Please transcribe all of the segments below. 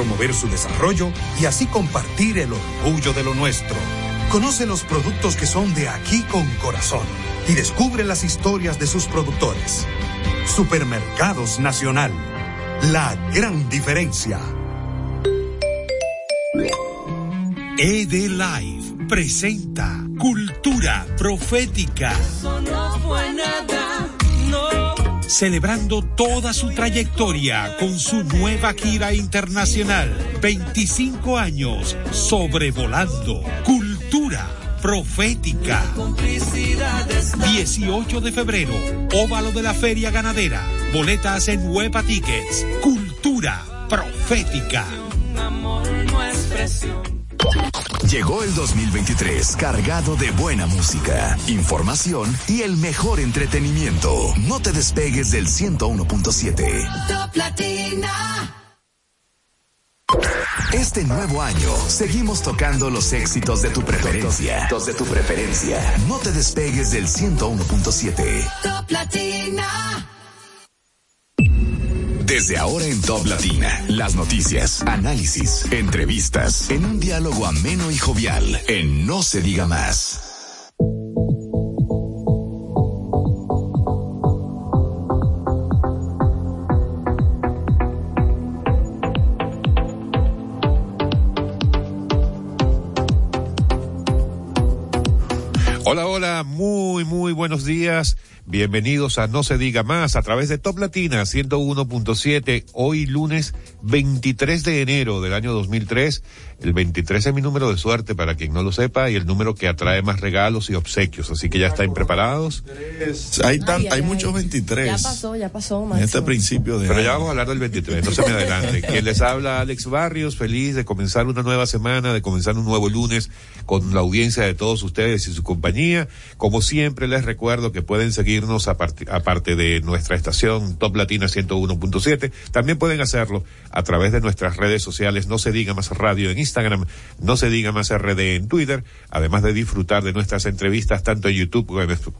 promover su desarrollo y así compartir el orgullo de lo nuestro. Conoce los productos que son de aquí con corazón y descubre las historias de sus productores. Supermercados Nacional. La gran diferencia. ED presenta Cultura Profética. Celebrando toda su trayectoria con su nueva gira internacional. 25 años sobrevolando. Cultura Profética. 18 de febrero, óvalo de la Feria Ganadera. Boletas en Huepa Tickets. Cultura Profética. Llegó el 2023 cargado de buena música, información y el mejor entretenimiento. No te despegues del 101.7. Top Latina. Este nuevo año seguimos tocando los éxitos de tu preferencia. Los de tu preferencia. No te despegues del 101.7. Top Latina. Desde ahora en Top Latina, las noticias, análisis, entrevistas, en un diálogo ameno y jovial, en No se diga más. Hola, hola, muy, muy buenos días. Bienvenidos a No se diga más a través de Top Latina 101.7, hoy lunes 23 de enero del año 2003. El 23 es mi número de suerte para quien no lo sepa y el número que atrae más regalos y obsequios, así que ya están preparados. Hay, tan, hay muchos 23. Ya pasó, ya pasó, En este principio de Pero ya vamos a hablar del 23, no se me adelante. Quien les habla, Alex Barrios, feliz de comenzar una nueva semana, de comenzar un nuevo lunes con la audiencia de todos ustedes y su compañía. Como siempre, les recuerdo que pueden seguirnos aparte, de nuestra estación Top Latina 101.7. También pueden hacerlo a través de nuestras redes sociales, no se diga más radio en Instagram, no se diga más RD en Twitter, además de disfrutar de nuestras entrevistas tanto en YouTube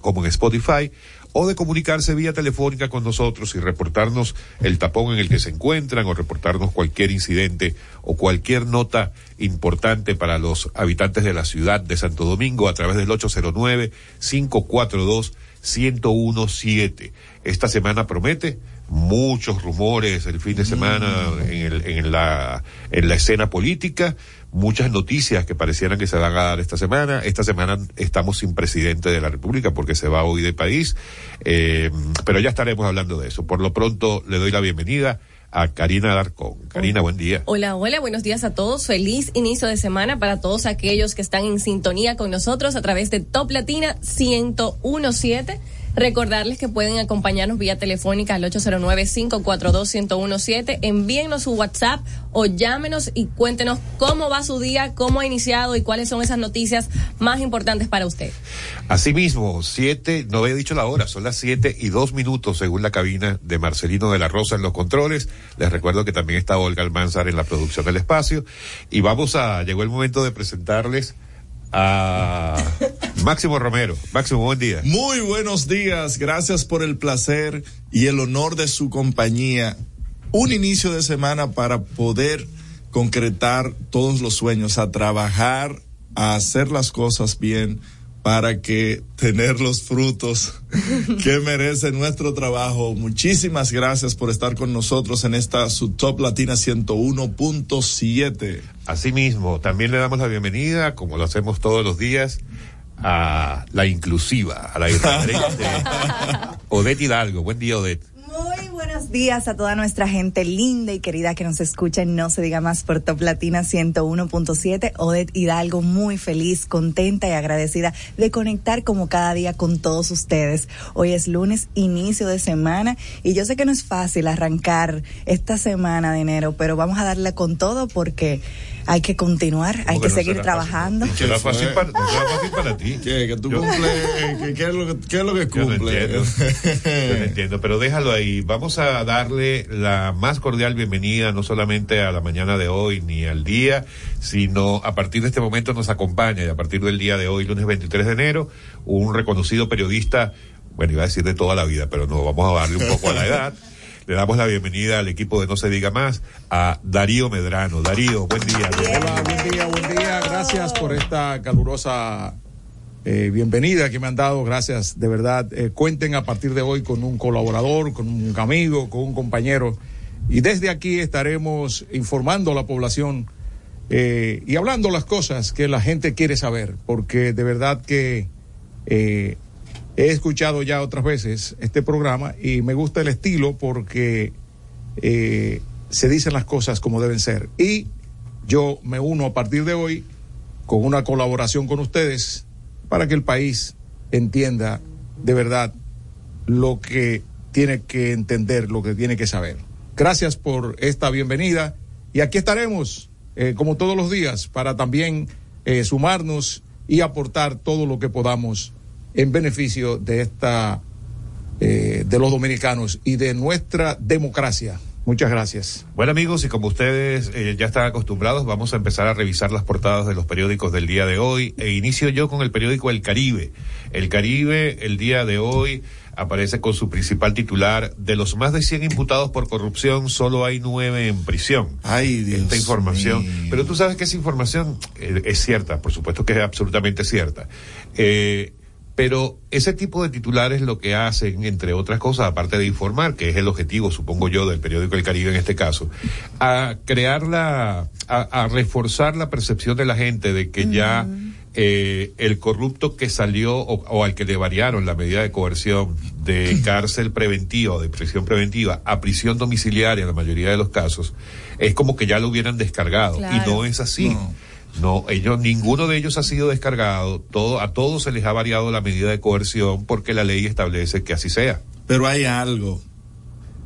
como en- Spotify o de comunicarse vía telefónica con nosotros y reportarnos el tapón en el que se encuentran o reportarnos cualquier incidente o cualquier nota importante para los habitantes de la ciudad de Santo Domingo a través del 809-542-1017. Esta semana promete muchos rumores el fin de semana en, el- en la, en la escena política, muchas noticias que parecieran que se van a dar esta semana. Esta semana estamos sin presidente de la República porque se va hoy del país, eh, pero ya estaremos hablando de eso. Por lo pronto le doy la bienvenida a Karina Darcón. Karina, buen día. Hola, hola, buenos días a todos. Feliz inicio de semana para todos aquellos que están en sintonía con nosotros a través de Top Latina 1017. Recordarles que pueden acompañarnos vía telefónica al 809-542-1017. Envíennos su WhatsApp o llámenos y cuéntenos cómo va su día, cómo ha iniciado y cuáles son esas noticias más importantes para usted. Asimismo, siete, no había dicho la hora, son las siete y dos minutos según la cabina de Marcelino de la Rosa en los controles. Les recuerdo que también está Olga Almanzar en la producción del espacio. Y vamos a, llegó el momento de presentarles a Máximo Romero. Máximo, buen día. Muy buenos días, gracias por el placer y el honor de su compañía. Un inicio de semana para poder concretar todos los sueños, a trabajar, a hacer las cosas bien para que tener los frutos que merece nuestro trabajo. Muchísimas gracias por estar con nosotros en esta Subtop Latina 101.7. Asimismo, también le damos la bienvenida, como lo hacemos todos los días, a la inclusiva, a la irreverente Odette Hidalgo. Buen día, Odette. Días a toda nuestra gente linda y querida que nos escucha en No se diga más por Top Latina 101.7. Odette Hidalgo muy feliz, contenta y agradecida de conectar como cada día con todos ustedes. Hoy es lunes, inicio de semana y yo sé que no es fácil arrancar esta semana de enero, pero vamos a darle con todo porque hay que continuar, hay ¿Cómo que no seguir trabajando. fácil? Será fácil para, no será fácil para ti. ¿Qué? ¿Que tú cumples? ¿Qué, qué es lo que, qué es lo que Yo no cumple? entiendo. Yo no entiendo, pero déjalo ahí. Vamos a darle la más cordial bienvenida, no solamente a la mañana de hoy ni al día, sino a partir de este momento nos acompaña y a partir del día de hoy, lunes 23 de enero, un reconocido periodista, bueno, iba a decir de toda la vida, pero no, vamos a darle un poco a la edad. Le damos la bienvenida al equipo de No Se Diga Más, a Darío Medrano. Darío, buen día. Hola, buen día, buen día. Gracias por esta calurosa eh, bienvenida que me han dado. Gracias, de verdad. Eh, cuenten a partir de hoy con un colaborador, con un amigo, con un compañero. Y desde aquí estaremos informando a la población eh, y hablando las cosas que la gente quiere saber, porque de verdad que eh, he escuchado ya otras veces este programa y me gusta el estilo porque eh, se dicen las cosas como deben ser. Y yo me uno a partir de hoy con una colaboración con ustedes para que el país entienda de verdad lo que tiene que entender, lo que tiene que saber. Gracias por esta bienvenida y aquí estaremos, eh, como todos los días, para también eh, sumarnos y aportar todo lo que podamos en beneficio de esta, eh, de los dominicanos y de nuestra democracia. Muchas gracias. Bueno amigos, y como ustedes eh, ya están acostumbrados, vamos a empezar a revisar las portadas de los periódicos del día de hoy. E inicio yo con el periódico El Caribe. El Caribe, el día de hoy, aparece con su principal titular, de los más de 100 imputados por corrupción, solo hay nueve en prisión. Ay, Dios Esta información. mío. Pero tú sabes que esa información eh, es cierta, por supuesto que es absolutamente cierta. Eh, pero ese tipo de titulares lo que hacen, entre otras cosas, aparte de informar, que es el objetivo, supongo yo, del periódico El Caribe en este caso, a crear la, a, a reforzar la percepción de la gente de que ya eh, el corrupto que salió o, o al que le variaron la medida de coerción de cárcel preventiva o de prisión preventiva a prisión domiciliaria en la mayoría de los casos, es como que ya lo hubieran descargado. Y no es así. No. No, ellos, ninguno de ellos ha sido descargado. Todo, a todos se les ha variado la medida de coerción porque la ley establece que así sea. Pero hay algo.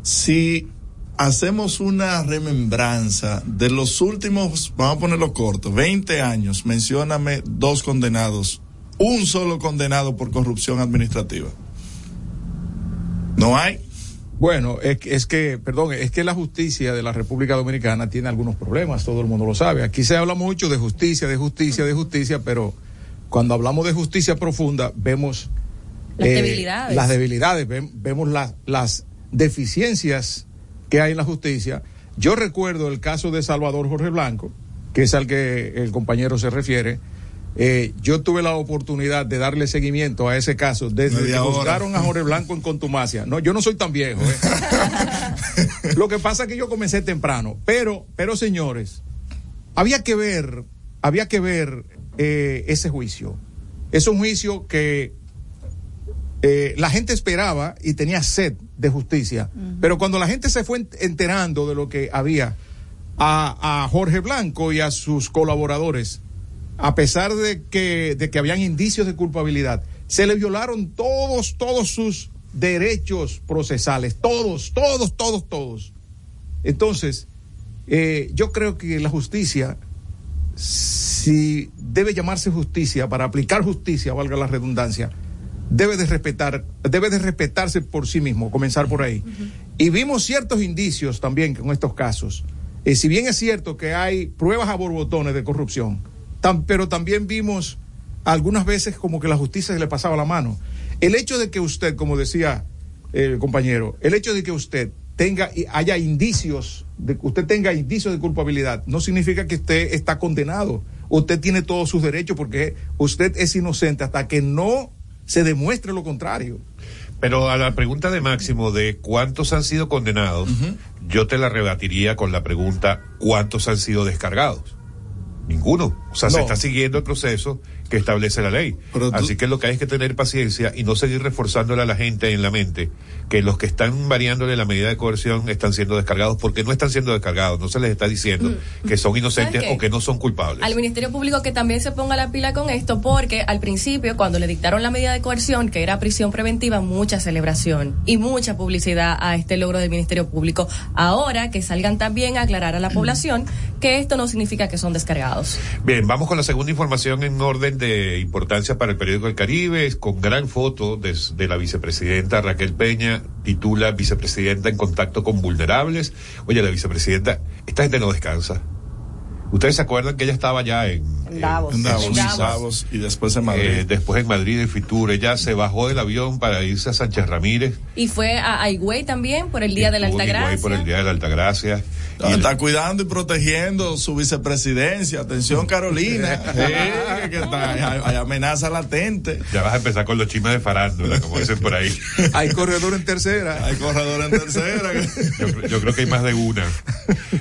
Si hacemos una remembranza de los últimos, vamos a ponerlo corto, 20 años, mencióname dos condenados, un solo condenado por corrupción administrativa. ¿No hay? Bueno, es, que- es que, perdón, es que la justicia de la República Dominicana tiene algunos problemas, todo el mundo lo sabe. Aquí se habla mucho de justicia, de justicia, de justicia, pero cuando hablamos de justicia profunda, vemos Las eh, debilidades. Las debilidades, vemos las, las deficiencias que hay en la justicia. Yo recuerdo el caso de Salvador Jorge Blanco, que es al que el compañero se refiere. Eh, yo tuve la oportunidad de darle seguimiento a ese caso desde Media que hora. juzgaron a Jorge Blanco en contumacia. No, yo no soy tan viejo. ¿eh? Lo que pasa es que yo comencé temprano, pero, pero señores, había que ver, había que ver eh, ese juicio. Es un juicio que eh, la gente esperaba y tenía sed de justicia. Pero cuando la gente se fue ent- enterando de lo que había a, a Jorge Blanco y a sus colaboradores, a pesar de que, de que habían indicios de culpabilidad, se le violaron todos, todos sus derechos procesales, todos, todos, todos, todos. Entonces, eh, yo creo que la justicia, si debe llamarse justicia, para aplicar justicia, valga la redundancia, debe de respetar, debe de respetarse por sí mismo, comenzar por ahí. Y vimos ciertos indicios también con estos casos. Eh, si bien es cierto que hay pruebas a borbotones de corrupción, pero también vimos algunas veces como que la justicia se le pasaba la mano. El hecho de que usted, como decía el compañero, el hecho de que usted tenga y haya indicios, de que usted tenga indicios de culpabilidad, no significa que usted está condenado. Usted tiene todos sus derechos porque usted es inocente hasta que no se demuestre lo contrario. Pero a la pregunta de Máximo de cuántos han sido condenados, yo te la rebatiría con la pregunta cuántos han sido descargados. Ninguno. O sea, se está siguiendo el proceso que establece la ley. Pero tú- Así que lo que hay es que tener paciencia y no seguir reforzándole a la gente en la mente que los que están variándole la medida de coerción están siendo descargados porque no están siendo descargados. No se les está diciendo que son inocentes o que no son culpables. Al Ministerio Público que también se ponga la pila con esto, porque al principio, cuando le dictaron la medida de coerción, que era prisión preventiva, mucha celebración y mucha publicidad a este logro del Ministerio Público. Ahora que salgan también a aclarar a la población que esto no significa que son descargados. Bien, vamos con la segunda información en orden de importancia para el periódico El Caribe, con gran foto de, de la vicepresidenta Raquel Peña, titula Vicepresidenta en contacto con vulnerables. Oye, la vicepresidenta, esta gente no descansa. Ustedes se acuerdan que ella estaba ya en, En Davos. En Davos, En Davos. Davos, y después en Madrid. Eh, después en Madrid, en Fitur, ella se bajó del avión para irse a Sánchez Ramírez. Y fue a a Higüey también por el Día de la Altagracia. por el Día de la Altagracia. Y- Está cuidando y protegiendo su vicepresidencia. Atención, Carolina. Sí, que está- hay, amenaza latente. Ya vas a empezar con los chismes de farándula, como dicen por ahí. Hay corredor en tercera. Hay corredor en tercera. Yo, creo- yo creo que hay más de una.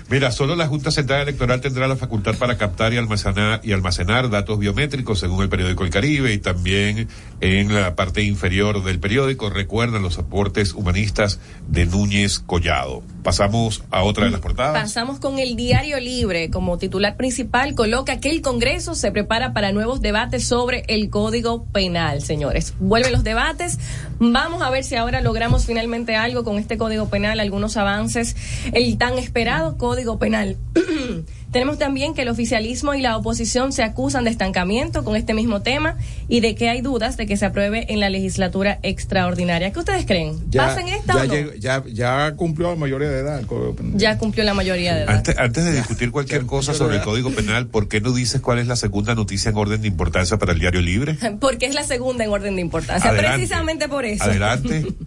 Mira, solo la Junta Central Electoral tendrá la facultad para captar y almacenar, y almacenar datos biométricos según el periódico El Caribe y también en la parte inferior del periódico recuerdan los aportes humanistas de Núñez Collado. Pasamos a otra de las portadas. Pasamos con el Diario Libre. Como titular principal, coloca que el Congreso se prepara para nuevos debates sobre el Código Penal, señores. Vuelven los debates. Vamos a ver si ahora logramos finalmente algo con este Código Penal, algunos avances. El tan esperado Código Penal. Tenemos también que el oficialismo y la oposición se acusan de estancamiento con este mismo tema y de que hay dudas de que se apruebe en la legislatura extraordinaria. ¿Qué ustedes creen? ¿Pasen esta ya, o no? llegó- ya, ya cumplió la mayoría de edad. el Código Penal. Ya cumplió la mayoría de edad. Antes, antes de discutir cualquier cosa sobre el Código Penal, ¿por qué no dices cuál es la segunda noticia en orden de importancia para el Diario Libre? Porque es la segunda en orden de importancia. Adelante. Precisamente por eso. Adelante.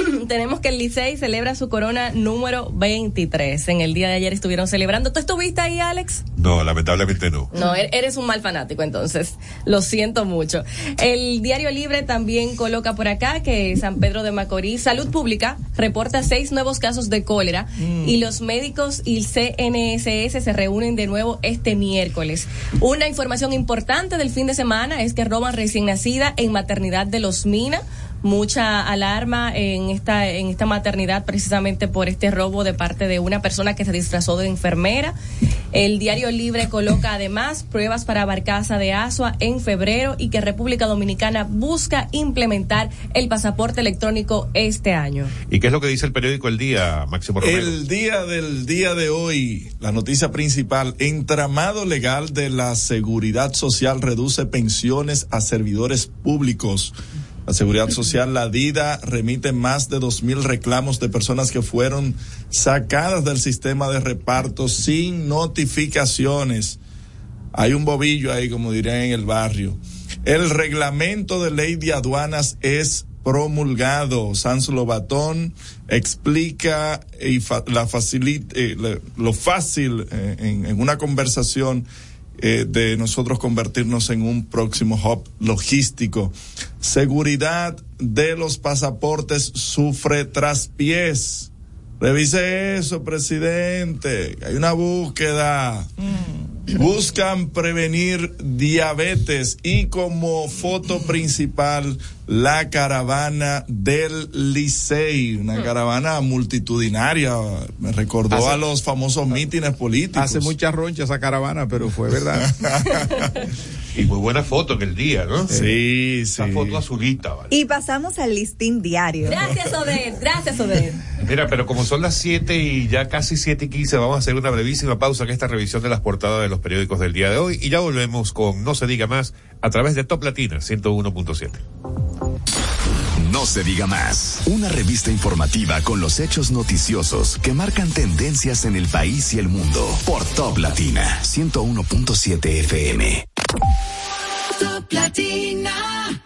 Tenemos que el Licey celebra su corona número 23. En el día de ayer estuvieron celebrando. ¿Tú estuviste ahí, Alex? No, lamentablemente no. No, e- eres un mal fanático, entonces. Lo siento mucho. El Diario Libre también coloca por acá que San Pedro de Macorís, Salud Pública, reporta seis nuevos casos de cólera y los médicos y el CNSS se reúnen de nuevo este miércoles. Una información importante del fin de semana es que roban recién nacida en maternidad de los Mina mucha alarma en esta en esta maternidad precisamente por este robo de parte de una persona que se disfrazó de enfermera. El Diario Libre coloca además pruebas para barcaza de Asua en febrero y que República Dominicana busca implementar el pasaporte electrónico este año. ¿Y qué es lo que dice el periódico El Día, Máximo Romero? El día del día de hoy, la noticia principal, entramado legal de la seguridad social reduce pensiones a servidores públicos. La seguridad social, la DIDA, remite más de dos mil reclamos de personas que fueron sacadas del sistema de reparto sin notificaciones. Hay un bobillo ahí, como dirían en el barrio. El reglamento de ley de aduanas es promulgado. Sans Lobatón explica y fa- la facilita, eh, lo fácil eh, en una conversación eh, de nosotros convertirnos en un próximo hub logístico. Seguridad de los pasaportes sufre traspiés. Revise eso, presidente. Hay una búsqueda. Buscan prevenir diabetes y como foto principal la caravana del Licey, una caravana multitudinaria. Me recordó Hace- a los famosos mítines políticos. Hace mucha roncha esa caravana, pero fue verdad. Y muy buena foto en el día, ¿no? Sí, Esa sí. foto azulita, ¿vale? Y pasamos al listín diario. Gracias, Odette. Gracias, Odette. Mira, pero como son las 7 y ya casi 7 y 15, vamos a hacer una brevísima pausa en esta revisión de las portadas de los periódicos del día de hoy y ya volvemos con No se diga más a través de Top Latina 101.7. No se diga más. Una revista informativa con los hechos noticiosos que marcan tendencias en el país y el mundo. Por Top Latina 101.7 FM. Top Latina.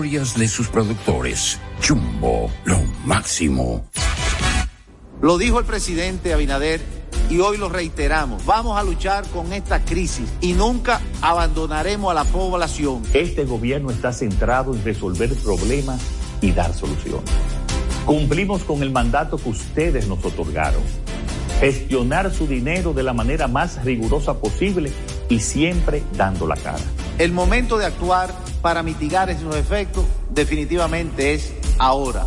de sus productores. Jumbo, lo máximo. Lo dijo el presidente Abinader y hoy lo reiteramos. Vamos a luchar con esta crisis y nunca abandonaremos a la población. Este gobierno está centrado en resolver problemas y dar soluciones. Cumplimos con el mandato que ustedes nos otorgaron. Gestionar su dinero de la manera más rigurosa posible y siempre dando la cara. El momento de actuar para mitigar esos efectos definitivamente es ahora.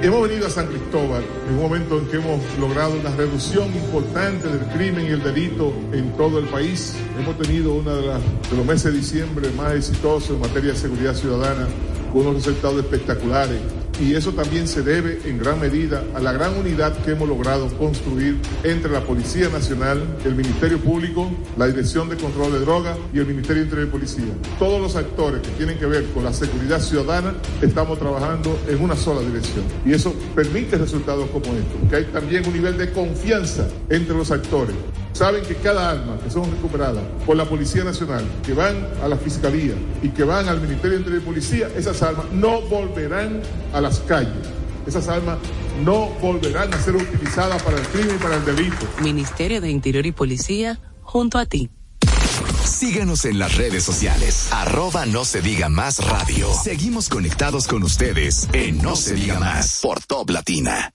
Hemos venido a San Cristóbal en un momento en que hemos logrado una reducción importante del crimen y el delito en todo el país. Hemos tenido uno de, de los meses de diciembre más exitosos en materia de seguridad ciudadana, con unos resultados espectaculares. Y eso también se debe en gran medida a la gran unidad que hemos logrado construir entre la Policía Nacional, el Ministerio Público, la Dirección de Control de Drogas y el Ministerio Interior y Policía. Todos los actores que tienen que ver con la seguridad ciudadana estamos trabajando en una sola dirección. Y eso permite resultados como estos, que hay también un nivel de confianza entre los actores. Saben que cada arma que son recuperadas por la Policía Nacional, que van a la Fiscalía y que van al Ministerio de Interior y Policía, esas armas no volverán a las calles. Esas armas no volverán a ser utilizadas para el crimen y para el delito. Ministerio de Interior y Policía, junto a ti. Síganos en las redes sociales. Arroba no se diga más radio. Seguimos conectados con ustedes en No se diga más por Top Latina.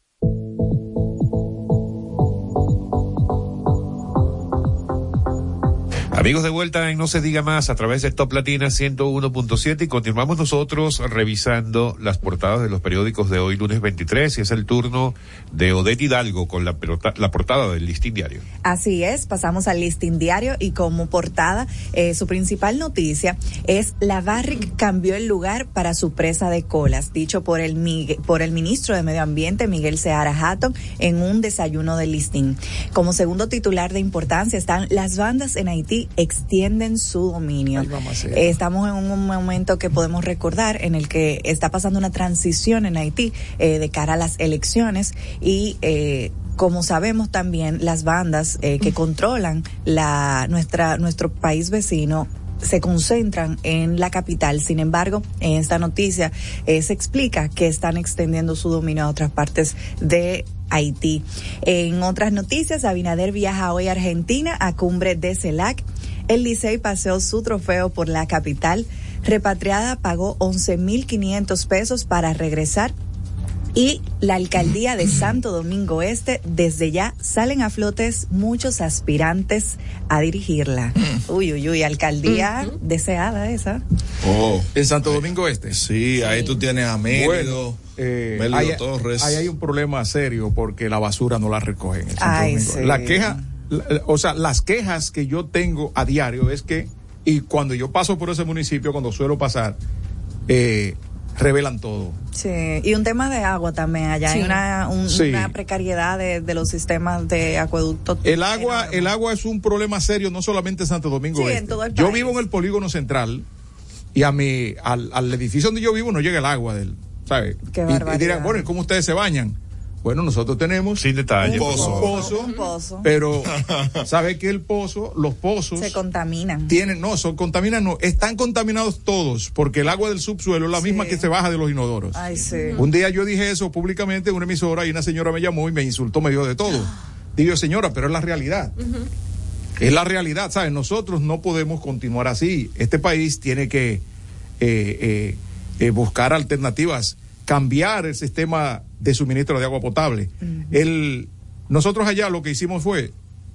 Amigos de vuelta en No se diga más a través de Top Latina 101.7 y continuamos nosotros revisando las portadas de los periódicos de hoy lunes 23 y es el turno de Odette Hidalgo con la, la portada del listín diario. Así es, pasamos al listín diario y como portada, eh, su principal noticia es la Barrick cambió el lugar para su presa de colas, dicho por el, por el ministro de Medio Ambiente, Miguel Seara Hatton, en un desayuno del listín. Como segundo titular de importancia están las bandas en Haití extienden su dominio. Estamos en un momento que podemos recordar en el que está pasando una transición en Haití eh, de cara a las elecciones y eh, como sabemos también las bandas eh, que controlan la nuestra nuestro país vecino se concentran en la capital. Sin embargo, en esta noticia eh, se explica que están extendiendo su dominio a otras partes de Haití. En otras noticias, Abinader viaja hoy a Argentina a cumbre de CELAC. El Licey paseó su trofeo por la capital. Repatriada pagó 11.500 pesos para regresar y la alcaldía de Santo Domingo Este, desde ya salen a flotes muchos aspirantes a dirigirla. Uy, uy, uy, alcaldía deseada esa. Oh. En Santo Domingo Este. Sí, ahí tú tienes a Mérido, Bueno, eh, Mérido ahí- Torres. Ahí hay un problema serio porque la basura no la recogen. en Santo Ay, Domingo. sí. La queja, o sea, las quejas que yo tengo a diario es que, y cuando yo paso por ese municipio, cuando suelo pasar, eh, revelan todo. Sí, y un tema de agua también. Allá hay una, un- Sí. una precariedad de, de los sistemas de acueducto. El agua, el agua es un problema serio, no solamente en Santo Domingo Sí, en todo el Yo país. vivo en el polígono central y a mi, al, al edificio donde yo vivo no llega el agua del, ¿sabes? Qué Y- y, dirán, bueno, ¿y cómo ustedes se bañan? Bueno, nosotros tenemos Sin detalle, un pozo, favor. pozo, Un pozo. pero ¿sabe que el pozo, los pozos Se contaminan. tienen, no, son contaminan, no, están contaminados todos porque el agua del subsuelo es la misma que se baja de los inodoros. Ay, sí. Un día yo dije eso públicamente en una emisora y una señora me llamó y me insultó, me dio de todo. Digo, señora, pero es la realidad. Es la realidad, ¿sabes? Nosotros no podemos continuar así. Este país tiene que eh, eh, eh, buscar alternativas, cambiar el sistema de suministro de agua potable. El, nosotros allá lo que hicimos fue,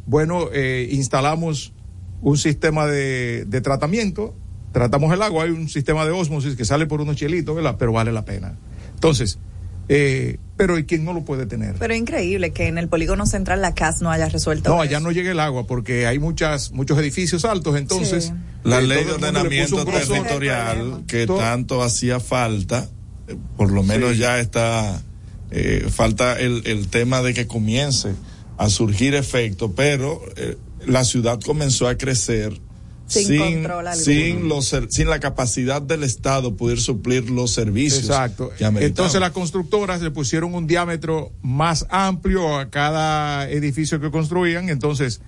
bueno, eh, instalamos un sistema de, de tratamiento, tratamos el agua, hay un sistema de osmosis que sale por unos chelitos, ¿verdad? Pero vale la pena. Entonces, eh, pero ¿y quién no lo puede tener? Pero increíble que en el polígono central la CAS no haya resuelto. No, eso. allá no llega el agua porque hay muchas muchos edificios altos, entonces Sí. La ley de ordenamiento territorial que Todo- tanto hacía falta, eh, por lo menos Sí. ya está, eh, falta el, el tema de que comience a surgir efecto, pero eh, la ciudad comenzó a crecer Sin sin, sin, los, sin la capacidad del Estado poder suplir los servicios. Exacto. Entonces las constructoras le pusieron un diámetro más amplio a cada edificio que construían, entonces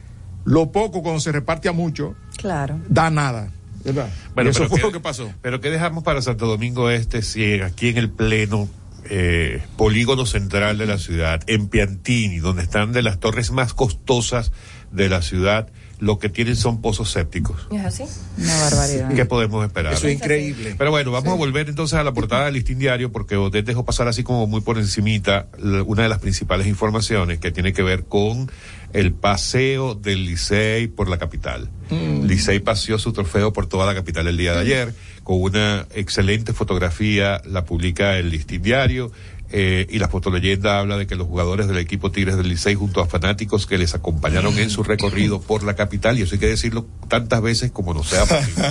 lo poco cuando se reparte a mucho Claro. da nada, ¿verdad? Bueno, Y eso pero fue que- lo que pasó. Pero ¿qué dejamos para Santo Domingo Este si aquí en el pleno eh, polígono central de la ciudad, en Piantini, donde están de las torres más costosas de la ciudad lo que tienen son pozos sépticos. ¿Es así? Una barbaridad. ¿Qué podemos esperar? Eso es increíble. Pero bueno, vamos a volver entonces a la portada del listín diario porque Odette dejó pasar así como muy por encimita una de las principales informaciones que tiene que ver con el paseo del Licey por la capital. Mm. Licey paseó su trofeo por toda la capital el día de ayer con una excelente fotografía, la publica el listín diario. eh, y la fotoleyenda habla de que los jugadores del equipo Tigres del Licey junto a fanáticos que les acompañaron en su recorrido por la capital, y eso hay que decirlo tantas veces como no sea posible.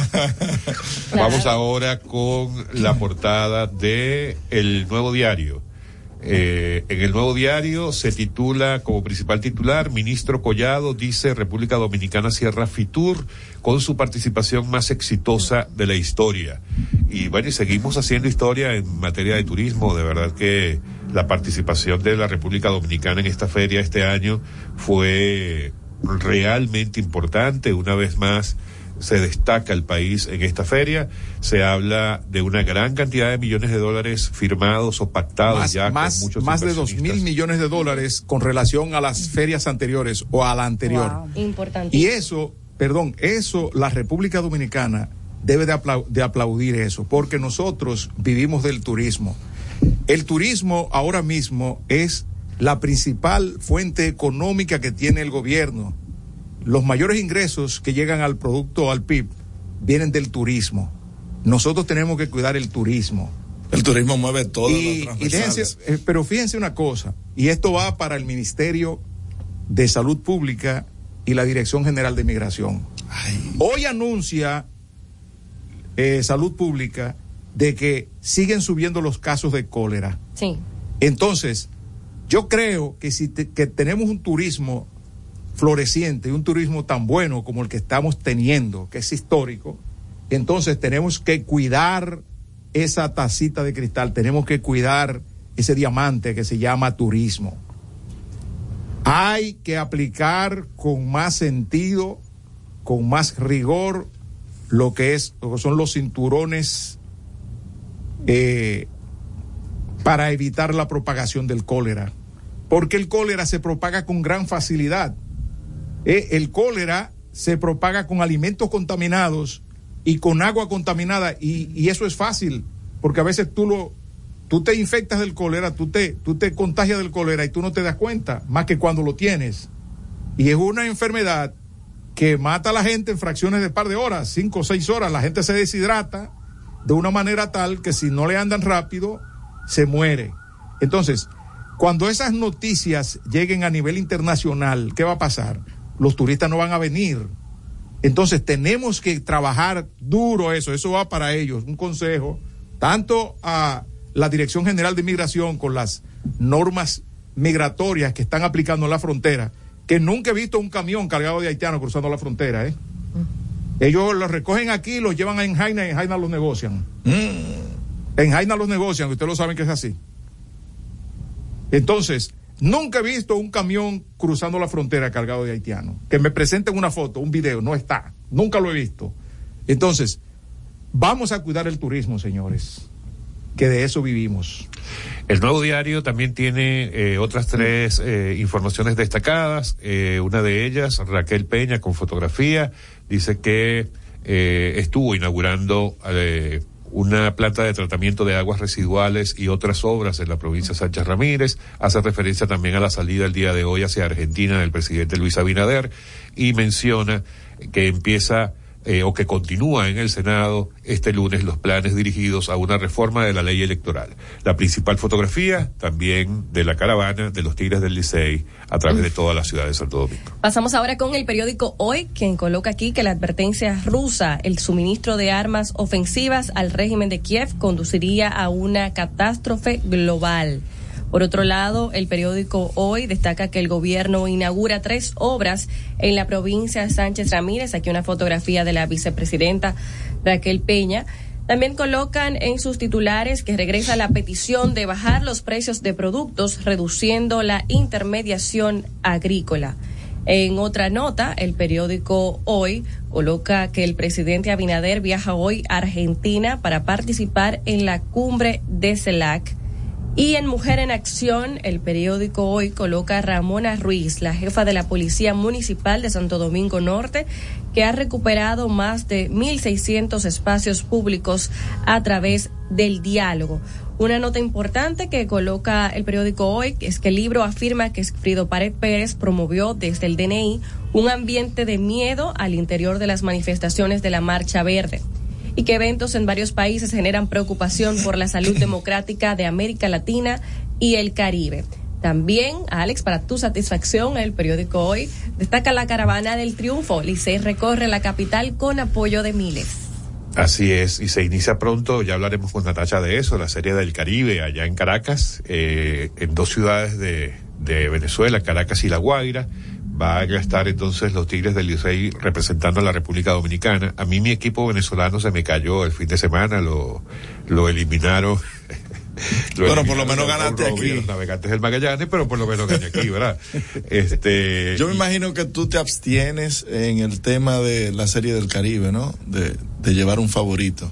Vamos ahora con la portada de El Nuevo Diario. Eh, en el Nuevo Diario se titula como principal titular, Ministro Collado dice República Dominicana cierra Fitur con su participación más exitosa de la historia. Y bueno, y seguimos haciendo historia en materia de turismo. De verdad que la participación de la República Dominicana en esta feria este año fue realmente importante. Una vez más, se destaca el país en esta feria. Se habla de una gran cantidad de millones de dólares firmados o pactados Más, ya más, con muchos más de dos mil millones de dólares con relación a las ferias anteriores o a la anterior. Importante. Y eso, perdón, eso la República Dominicana debe de, de aplaudir eso, porque nosotros vivimos del turismo. El turismo ahora mismo es la principal fuente económica que tiene el gobierno. Los mayores ingresos que llegan al producto, al PIB, vienen del turismo. Nosotros tenemos que cuidar el turismo. El turismo mueve todo. Y, y déjense, eh, pero fíjense una cosa, y esto va para el Ministerio de Salud Pública y la Dirección General de Migración. Hoy anuncia eh, Salud Pública de que siguen subiendo los casos de cólera. Sí. Entonces, yo creo que si te- que tenemos un turismo floreciente y un turismo tan bueno como el que estamos teniendo, que es histórico, entonces tenemos que cuidar esa tacita de cristal, tenemos que cuidar ese diamante que se llama turismo. Hay que aplicar con más sentido, con más rigor, lo que es, lo que son los cinturones eh, para evitar la propagación del cólera. Porque el cólera se propaga con gran facilidad. Eh, el cólera se propaga con alimentos contaminados y con agua contaminada y, y eso es fácil porque a veces tú lo tú te infectas del cólera, tú te tú te contagias del cólera y tú no te das cuenta más que cuando lo tienes. Y es una enfermedad que mata a la gente en fracciones de par de horas, cinco o seis horas, la gente se deshidrata de una manera tal que si no le andan rápido se muere. Entonces, cuando esas noticias lleguen a nivel internacional, ¿qué va a pasar? Los turistas no van a venir. Entonces tenemos que trabajar duro eso, eso va para ellos, un consejo, tanto a la Dirección General de Migración con las normas migratorias que están aplicando en la frontera, que nunca he visto un camión cargado de haitianos cruzando la frontera, ¿eh? Ellos los recogen aquí, los llevan en Jaina y en Jaina los negocian. En Jaina los negocian, ustedes lo saben que es así. Entonces, nunca he visto un camión cruzando la frontera cargado de haitianos. Que me presenten una foto, un video, no está. Nunca lo he visto. Entonces, vamos a cuidar el turismo, señores, que de eso vivimos. El nuevo diario también tiene eh, otras tres eh, informaciones destacadas. Eh, una de ellas, Raquel Peña, con fotografía, dice que estuvo inaugurando una planta de tratamiento de aguas residuales y otras obras en la provincia de Sánchez Ramírez. Hace referencia también a la salida el día de hoy hacia Argentina del presidente Luis Abinader y menciona que empieza eh, o que continúa en el Senado este lunes los planes dirigidos a una reforma de la ley electoral. La principal fotografía también de la caravana de los Tigres del Licey a través de toda la ciudad de Santo Domingo. Pasamos ahora con el periódico Hoy, quien coloca aquí que la advertencia rusa, el suministro de armas ofensivas al régimen de Kiev, conduciría a una catástrofe global. Por otro lado, el periódico Hoy destaca que el gobierno inaugura tres obras en la provincia de Sánchez Ramírez. Aquí una fotografía de la vicepresidenta Raquel Peña. También colocan en sus titulares que regresa la petición de bajar los precios de productos, reduciendo la intermediación agrícola. En otra nota, el periódico Hoy coloca que el presidente Abinader viaja hoy a Argentina para participar en la cumbre de CELAC Y en Mujer en Acción, el periódico hoy coloca a Ramona Ruiz, la jefa de la Policía Municipal de Santo Domingo Norte, que ha recuperado más de 1.600 espacios públicos a través del diálogo. Una nota importante que coloca el periódico hoy es que el libro afirma que Frido Pared Pérez promovió desde el DNI un ambiente de miedo al interior de las manifestaciones de la Marcha Verde y que eventos en varios países generan preocupación por la salud democrática de América Latina y el Caribe. También, Alex, para tu satisfacción, el periódico Hoy destaca la caravana del triunfo. Licey recorre la capital con apoyo de miles. Así es, y se inicia pronto, ya hablaremos con Natacha de eso, la Serie del Caribe allá en Caracas, eh, en dos ciudades de, de Venezuela, Caracas y La Guaira van a estar entonces los Tigres del Licey representando a la República Dominicana. A mí mi equipo venezolano se me cayó el fin de semana, lo, lo eliminaron. bueno, por lo menos ganaste aquí. Los navegantes del Magallanes, pero por lo menos gané aquí, ¿verdad? este. Yo me imagino que tú te abstienes en el tema de la Serie del Caribe, ¿no? De, de llevar un favorito.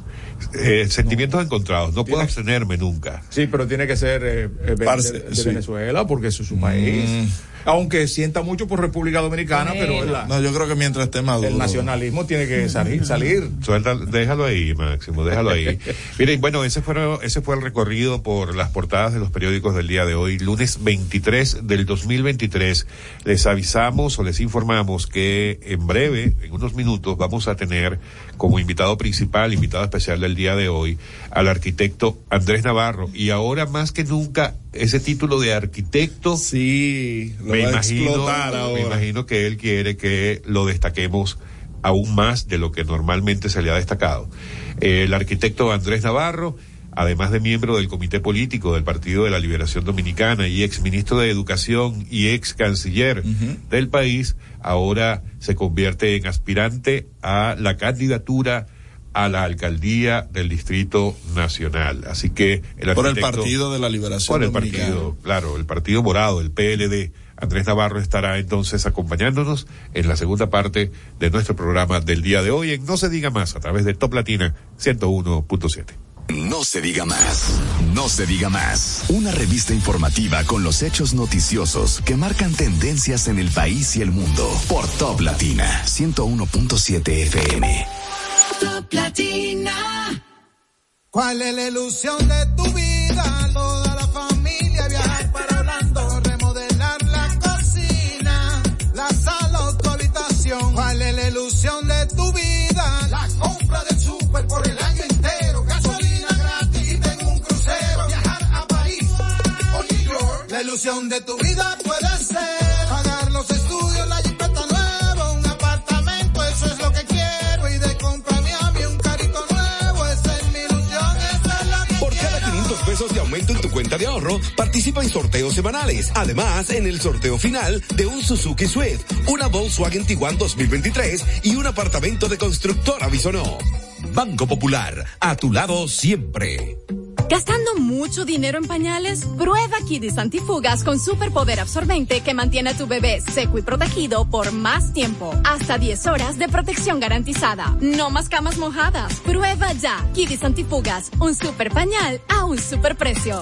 Eh, sentimientos encontrados. No puedo abstenerme nunca. Sí, pero tiene que ser eh, de, de, de sí. Venezuela porque eso es su país. Mm. Aunque sienta mucho por República Dominicana, sí. pero la, no, yo creo que mientras esté maduro. El nacionalismo tiene que salir. salir. Suelta, déjalo ahí, Máximo, déjalo ahí. Miren, bueno, ese fue, ese fue el recorrido por las portadas de los periódicos del día de hoy, lunes 23 del 2023. Les avisamos o les informamos que en breve, en unos minutos, vamos a tener como invitado principal, invitado especial del día de hoy, al arquitecto Andrés Navarro. Y ahora más que nunca, ese título de arquitecto. Sí, lo me, imagino, me imagino que él quiere que lo destaquemos aún más de lo que normalmente se le ha destacado. El arquitecto Andrés Navarro, además de miembro del Comité Político del Partido de la Liberación Dominicana y ex ministro de Educación y ex canciller uh -huh. del país, ahora se convierte en aspirante a la candidatura a la alcaldía del Distrito Nacional. Así que el por el Partido de la Liberación por el Dominicana. partido, claro, el Partido Morado, el PLD. Andrés Navarro estará entonces acompañándonos en la segunda parte de nuestro programa del día de hoy en No se diga más a través de Top Latina 101.7. No se diga más. No se diga más. Una revista informativa con los hechos noticiosos que marcan tendencias en el país y el mundo. Por Top Latina 101.7 FM. ¿Cuál es la ilusión de tu vida? Toda la familia viajar para Orlando, remodelar la cocina, la sala o tu habitación. ¿Cuál es la ilusión de tu vida? La compra del súper por el año entero, gasolina gratis y tengo un crucero, viajar a París o New York. La ilusión de tu vida puede participa en sorteos semanales. Además, en el sorteo final de un Suzuki Swift, una Volkswagen Tiguan 2023 y un apartamento de constructora Bisonó. Banco Popular, a tu lado siempre. ¿Gastando mucho dinero en pañales? Prueba Kidis Antifugas con superpoder absorbente que mantiene a tu bebé seco y protegido por más tiempo. Hasta 10 horas de protección garantizada. No más camas mojadas. Prueba ya Kidis Antifugas, un super pañal a un super precio.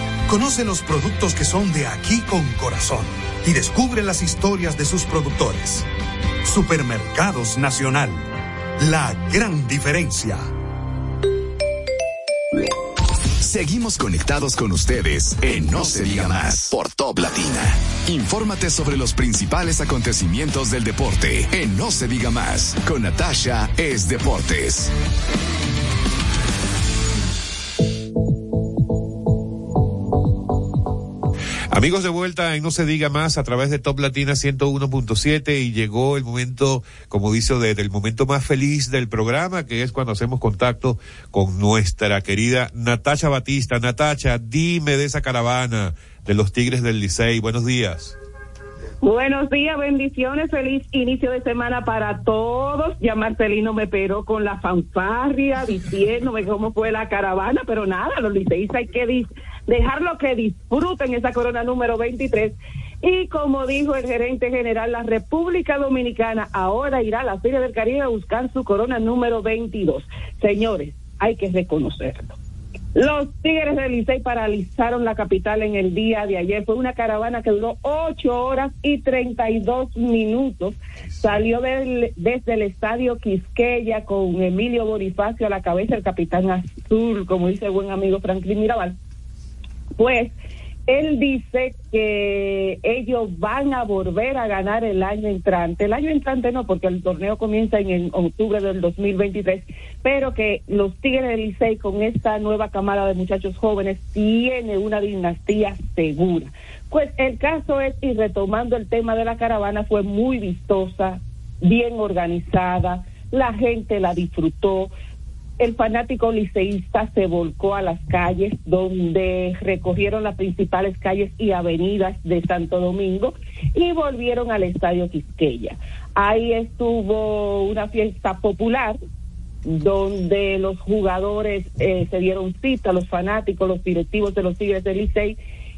Conoce los productos que son de aquí con corazón y descubre las historias de sus productores. Supermercados Nacional. La gran diferencia. Seguimos conectados con ustedes en No se diga más por Top Latina. Infórmate sobre los principales acontecimientos del deporte en No se diga más con Natasha es Deportes. Amigos de vuelta en No se diga más a través de Top Latina 101.7 y llegó el momento, como dice, de- del momento más feliz del programa, que es cuando hacemos contacto con nuestra querida Natacha Batista. Natacha, dime de esa caravana de los Tigres del Licey. Buenos días. Buenos días, bendiciones, feliz inicio de semana para todos. Ya Marcelino me peró con la fanfarria diciéndome cómo fue la caravana, pero nada, los liceístas hay que dejarlo que disfruten esa corona número 23. Y como dijo el gerente general, la República Dominicana ahora irá a la Feria del Caribe a buscar su corona número 22. Señores, hay que reconocerlo. Los Tigres del Licey paralizaron la capital en el día de ayer. Fue una caravana que duró ocho horas y treinta y dos minutos. Salió del- desde el estadio Quisqueya con Emilio Bonifacio a la cabeza, el capitán azul, como dice el buen amigo Franklin Mirabal. Pues él dice que ellos van a volver a ganar el año entrante. El año entrante no, porque el torneo comienza en, en octubre del 2023, pero que los Tigres del Licey con esta nueva camada de muchachos jóvenes tiene una dinastía segura. Pues el caso es, y retomando el tema de la caravana, fue muy vistosa, bien organizada, la gente la disfrutó, el fanático liceísta se volcó a las calles donde recogieron las principales calles y avenidas de Santo Domingo y volvieron al estadio Quisqueya. Ahí estuvo una fiesta popular donde los jugadores eh, se dieron cita, los fanáticos, los directivos de los Tigres del Licey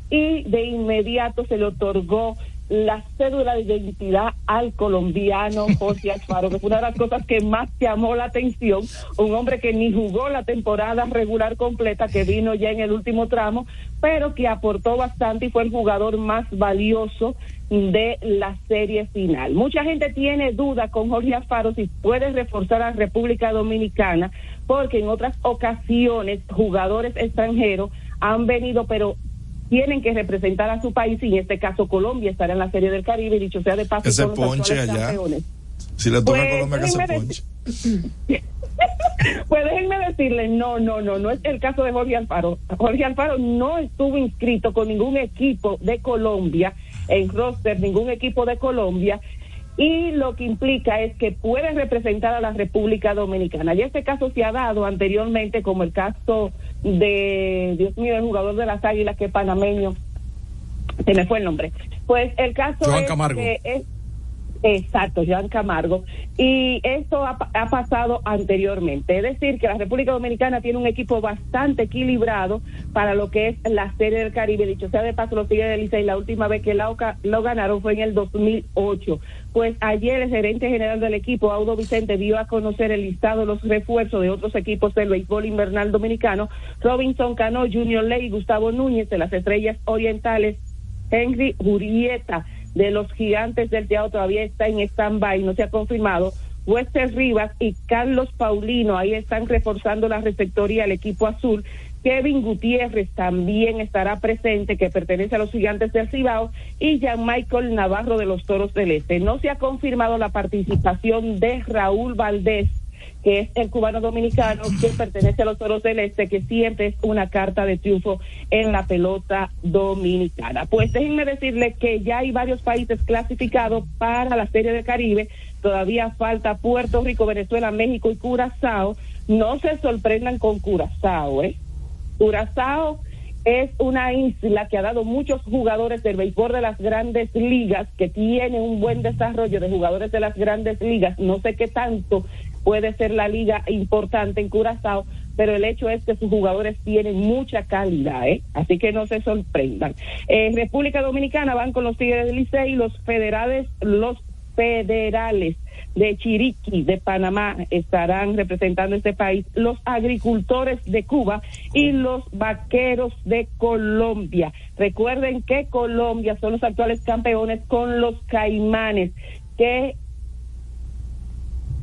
y de inmediato se le otorgó la cédula de identidad al colombiano José Alfaro, que fue una de las cosas que más llamó la atención, un hombre que ni jugó la temporada regular completa, que vino ya en el último tramo, pero que aportó bastante y fue el jugador más valioso de la serie final. Mucha gente tiene duda con Jorge Alfaro si puede reforzar a República Dominicana, porque en otras ocasiones jugadores extranjeros han venido, pero tienen que representar a su país y en este caso Colombia estará en la Serie del Caribe, dicho sea de paso, Ese ponche allá. campeones. Si le toca Pues, a Colombia que se ponche. Pues déjenme decirles, no, no, no, no es el caso de Jorge Alfaro. Jorge Alfaro no estuvo inscrito con ningún equipo de Colombia, en roster, ningún equipo de Colombia, y lo que implica es que puede representar a la República Dominicana. Y este caso se ha dado anteriormente, como el caso de, Dios mío, el jugador de las Águilas, que es panameño, se me fue el nombre. Pues el caso Joan es Camargo. que es Exacto, Joan Camargo. Y esto ha, pa- ha pasado anteriormente. Es decir, que la República Dominicana tiene un equipo bastante equilibrado para lo que es la Serie del Caribe. Dicho sea de paso, los Tigres del Licey, la última vez que Oca- lo ganaron fue en el 2008. Pues ayer el gerente general del equipo, Audo Vicente, dio a conocer el listado de los refuerzos de otros equipos del béisbol invernal dominicano. Robinson Cano, Junior Ley, Gustavo Núñez de las Estrellas Orientales, Henry Urieta de los gigantes del teatro todavía está en stand-by, no se ha confirmado. Wester Rivas y Carlos Paulino, ahí están reforzando la receptoría del equipo azul. Kevin Gutiérrez también estará presente, que pertenece a los gigantes del Cibao, y Jean Michael Navarro de los Toros del Este. No se ha confirmado la participación de Raúl Valdés, que es el cubano dominicano que pertenece a los Toros del Este, que siempre es una carta de triunfo en la pelota dominicana. Pues déjenme decirles que ya hay varios países clasificados para la Serie del Caribe. Todavía falta Puerto Rico, Venezuela, México y Curazao. No se sorprendan con Curazao, ¿eh? Curazao es una isla que ha dado muchos jugadores del béisbol de las grandes ligas, que tiene un buen desarrollo de jugadores de las grandes ligas. No sé qué tanto puede ser la liga importante en Curazao, pero el hecho es que sus jugadores tienen mucha calidad, ¿eh? Así que no se sorprendan. En República Dominicana van con los Tigres del Licey, los federales, los federales de Chiriquí, de Panamá, estarán representando este país, los agricultores de Cuba y los vaqueros de Colombia. Recuerden que Colombia son los actuales campeones con los caimanes, que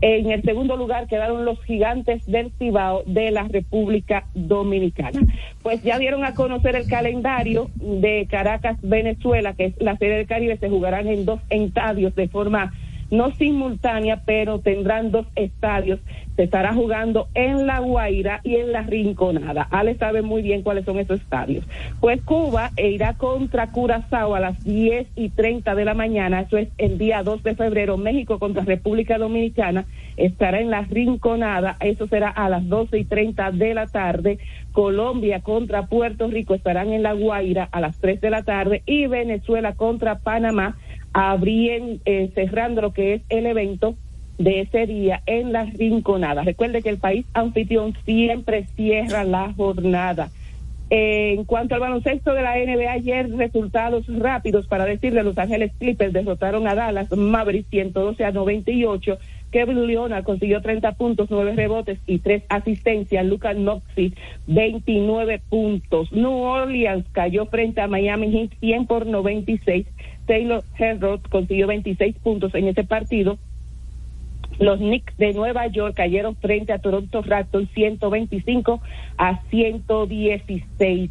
En el segundo lugar quedaron los gigantes del Cibao de la República Dominicana. Pues ya dieron a conocer el calendario de Caracas, Venezuela, que es la serie del Caribe, se jugarán en dos estadios de forma no simultánea, pero tendrán dos estadios. Se estará jugando en La Guaira y en La Rinconada. Ale sabe muy bien cuáles son esos estadios. Pues Cuba irá contra Curazao a las 10 y 30 de la mañana, eso es el día 2 de febrero. México contra República Dominicana estará en La Rinconada, eso será a las 12 y 30 de la tarde. Colombia contra Puerto Rico estarán en La Guaira a las 3 de la tarde y Venezuela contra Panamá abrían, eh, cerrando lo que es el evento de ese día en la rinconada. Recuerde que el país anfitrión siempre cierra la jornada. Eh, en cuanto al baloncesto de la NBA, ayer resultados rápidos para decirle, Los Ángeles Clippers derrotaron a Dallas Mavericks 112 a 98. Kevin Leonard consiguió 30 puntos, 9 rebotes y 3 asistencias. Lucas Knoxville 29 puntos. New Orleans cayó frente a Miami Heat 100 por 96. Taylor Herrod consiguió 26 puntos en ese partido. Los Knicks de Nueva York cayeron frente a Toronto Raptors 125 a 116.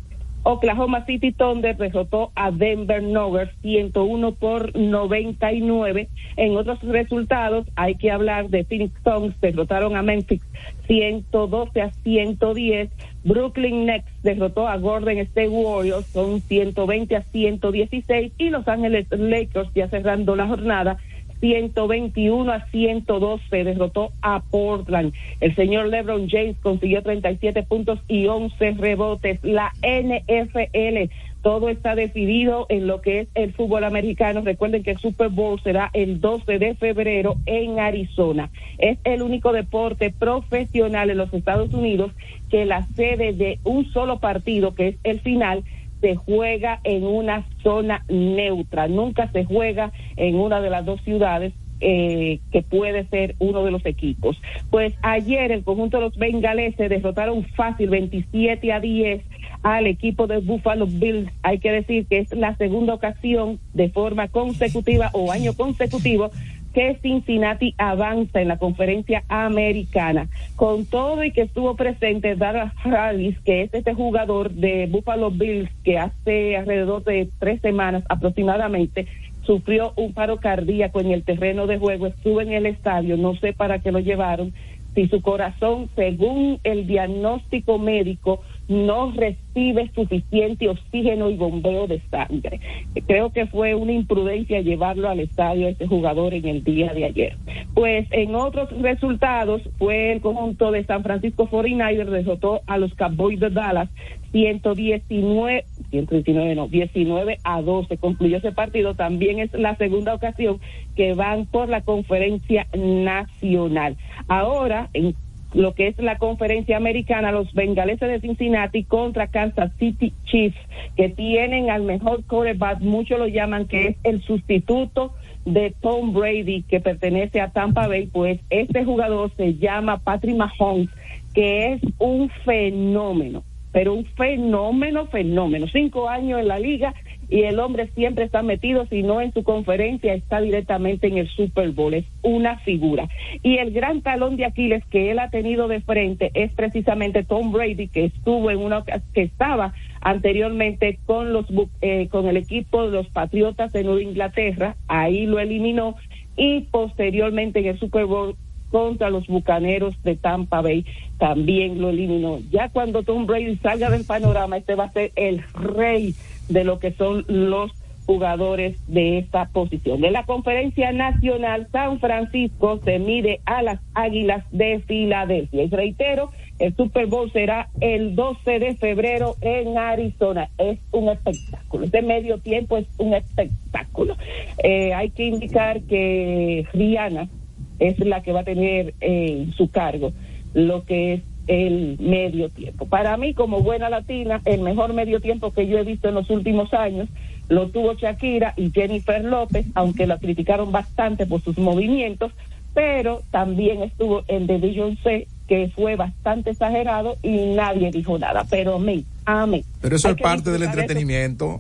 Oklahoma City Thunder derrotó a Denver Nuggets 101 por 99. En otros resultados hay que hablar de Phoenix Suns derrotaron a Memphis 112 a 110. Brooklyn Nets derrotó a Golden State Warriors son 120 a 116 y Los Ángeles Lakers ya cerrando la jornada 121 a 112 derrotó a Portland. El señor LeBron James consiguió 37 puntos y 11 rebotes. La NFL todo está decidido en lo que es el fútbol americano. Recuerden que el Super Bowl será el 12 de febrero en Arizona. Es el único deporte profesional en los Estados Unidos que la sede de un solo partido, que es el final, se juega en una zona neutra, nunca se juega en una de las dos ciudades eh, que puede ser uno de los equipos. Pues ayer el conjunto de los bengaleses derrotaron fácil 27 a 10 al equipo de Buffalo Bills. Hay que decir que es la segunda ocasión de forma consecutiva o año consecutivo que Cincinnati avanza en la conferencia americana. Con todo y que estuvo presente Dara Harris, que es este jugador de Buffalo Bills que hace alrededor de tres semanas aproximadamente sufrió un paro cardíaco en el terreno de juego, estuvo en el estadio, no sé para qué lo llevaron, si su corazón, según el diagnóstico médico, no recibe suficiente oxígeno y bombeo de sangre. Creo que fue una imprudencia llevarlo al estadio a ese jugador en el día de ayer. Pues en otros resultados fue el conjunto de San Francisco 49ers derrotó a los Cowboys de Dallas 119 119 no, 19 a 12 concluyó ese partido, también es la segunda ocasión que van por la conferencia nacional. Ahora, en lo que es la conferencia americana, los bengaleses de Cincinnati contra Kansas City Chiefs, que tienen al mejor quarterback, muchos lo llaman que es el sustituto de Tom Brady, que pertenece a Tampa Bay, pues este jugador se llama Patrick Mahomes, que es un fenómeno, pero un fenómeno, fenómeno. Cinco años en la liga y el hombre siempre está metido, si no en su conferencia, está directamente en el Super Bowl, es una figura. Y el gran talón de Aquiles que él ha tenido de frente es precisamente Tom Brady, que estuvo en una que estaba anteriormente con los eh, con el equipo de los Patriotas de Nueva Inglaterra, ahí lo eliminó y posteriormente en el Super Bowl contra los Bucaneros de Tampa Bay también lo eliminó. Ya cuando Tom Brady salga del panorama, este va a ser el rey de lo que son los jugadores de esta posición. En la conferencia nacional, San Francisco se mide a las Águilas de Filadelfia. Y reitero, el Super Bowl será el 12 de febrero en Arizona. Es un espectáculo. Este medio tiempo es un espectáculo. Eh, hay que indicar que Rihanna es la que va a tener en su cargo lo que es el medio tiempo. Para mí, como buena latina, el mejor medio tiempo que yo he visto en los últimos años lo tuvo Shakira y Jennifer López, aunque la criticaron bastante por sus movimientos, pero también estuvo el de Beyoncé, que fue bastante exagerado y nadie dijo nada. Pero amén, amén. Pero eso es parte del entretenimiento.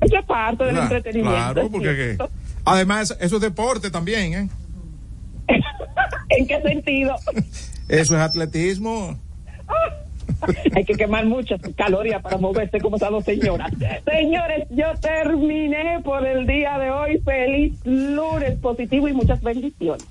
Eso es parte del entretenimiento. Claro, porque además eso es deporte también, ¿eh? ¿En qué sentido? Eso es atletismo. Hay que quemar muchas calorías para moverse como esa dos señoras. Señores, yo terminé por el día de hoy. Feliz lunes positivo y muchas bendiciones.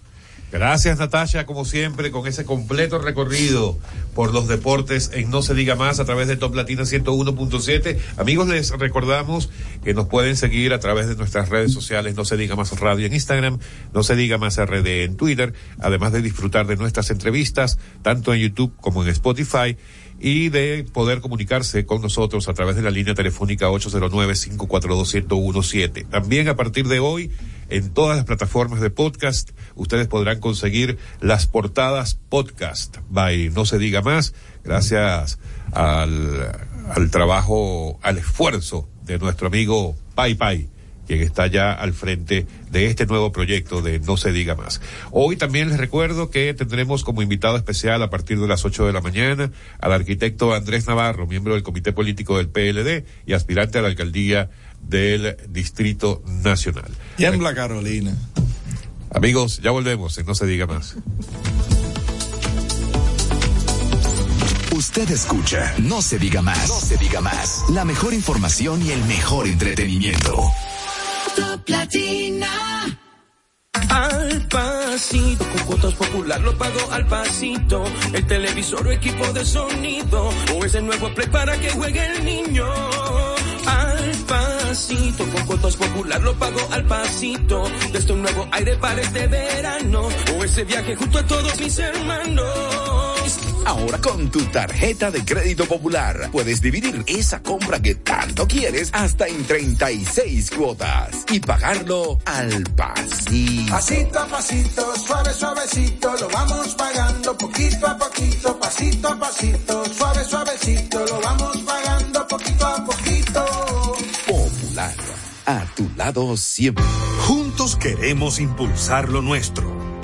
Gracias Natasha, como siempre, con ese completo recorrido por los deportes en No se diga más a través de Top Latina 101.7. Amigos, les recordamos que nos pueden seguir a través de nuestras redes sociales No se diga más radio en Instagram, No se diga más RD en Twitter, además de disfrutar de nuestras entrevistas, tanto en YouTube como en Spotify y de poder comunicarse con nosotros a través de la línea telefónica 809-542-1017. También a partir de hoy, en todas las plataformas de podcast, ustedes podrán conseguir las portadas podcast. By No se diga más, gracias al, al trabajo, al esfuerzo de nuestro amigo Pai Pai quien está ya al frente de este nuevo proyecto de No se diga más. Hoy también les recuerdo que tendremos como invitado especial a partir de las 8 de la mañana al arquitecto Andrés Navarro, miembro del Comité Político del PLD y aspirante a la alcaldía del Distrito Nacional. Tiembla Carolina. Amigos, ya volvemos en No se diga más. Usted escucha No se diga más. No se diga más. La mejor información y el mejor entretenimiento. Top Latina. Al pasito, con cuotas popular lo pago al pasito. El televisor o equipo de sonido. O ese nuevo play para que juegue el niño. Al pasito, con cuotas popular lo pago al pasito. Desde un nuevo aire para este verano. O ese viaje junto a todos mis hermanos. Ahora con tu tarjeta de crédito popular puedes dividir esa compra que tanto quieres hasta en 36 cuotas y pagarlo al pasito. Pasito a pasito, suave, suavecito, lo vamos pagando poquito a poquito, pasito a pasito, suave, suavecito, lo vamos pagando poquito a poquito. Popular, a tu lado siempre. Juntos queremos impulsar lo nuestro.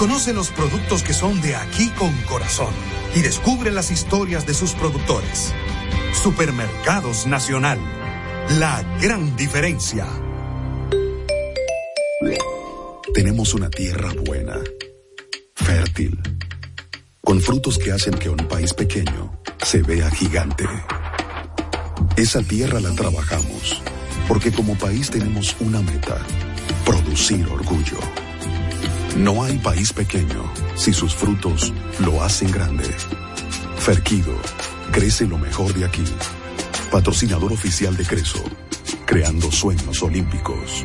Conoce los productos que son de aquí con corazón y descubre las historias de sus productores. Supermercados Nacional. La gran diferencia. Tenemos una tierra buena, fértil, con frutos que hacen que un país pequeño se vea gigante. Esa tierra la trabajamos, porque como país tenemos una meta, producir orgullo. No hay país pequeño si sus frutos lo hacen grande. Ferquido, crece lo mejor de aquí. Patrocinador oficial de Creso, creando sueños olímpicos.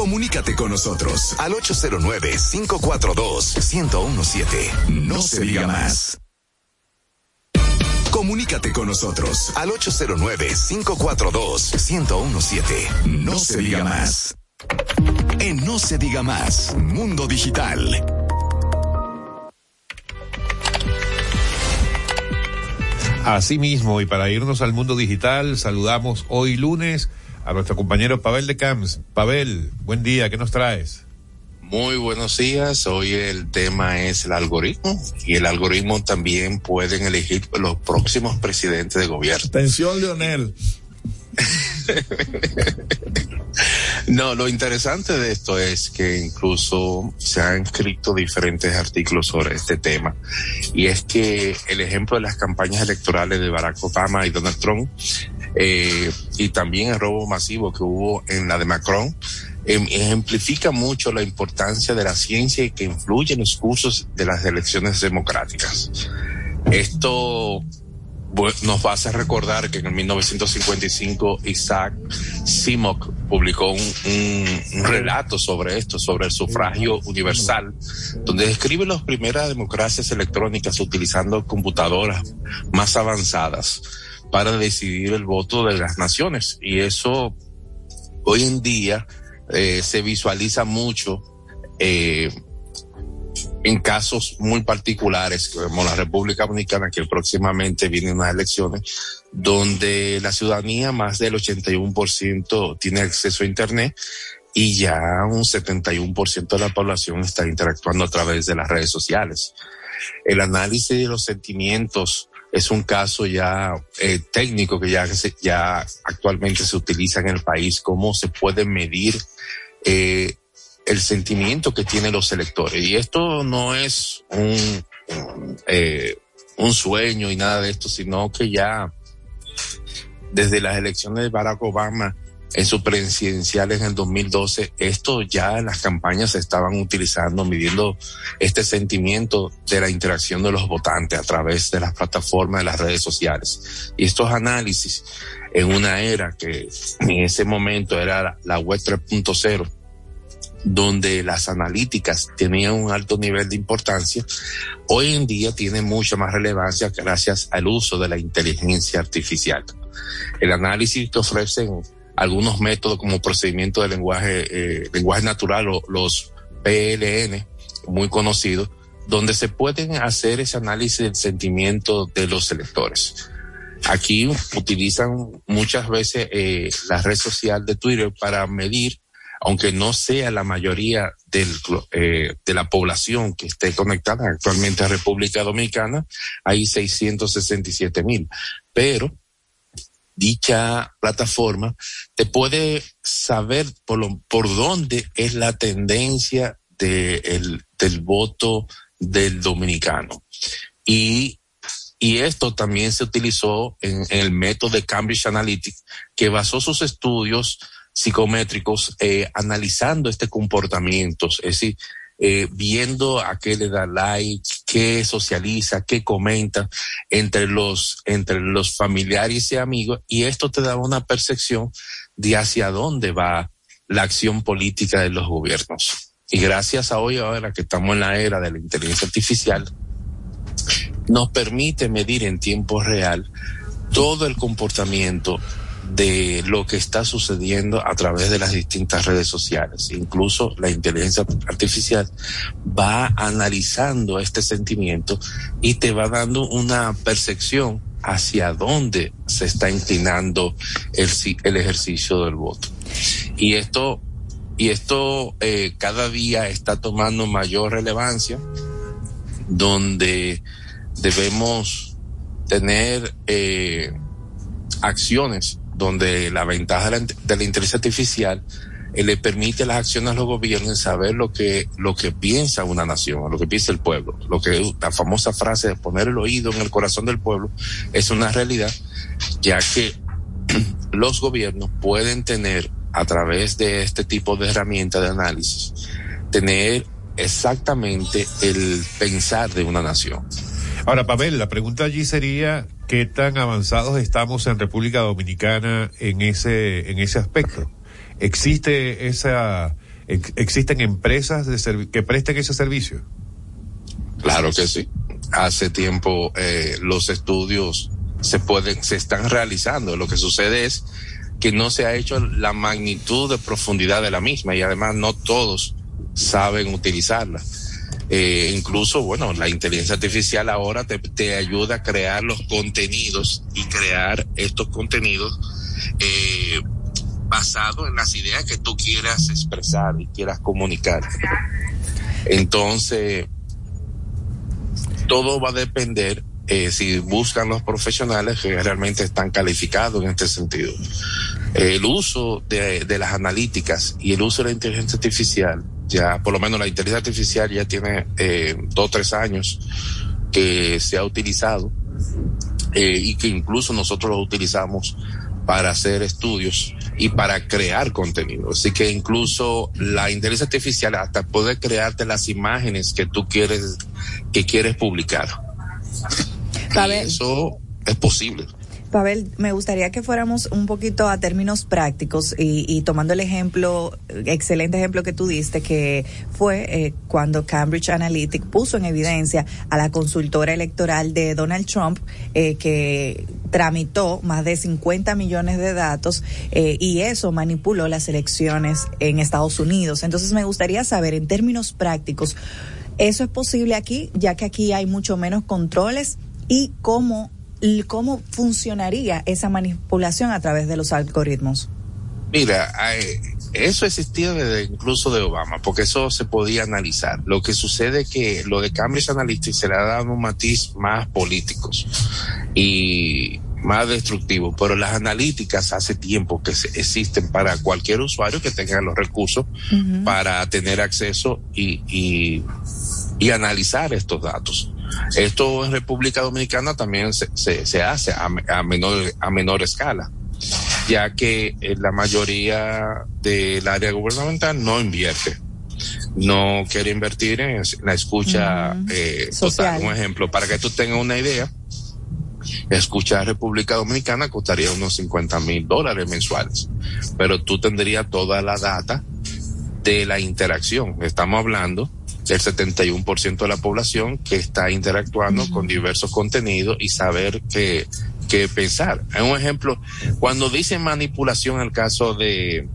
Comunícate con nosotros al 809-542-1017. No se diga más. Comunícate con nosotros al 809-542-1017. No se diga más. En No se diga más, Mundo Digital. Asimismo, y para irnos al mundo digital, saludamos hoy lunes a nuestro compañero Pavel de Camps. Pavel, buen día, ¿qué nos traes? Muy buenos días. Hoy el tema es el algoritmo y el algoritmo también pueden elegir los próximos presidentes de gobierno. Atención, Leonel. No, lo interesante de esto es que incluso se han escrito diferentes artículos sobre este tema. Y es que el ejemplo de las campañas electorales de Barack Obama y Donald Trump, eh, y también el robo masivo que hubo en la de Macron, em, ejemplifica mucho la importancia de la ciencia y que influye en los cursos de las elecciones democráticas. Esto nos hace recordar que en el 1955 Isaac Simok publicó un, relato sobre esto, sobre el sufragio universal, donde describe las primeras democracias electrónicas utilizando computadoras más avanzadas para decidir el voto de las naciones. Y eso hoy en día eh, se visualiza mucho eh, en casos muy particulares, como la República Dominicana, que próximamente vienen unas elecciones, donde la ciudadanía, más del 81% tiene acceso a Internet y ya un 71% de la población está interactuando a través de las redes sociales. El análisis de los sentimientos es un caso ya eh, técnico que ya, ya actualmente se utiliza en el país, cómo se puede medir eh, el sentimiento que tienen los electores. Y esto no es un, eh, un sueño y nada de esto, sino que ya desde las elecciones de Barack Obama en su presidencial en el 2012, esto ya en las campañas se estaban utilizando, midiendo este sentimiento de la interacción de los votantes a través de las plataformas de las redes sociales. Y estos análisis en una era que en ese momento era la web 3.0, donde las analíticas tenían un alto nivel de importancia, hoy en día tiene mucha más relevancia gracias al uso de la inteligencia artificial. El análisis que ofrecen algunos métodos como procedimiento de lenguaje, eh, lenguaje natural o los PLN, muy conocidos, donde se pueden hacer ese análisis del sentimiento de los electores. Aquí utilizan muchas veces eh, la red social de Twitter para medir aunque no sea la mayoría del, eh, de la población que esté conectada actualmente a República Dominicana, hay 667 mil. Pero dicha plataforma te puede saber por, lo, por dónde es la tendencia de el, del voto del dominicano. Y, y esto también se utilizó en, el método de Cambridge Analytics, que basó sus estudios psicométricos eh, analizando este comportamiento, es decir, eh, viendo a qué le da like, qué socializa, qué comenta entre los, entre los familiares y amigos, y esto te da una percepción de hacia dónde va la acción política de los gobiernos. Y gracias a hoy, ahora que estamos en la era de la inteligencia artificial, nos permite medir en tiempo real todo el comportamiento de lo que está sucediendo a través de las distintas redes sociales. Incluso la inteligencia artificial va analizando este sentimiento y te va dando una percepción hacia dónde se está inclinando el, el ejercicio del voto. Y esto, y esto eh, cada día está tomando mayor relevancia, donde debemos tener eh, acciones donde la ventaja de la, inteligencia artificial eh, le permite las acciones a los gobiernos saber lo que lo que piensa una nación, lo que piensa el pueblo, lo que la famosa frase de poner el oído en el corazón del pueblo es una realidad, ya que los gobiernos pueden tener a través de este tipo de herramientas de análisis tener exactamente el pensar de una nación. Ahora, Pavel, la pregunta allí sería qué tan avanzados estamos en República Dominicana en ese, en ese aspecto. ¿Existe esa, existen empresas de que presten ese servicio? Claro que sí. Hace tiempo eh, los estudios se pueden, se están realizando. Lo que sucede es que no se ha hecho la magnitud de profundidad de la misma y además no todos saben utilizarla. Eh, incluso, bueno, la inteligencia artificial ahora te, ayuda a crear los contenidos y crear estos contenidos eh, basados en las ideas que tú quieras expresar y quieras comunicar. Entonces, todo va a depender eh, si buscan los profesionales que realmente están calificados en este sentido. el uso de las analíticas y el uso de la inteligencia artificial ya por lo menos la inteligencia artificial ya tiene eh, dos o tres años que se ha utilizado eh, y que incluso nosotros lo utilizamos para hacer estudios y para crear contenido. Así que incluso la inteligencia artificial hasta puede crearte las imágenes que tú quieres, que quieres publicar. Y eso es posible. Pavel, me gustaría que fuéramos un poquito a términos prácticos y, y tomando el ejemplo, excelente ejemplo que tú diste, que fue eh, cuando Cambridge Analytic puso en evidencia a la consultora electoral de Donald Trump, eh, que tramitó más de 50 millones de datos eh, y eso manipuló las elecciones en Estados Unidos. Entonces me gustaría saber en términos prácticos, ¿eso es posible aquí, ya que aquí hay mucho menos controles? y cómo cómo funcionaría esa manipulación a través de los algoritmos. Mira, eso existía desde incluso de Obama, porque eso se podía analizar. Lo que sucede es que lo de Cambridge Analytics se le ha dado un matiz más políticos y más destructivo, pero las analíticas hace tiempo que existen para cualquier usuario que tenga los recursos uh -huh. para tener acceso y, y, y analizar estos datos. Esto en República Dominicana también se, se, se hace a, a, menor, a menor escala, ya que la mayoría del área gubernamental no invierte. No quiere invertir en la escucha uh -huh. eh, total. Un ejemplo, para que tú tengas una idea, escuchar República Dominicana costaría unos 50 mil dólares mensuales, pero tú tendrías toda la data de la interacción. Estamos hablando del 71% de la población que está interactuando uh -huh. con diversos contenidos y saber qué, qué pensar. Es un ejemplo, cuando dicen manipulación en el caso de,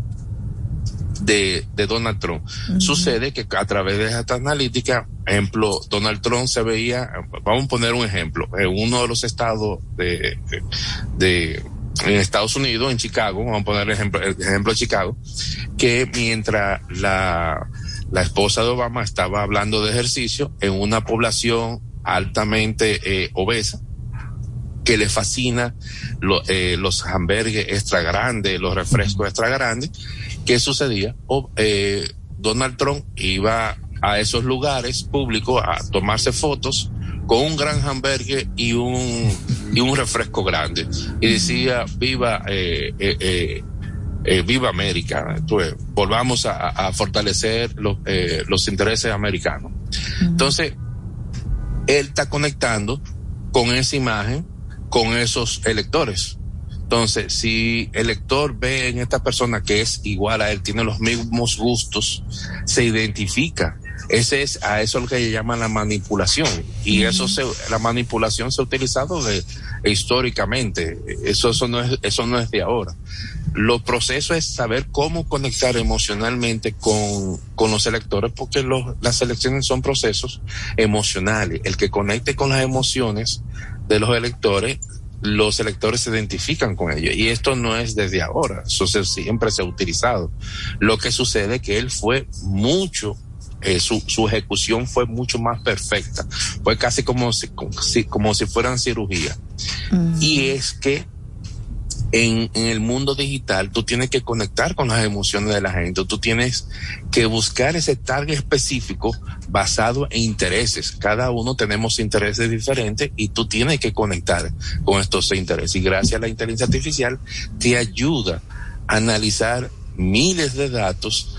de, de Donald Trump, uh -huh. sucede que a través de esta analítica, ejemplo, Donald Trump se veía, vamos a poner un ejemplo, en uno de los estados de, de, de en Estados Unidos, en Chicago, vamos a poner el ejemplo, el ejemplo de Chicago, que mientras la, la esposa de Obama estaba hablando de ejercicio en una población altamente eh, obesa, que le fascina eh, los hamburgues extra grandes, los refrescos extra grandes. ¿Qué sucedía? Eh, Donald Trump iba a esos lugares públicos a tomarse fotos con un gran hamburgues y un, y un refresco grande. Y decía, viva, eh, eh, viva América. Entonces, volvamos a, a fortalecer los, eh, los intereses americanos. Entonces, él está conectando con esa imagen, con esos electores. Entonces, si el elector ve en esta persona que es igual a él, tiene los mismos gustos, se identifica ese es a eso lo que se llama la manipulación y uh -huh. eso se, la manipulación se ha utilizado de, históricamente eso eso no es eso no es de ahora. Lo proceso es saber cómo conectar emocionalmente con, con los electores porque los, las elecciones son procesos emocionales. El que conecte con las emociones de los electores los electores se identifican con ellos. Y esto no es desde ahora, eso siempre se ha utilizado. Lo que sucede es que él fue mucho eh, su, su, ejecución fue mucho más perfecta. Fue casi como si, como si, como si fueran cirugía. Mm. Y es que en, en, el mundo digital tú tienes que conectar con las emociones de la gente. Tú tienes que buscar ese target específico basado en intereses. Cada uno tenemos intereses diferentes y tú tienes que conectar con estos intereses. Y gracias a la inteligencia artificial te ayuda a analizar miles de datos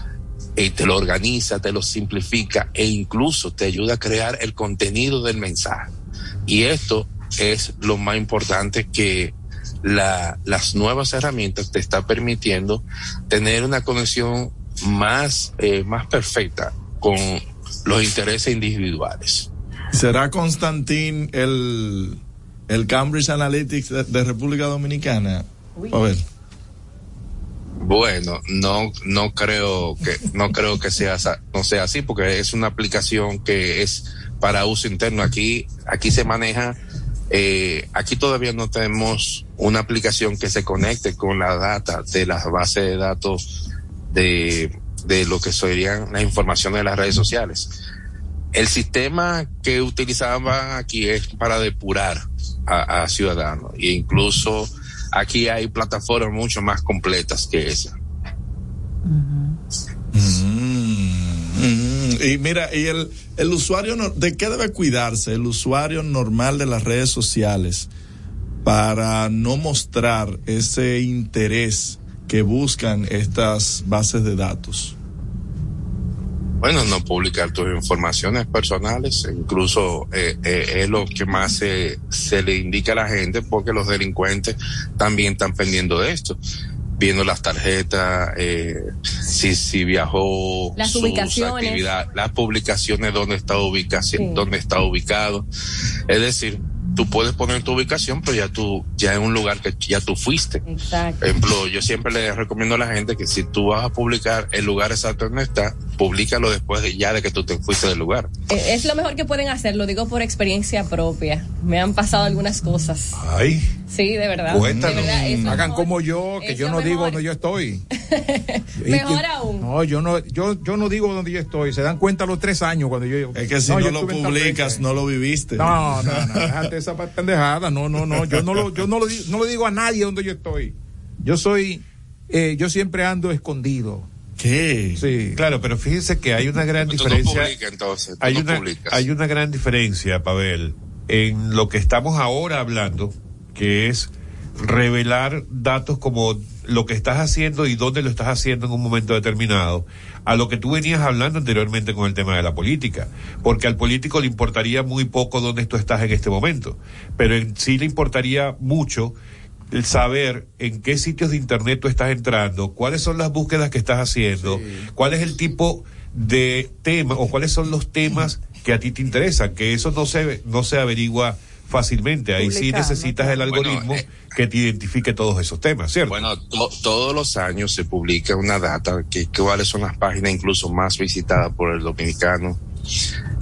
y te lo organiza, te lo simplifica e incluso te ayuda a crear el contenido del mensaje. Y esto es lo más importante que la, las nuevas herramientas te está permitiendo tener una conexión más, eh, más perfecta con los intereses individuales. ¿Será Constantín el, el Cambridge Analytics de, de República Dominicana? A ver. Bueno, no, no creo que, no creo que sea, no sea así, porque es una aplicación que es para uso interno. Aquí, aquí se maneja, eh, aquí todavía no tenemos una aplicación que se conecte con la data de las bases de datos de, de lo que serían las informaciones de las redes sociales. El sistema que utilizaban aquí es para depurar a, a ciudadanos e incluso aquí hay plataformas mucho más completas que esa. Mm, mm, y mira, y el, el usuario, ¿de qué debe cuidarse el usuario normal de las redes sociales para no mostrar ese interés que buscan estas bases de datos? Bueno, no publicar tus informaciones personales, incluso eh, eh, es lo que más se, se le indica a la gente porque los delincuentes también están pendiendo de esto viendo las tarjetas, eh, si, si viajó, Las sus ubicaciones. las publicaciones, dónde está ubicación, dónde está ubicado. Es decir, tú puedes poner tu ubicación, pero ya tú, ya en un lugar que ya tú fuiste. Exacto. Por ejemplo, yo siempre le recomiendo a la gente que si tú vas a publicar el lugar exacto donde está, públicalo después de ya de que tú te fuiste del lugar. Eh, Es lo mejor que pueden hacer, lo digo por experiencia propia. Me han pasado algunas cosas. Ay. Sí, de verdad. Cuéntanos. De verdad, es Hagan mejor. como yo, que yo no digo mejor. donde yo estoy. Mejor que- aún. No, yo no, yo, yo no digo donde yo estoy. Se dan cuenta a los tres años cuando yo. Es que si no, yo lo publicas, no lo viviste. No, no, no, déjate esa pendejada. No, no, no. Yo no lo, yo no lo, no lo digo a nadie donde yo estoy. Yo soy, eh, yo siempre ando escondido. ¿Qué? Sí. Claro, pero fíjense que hay una gran Tú no diferencia. publicas entonces, tú hay, no una, publicas. hay una gran diferencia, Pavel, en lo que estamos ahora hablando, que es revelar datos como lo que estás haciendo y dónde lo estás haciendo en un momento determinado, a lo que tú venías hablando anteriormente con el tema de la política, porque al político le importaría muy poco dónde tú estás en este momento, pero en sí le importaría mucho el saber en qué sitios de internet tú estás entrando, cuáles son las búsquedas que estás haciendo, cuál es el tipo de tema o cuáles son los temas que a ti te interesan, que eso no se no se averigua fácilmente, ahí sí necesitas el algoritmo Bueno, que te identifique todos esos temas, ¿cierto? Bueno, to- todos los años se publica una data que cuáles son las páginas incluso más visitadas por el dominicano.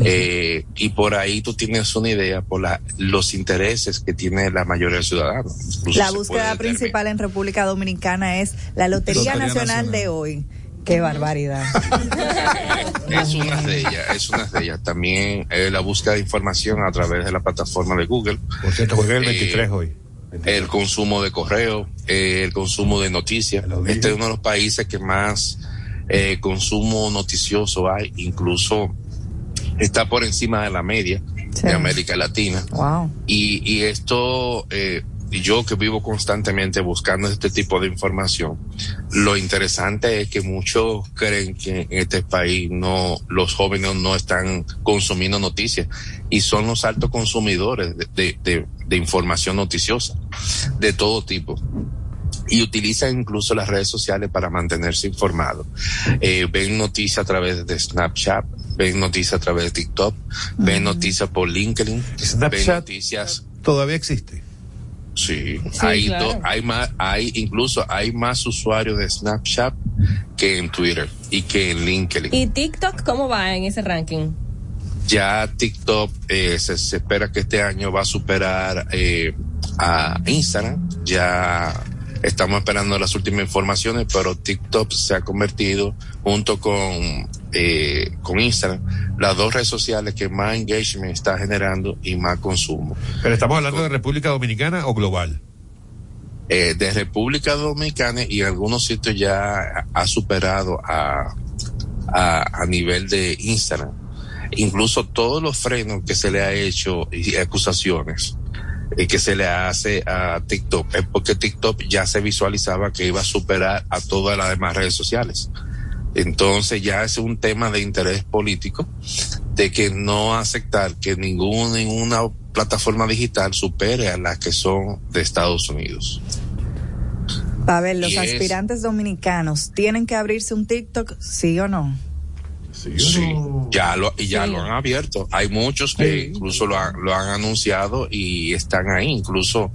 Eh, y por ahí tú tienes una idea por la, los intereses que tiene la mayoría de ciudadanos. Incluso La búsqueda principal en República Dominicana es la Lotería, Lotería Nacional, Nacional. de hoy. Qué barbaridad. Es una de ellas, es una de ellas. También eh, la búsqueda de información a través de la plataforma de Google. Por cierto, jugué el Eh, 23 hoy. El consumo de correo, eh, el consumo de noticias. Este es uno de los países que más eh, consumo noticioso hay, incluso está por encima de la media de América Latina. Wow. Y, y esto, eh, y yo que vivo constantemente buscando este tipo de información, lo interesante es que muchos creen que en este país no, los jóvenes no están consumiendo noticias y son los altos consumidores de, de, de- de información noticiosa de todo tipo y utilizan incluso las redes sociales para mantenerse informados. Eh, ven noticias a través de Snapchat, ven noticias a través de TikTok, ven noticias por LinkedIn, ven Snapchat noticias. todavía existe. Sí, Sí, hay, claro. do- hay más, hay incluso hay más usuarios de Snapchat que en Twitter y que en LinkedIn. ¿Y TikTok cómo va en ese ranking? Ya TikTok eh, se, se espera que este año va a superar eh, a Instagram. Ya estamos esperando las últimas informaciones, pero TikTok se ha convertido junto con eh, con Instagram las dos redes sociales que más engagement está generando y más consumo. Pero estamos hablando de República Dominicana o global. Eh, de República Dominicana y en algunos sitios ya ha superado a, a, a nivel de Instagram. Incluso todos los frenos que se le ha hecho y acusaciones eh, que se le hace a TikTok es porque TikTok ya se visualizaba que iba a superar a todas las demás redes sociales. Entonces ya es un tema de interés político de que no aceptar que ninguna plataforma digital supere a las que son de Estados Unidos. Pavel, los Y es- aspirantes dominicanos tienen que abrirse un TikTok, sí o no. Sí, ya lo, y ya lo han abierto. Hay muchos que incluso lo, han- lo han anunciado y están ahí. Incluso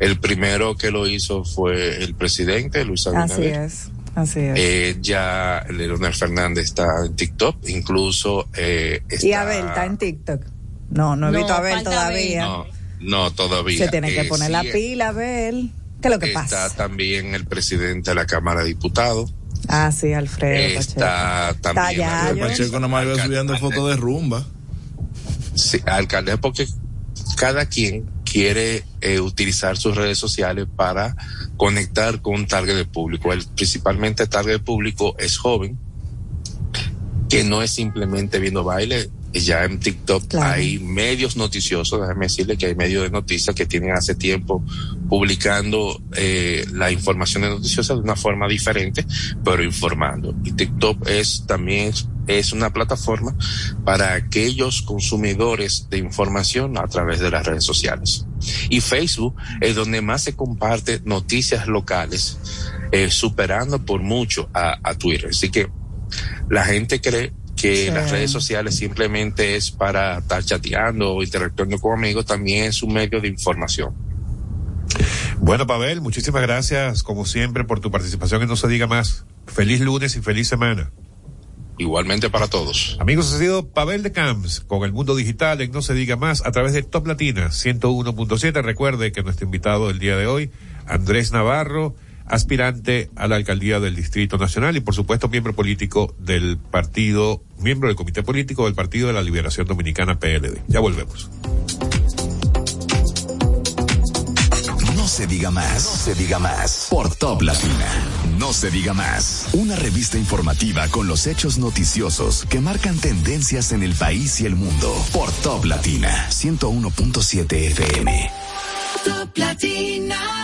el primero que lo hizo fue el presidente Luis Así Abinader. es, así es. Eh, ya el Leonel Fernández está en TikTok, incluso eh, está, y Abel está en TikTok. No, no he No, visto a Abel todavía. No, no todavía. Se tiene que Eh, poner sí, la pila, Abel. ¿Qué es lo que está pasa? también el presidente de la Cámara de Diputados. Ah, sí, Alfredo Está Pacheco. también. ya, la- yo- Pacheco nomás iba subiendo fotos de rumba. Sí, alcalde, porque cada quien quiere eh, utilizar sus redes sociales para conectar con un target de público. El principalmente target de público es joven, que no es simplemente viendo baile. Ya en TikTok Claro. hay medios noticiosos, déjame decirle que hay medios de noticias que tienen hace tiempo publicando eh, la información de noticiosas de una forma diferente, pero informando. Y TikTok es también es una plataforma para aquellos consumidores de información a través de las redes sociales. Y Facebook es donde más se comparte noticias locales, eh, superando por mucho a, a Twitter. Así que la gente cree que Sí. las redes sociales simplemente es para estar chateando o interactuando con amigos, también es un medio de información. Bueno, Pavel, muchísimas gracias, como siempre, por tu participación en No Se Diga Más. Feliz lunes y feliz semana. Igualmente para todos. Amigos, ha sido Pavel de Camps con el mundo digital en No Se Diga Más a través de Top Latina 101.7. Recuerde que nuestro invitado del día de hoy, Andrés Navarro, aspirante a la alcaldía del Distrito Nacional y por supuesto miembro político del partido, miembro del comité político del Partido de la Liberación Dominicana PLD. Ya volvemos. No se diga más, no se diga más. Por Top Latina. No se diga más. Una revista informativa con los hechos noticiosos que marcan tendencias en el país y el mundo. Por Top Latina 101.7 FM. Top Latina.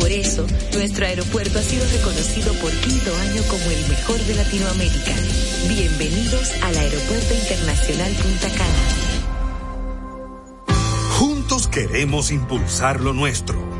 Por eso, nuestro aeropuerto ha sido reconocido por quinto año como el mejor de Latinoamérica. Bienvenidos al Aeropuerto Internacional Punta Cana. Juntos queremos impulsar lo nuestro.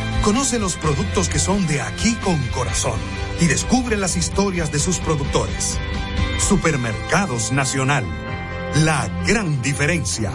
Conoce los productos que son de aquí con corazón y descubre las historias de sus productores. Supermercados Nacional. La gran diferencia.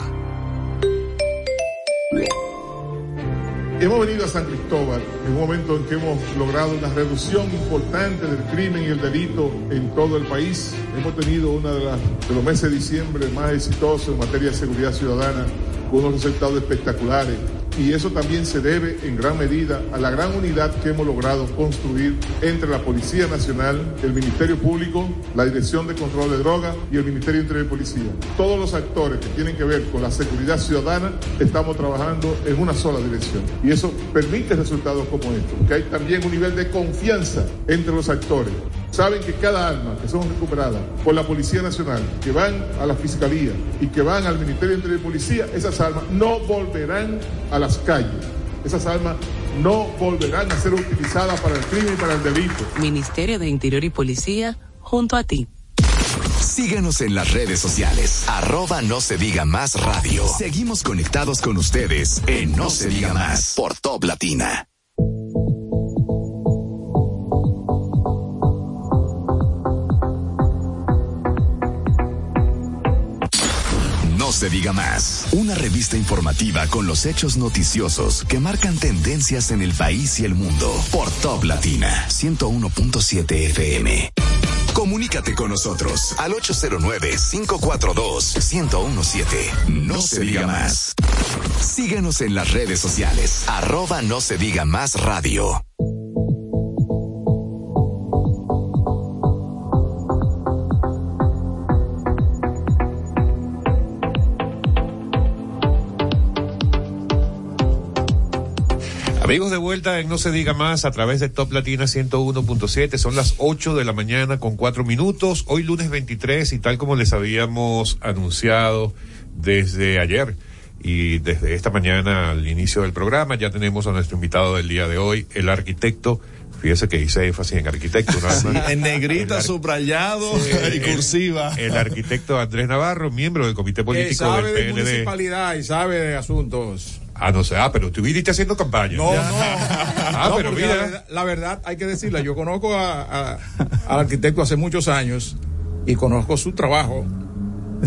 Hemos venido a San Cristóbal en un momento en que hemos logrado una reducción importante del crimen y el delito en todo el país. Hemos tenido uno de, de los meses de diciembre más exitosos en materia de seguridad ciudadana, con unos resultados espectaculares. Y eso también se debe en gran medida a la gran unidad que hemos logrado construir entre la Policía Nacional, el Ministerio Público, la Dirección de Control de Drogas y el Ministerio Interior y Policía. Todos los actores que tienen que ver con la seguridad ciudadana estamos trabajando en una sola dirección. Y eso permite resultados como estos, que hay también un nivel de confianza entre los actores. Saben que cada arma que son recuperadas por la Policía Nacional, que van a la Fiscalía y que van al Ministerio de Interior y Policía, esas armas no volverán a las calles. Esas armas no volverán a ser utilizadas para el crimen y para el delito. Ministerio de Interior y Policía, junto a ti. Síganos en las redes sociales. Arroba no se diga más radio. Seguimos conectados con ustedes en No se diga más por Top Latina. Se diga más. Una revista informativa con los hechos noticiosos que marcan tendencias en el país y el mundo por Top Latina 101.7 FM. Comunícate con nosotros al 809-542-1017. No se diga más. Síguenos en las redes sociales. Arroba no se diga más radio. Amigos de vuelta en No se diga más a través de Top Latina 101.7. Son las 8 de la mañana con 4 minutos. Hoy lunes 23 y tal como les habíamos anunciado desde ayer, Y desde esta mañana, al inicio del programa, ya tenemos a nuestro invitado del día de hoy, el arquitecto. Fíjese que hice énfasis en arquitecto. más. en negrita, subrayado Sí, y cursiva. El arquitecto Andrés Navarro, miembro del Comité Político sabe de del PLD. municipalidad y sabe de asuntos. Ah, no sé, ah, pero tú viniste haciendo campaña. No, no. Ah, No, pero mira. La verdad, la verdad, hay que decirla. Yo conozco a- a- al arquitecto hace muchos años y conozco su trabajo.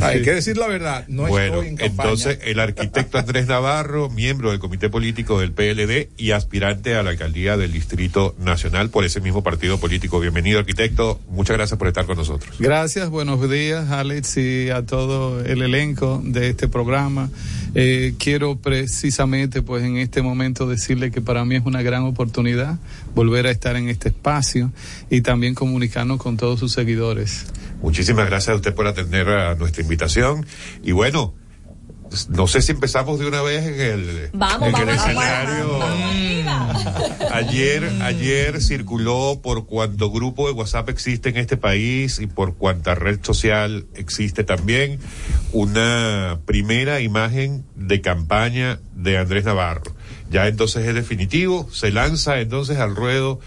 Hay que decir la verdad. No bueno, estoy en campaña. entonces el arquitecto Andrés Navarro, miembro del Comité Político del PLD y aspirante a la alcaldía del Distrito Nacional por ese mismo partido político. Bienvenido, arquitecto. Muchas gracias por estar con nosotros. Gracias, buenos días Alex y a todo el elenco de este programa. Eh, quiero precisamente pues en este momento decirle que para mí es una gran oportunidad volver a estar en este espacio y también comunicarnos con todos sus seguidores. Muchísimas gracias a usted por atender a nuestra invitación. Y bueno, no sé si empezamos de una vez en el, Vamos, en el vamos, escenario. Ayer, ayer circuló por cuánto grupo de WhatsApp existe en este país y por cuánta red social existe también una primera imagen de campaña de Andrés Navarro. Ya entonces es definitivo, se lanza entonces al ruedo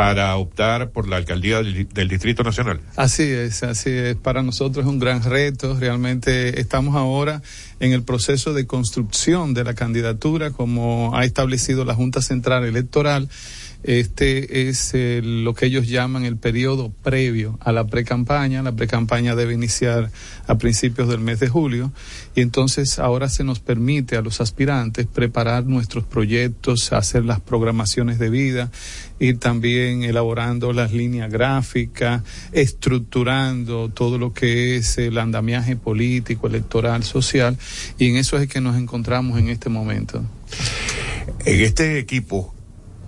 para optar por la alcaldía del, Distrito Nacional. Así es, así es. Para nosotros es un gran reto. Realmente estamos ahora en el proceso de construcción de la candidatura, como ha establecido la Junta Central Electoral. Este es eh, lo que ellos llaman el periodo previo a la precampaña. La precampaña debe iniciar a principios del mes de julio y entonces ahora se nos permite a los aspirantes preparar nuestros proyectos, hacer las programaciones de vida, ir también elaborando las líneas gráficas, estructurando todo lo que es el andamiaje político, electoral, social y en eso es que nos encontramos en este momento. En este equipo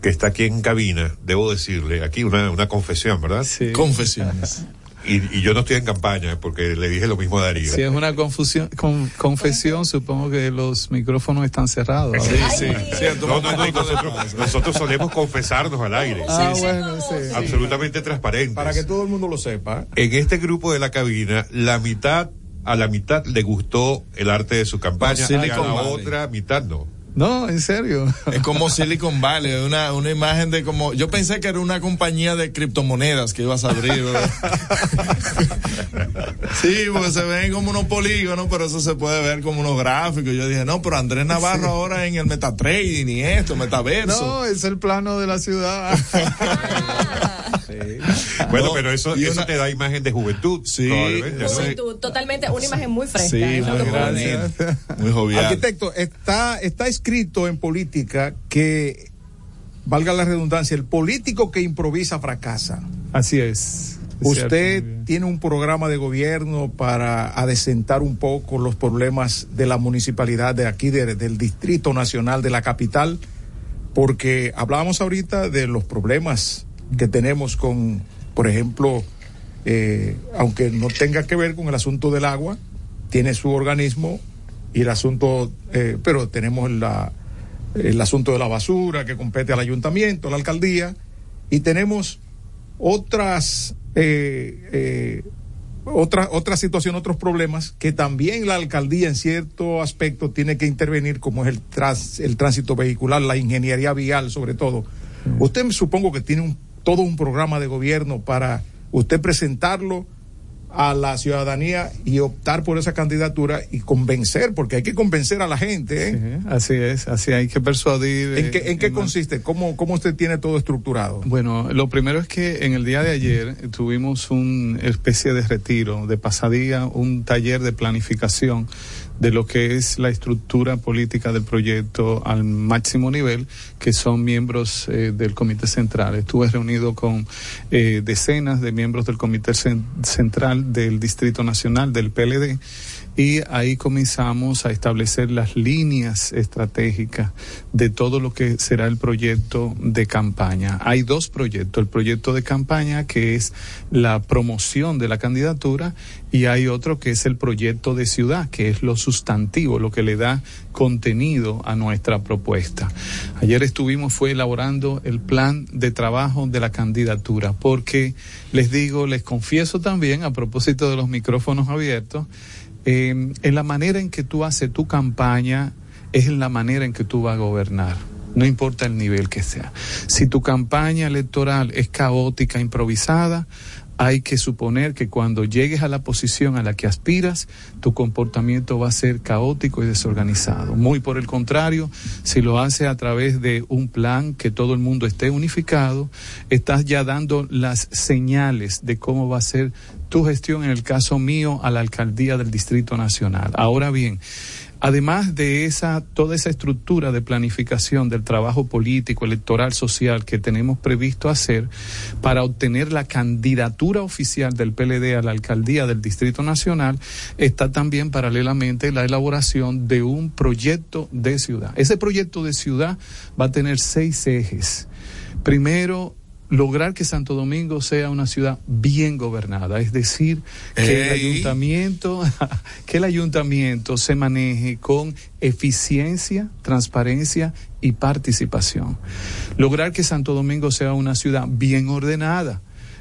que está aquí en cabina, debo decirle, aquí una, una confesión, ¿verdad? Sí. Confesiones. Y, y yo no estoy en campaña porque le dije lo mismo a Darío. Si es una confusión, con- confesión, supongo que los micrófonos están cerrados. Sí, sí. No, no, no, nosotros, nosotros solemos confesarnos al aire. Ah, bueno, sí. Absolutamente transparentes. Para que todo el mundo lo sepa. En este grupo de la cabina, la mitad, a la mitad le gustó el arte de su campaña, No, y a la otra mitad no. No, en serio. Es como Silicon Valley, una, una imagen de como. Yo pensé que era una compañía de criptomonedas que ibas a abrir. ¿verdad? sí, porque se ven como unos polígonos, pero eso se puede ver como unos gráficos. Yo dije, no, pero Andrés Navarro ahora en el metatrading y esto, metaverso. No, es el plano de la ciudad. Bueno, No, pero eso, y eso una- te da imagen de juventud. Sí. Juventud, totalmente una imagen muy fresca. Sí, es muy grande. Muy jovial. Arquitecto, está, está escrito en política que, valga la redundancia, el político que improvisa fracasa. Así es. Usted Cierto. tiene un programa de gobierno para adecentar un poco los problemas de la municipalidad de aquí, de- del Distrito Nacional de la capital, porque hablábamos ahorita de los problemas que tenemos con, por ejemplo, eh, aunque no tenga que ver con el asunto del agua, tiene su organismo y el asunto, eh, pero tenemos la, el asunto de la basura que compete al ayuntamiento, a la alcaldía, y tenemos otras eh, eh, otra otra situación, otros problemas que también la alcaldía en cierto aspecto tiene que intervenir, como es el trans- el tránsito vehicular, la ingeniería vial, sobre todo. Usted supongo que tiene un, todo un programa de gobierno para usted presentarlo a la ciudadanía y optar por esa candidatura y convencer, porque hay que convencer a la gente. ¿eh? Sí, así es, así hay que persuadir. ¿En eh, qué, en qué en- consiste? ¿Cómo, ¿Cómo usted tiene todo estructurado? Bueno, lo primero es que en el día de ayer tuvimos una especie de retiro, de pasadía, un taller de planificación de lo que es la estructura política del proyecto al máximo nivel, que son miembros eh, del Comité Central. Estuve reunido con eh, decenas de miembros del Comité Cen- Central del Distrito Nacional, del PLD, y ahí comenzamos a establecer las líneas estratégicas de todo lo que será el proyecto de campaña. Hay dos proyectos, el proyecto de campaña que es la promoción de la candidatura y hay otro que es el proyecto de ciudad, que es lo sustantivo, lo que le da contenido a nuestra propuesta. Ayer estuvimos fue elaborando el plan de trabajo de la candidatura, porque les digo, les confieso también a propósito de los micrófonos abiertos, eh, en la manera en que tú haces tu campaña es en la manera en que tú vas a gobernar no importa el nivel que sea. Si tu campaña electoral es caótica, improvisada, hay que suponer que cuando llegues a la posición a la que aspiras, tu comportamiento va a ser caótico y desorganizado. Muy por el contrario, si lo haces a través de un plan que todo el mundo esté unificado, estás ya dando las señales de cómo va a ser tu gestión, en el caso mío, a la alcaldía del Distrito Nacional. Ahora bien, Además de esa, toda esa estructura de planificación del trabajo político, electoral, social que tenemos previsto hacer para obtener la candidatura oficial del PLD a la alcaldía del Distrito Nacional, está también paralelamente la elaboración de un proyecto de ciudad. Ese proyecto de ciudad va a tener seis ejes. Primero, lograr que Santo Domingo sea una ciudad bien gobernada, es decir, que el ayuntamiento, que el ayuntamiento se maneje con eficiencia, transparencia y participación. Lograr que Santo Domingo sea una ciudad bien ordenada.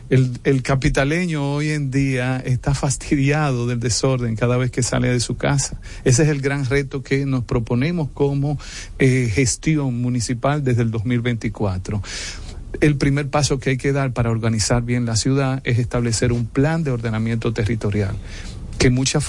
El, el, capitaleño hoy en día está fastidiado del desorden cada vez que sale de su casa. Ese es el gran reto que nos proponemos como eh, gestión municipal desde el 2024 el primer paso que hay que dar para organizar bien la ciudad es establecer un plan de ordenamiento territorial que mucha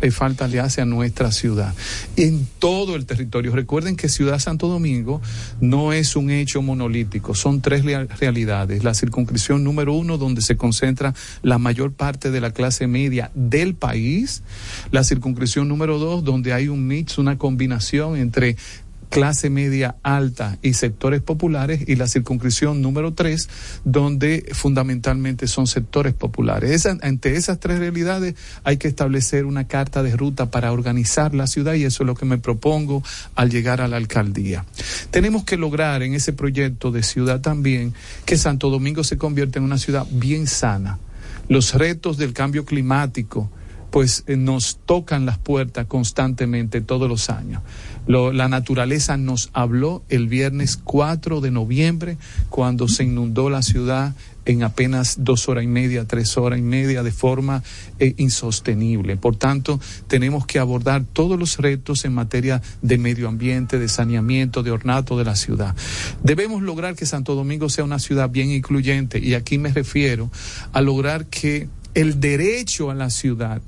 eh, falta le hace a nuestra ciudad en todo el territorio. Recuerden que Ciudad Santo Domingo no es un hecho monolítico, son tres realidades. La circunscripción número uno, donde se concentra la mayor parte de la clase media del país. La circunscripción número dos, donde hay un mix, una combinación entre clase media alta y sectores populares y la circunscripción número tres donde fundamentalmente son sectores populares. ante esas tres realidades hay que establecer una carta de ruta para organizar la ciudad y eso es lo que me propongo al llegar a la alcaldía. Tenemos que lograr en ese proyecto de ciudad también que Santo Domingo se convierta en una ciudad bien sana. Los retos del cambio climático, pues eh, nos tocan las puertas constantemente todos los años la naturaleza nos habló el viernes 4 de noviembre cuando se inundó la ciudad en apenas dos horas y media, tres horas y media de forma eh, insostenible. Por tanto, tenemos que abordar todos los retos en materia de medio ambiente, de saneamiento, de ornato de la ciudad. Debemos lograr que Santo Domingo sea una ciudad bien incluyente y aquí me refiero a lograr que el derecho a la ciudad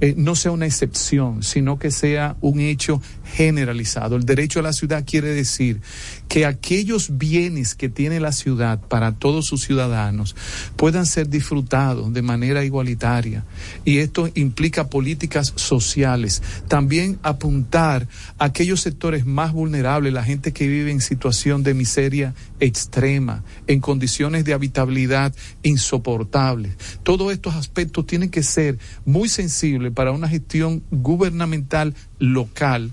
eh, no sea una excepción, sino que sea un hecho generalizado. El derecho a la ciudad quiere decir que aquellos bienes que tiene la ciudad para todos sus ciudadanos puedan ser disfrutados de manera igualitaria. Y esto implica políticas sociales. También apuntar a aquellos sectores más vulnerables, la gente que vive en situación de miseria extrema, en condiciones de habitabilidad insoportables. Todos estos aspectos tienen que ser muy sensibles para una gestión gubernamental local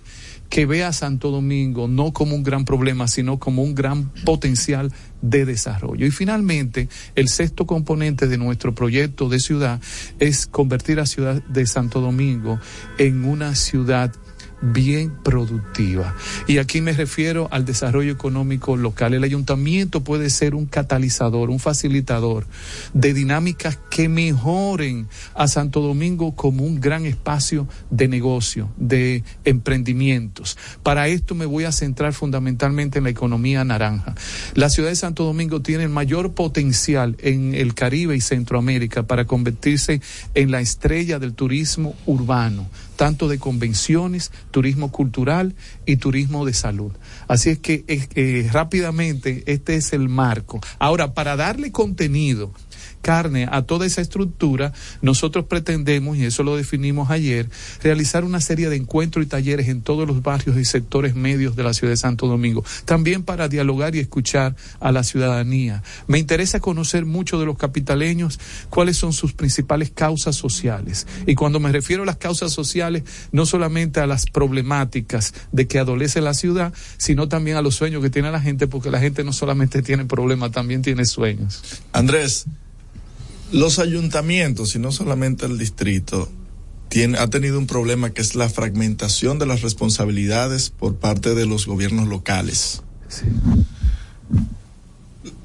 que vea a Santo Domingo no como un gran problema, sino como un gran potencial de desarrollo. Y finalmente, el sexto componente de nuestro proyecto de ciudad es convertir a Ciudad de Santo Domingo en una ciudad bien productiva. Y aquí me refiero al desarrollo económico local. El ayuntamiento puede ser un catalizador, un facilitador de dinámicas que mejoren a Santo Domingo como un gran espacio de negocio, de emprendimientos. Para esto me voy a centrar fundamentalmente en la economía naranja. La ciudad de Santo Domingo tiene el mayor potencial en el Caribe y Centroamérica para convertirse en la estrella del turismo urbano tanto de convenciones, turismo cultural y turismo de salud. Así es que eh, rápidamente este es el marco. Ahora, para darle contenido carne a toda esa estructura, nosotros pretendemos, y eso lo definimos ayer, realizar una serie de encuentros y talleres en todos los barrios y sectores medios de la ciudad de Santo Domingo, también para dialogar y escuchar a la ciudadanía. Me interesa conocer mucho de los capitaleños cuáles son sus principales causas sociales. Y cuando me refiero a las causas sociales, no solamente a las problemáticas de que adolece la ciudad, sino también a los sueños que tiene la gente, porque la gente no solamente tiene problemas, también tiene sueños. Andrés, los ayuntamientos, y no solamente el distrito, tiene, ha tenido un problema que es la fragmentación de las responsabilidades por parte de los gobiernos locales.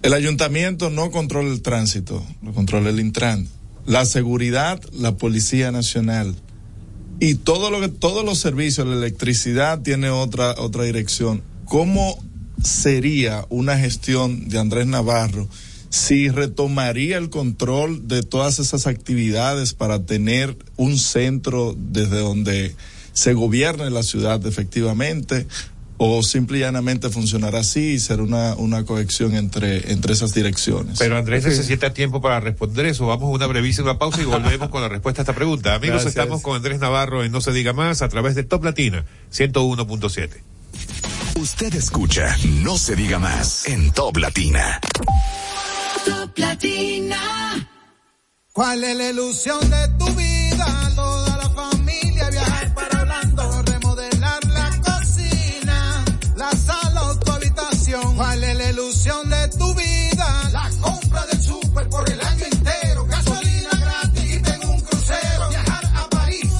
El ayuntamiento no controla el tránsito, lo controla el Intran. La seguridad, la Policía Nacional. y todo lo que todos los servicios, la electricidad tiene otra otra dirección. ¿Cómo sería una gestión de Andrés Navarro si retomaría el control de todas esas actividades para tener un centro desde donde se gobierne la ciudad efectivamente? o simple y llanamente funcionará así y será una, una cohesión entre, entre esas direcciones. Pero Andrés necesita tiempo para responder eso. Vamos a una brevísima pausa y volvemos con la respuesta a esta pregunta. Amigos, Gracias. estamos con Andrés Navarro en No se diga más a través de Top Latina 101.7. Usted escucha No se diga más en Top Latina. ¿Cuál es la ilusión de tu vida? Toda la familia viajar para Orlando, remodelar la cocina, la sala o tu habitación. ¿Cuál es la ilusión de tu vida? La compra del súper por el año entero, gasolina gratis y tengo un crucero. Viajar a París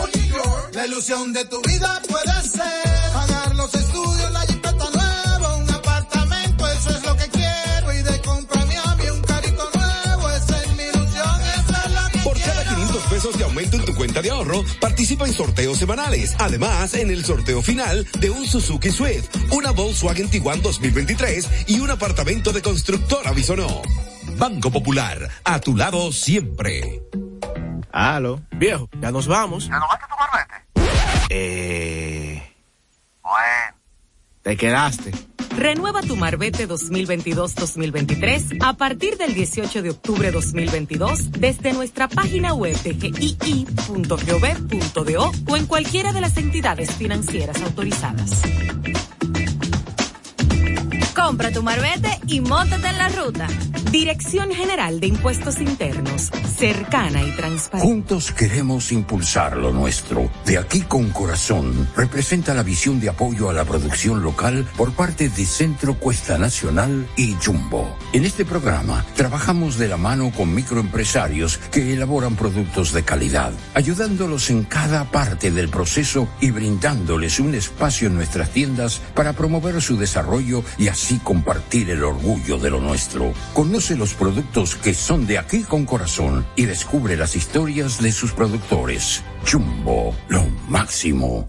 o New York. La ilusión de tu vida cuenta de ahorro, participa en sorteos semanales. Además, en el sorteo final de un Suzuki Swift, una Volkswagen Tiguan 2023 y un apartamento de constructora Bisonó. Banco Popular, a tu lado siempre. Aló. Viejo, ya nos vamos. ¿Ya no vas a tu barbete? Eh. Bueno. Te quedaste. Renueva tu Marbete 2022-2023 a partir del 18 de octubre 2022 desde nuestra página web de o en cualquiera de las entidades financieras autorizadas. Compra tu marbete y montate en la ruta. Dirección General de Impuestos Internos, cercana y transparente. Juntos queremos impulsar lo nuestro. De aquí con corazón representa la visión de apoyo a la producción local por parte de Centro Cuesta Nacional y Jumbo. En este programa trabajamos de la mano con microempresarios que elaboran productos de calidad, ayudándolos en cada parte del proceso y brindándoles un espacio en nuestras tiendas para promover su desarrollo y así compartir el orgullo de lo nuestro. Conoce los productos que son de aquí con corazón y descubre las historias de sus productores. Jumbo, lo máximo.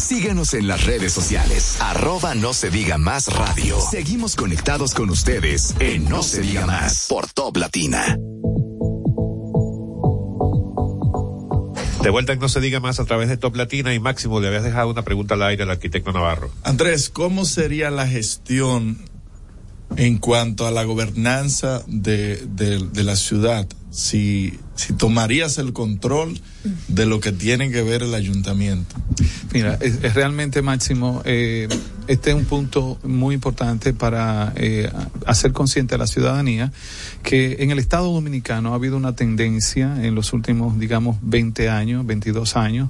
Síguenos en las redes sociales. Arroba no se diga más radio. Seguimos conectados con ustedes en No se diga más por Top Latina. De vuelta en No se diga más a través de Top Latina y Máximo, le habías dejado una pregunta al aire al arquitecto Navarro. Andrés, ¿cómo sería la gestión en cuanto a la gobernanza de, de- de la ciudad? Si, si tomarías el control de lo que tiene que ver el ayuntamiento. Mira, es, realmente Máximo, eh, este es un punto muy importante para eh, hacer consciente a la ciudadanía que en el Estado Dominicano ha habido una tendencia en los últimos, digamos, 20 años, 22 años,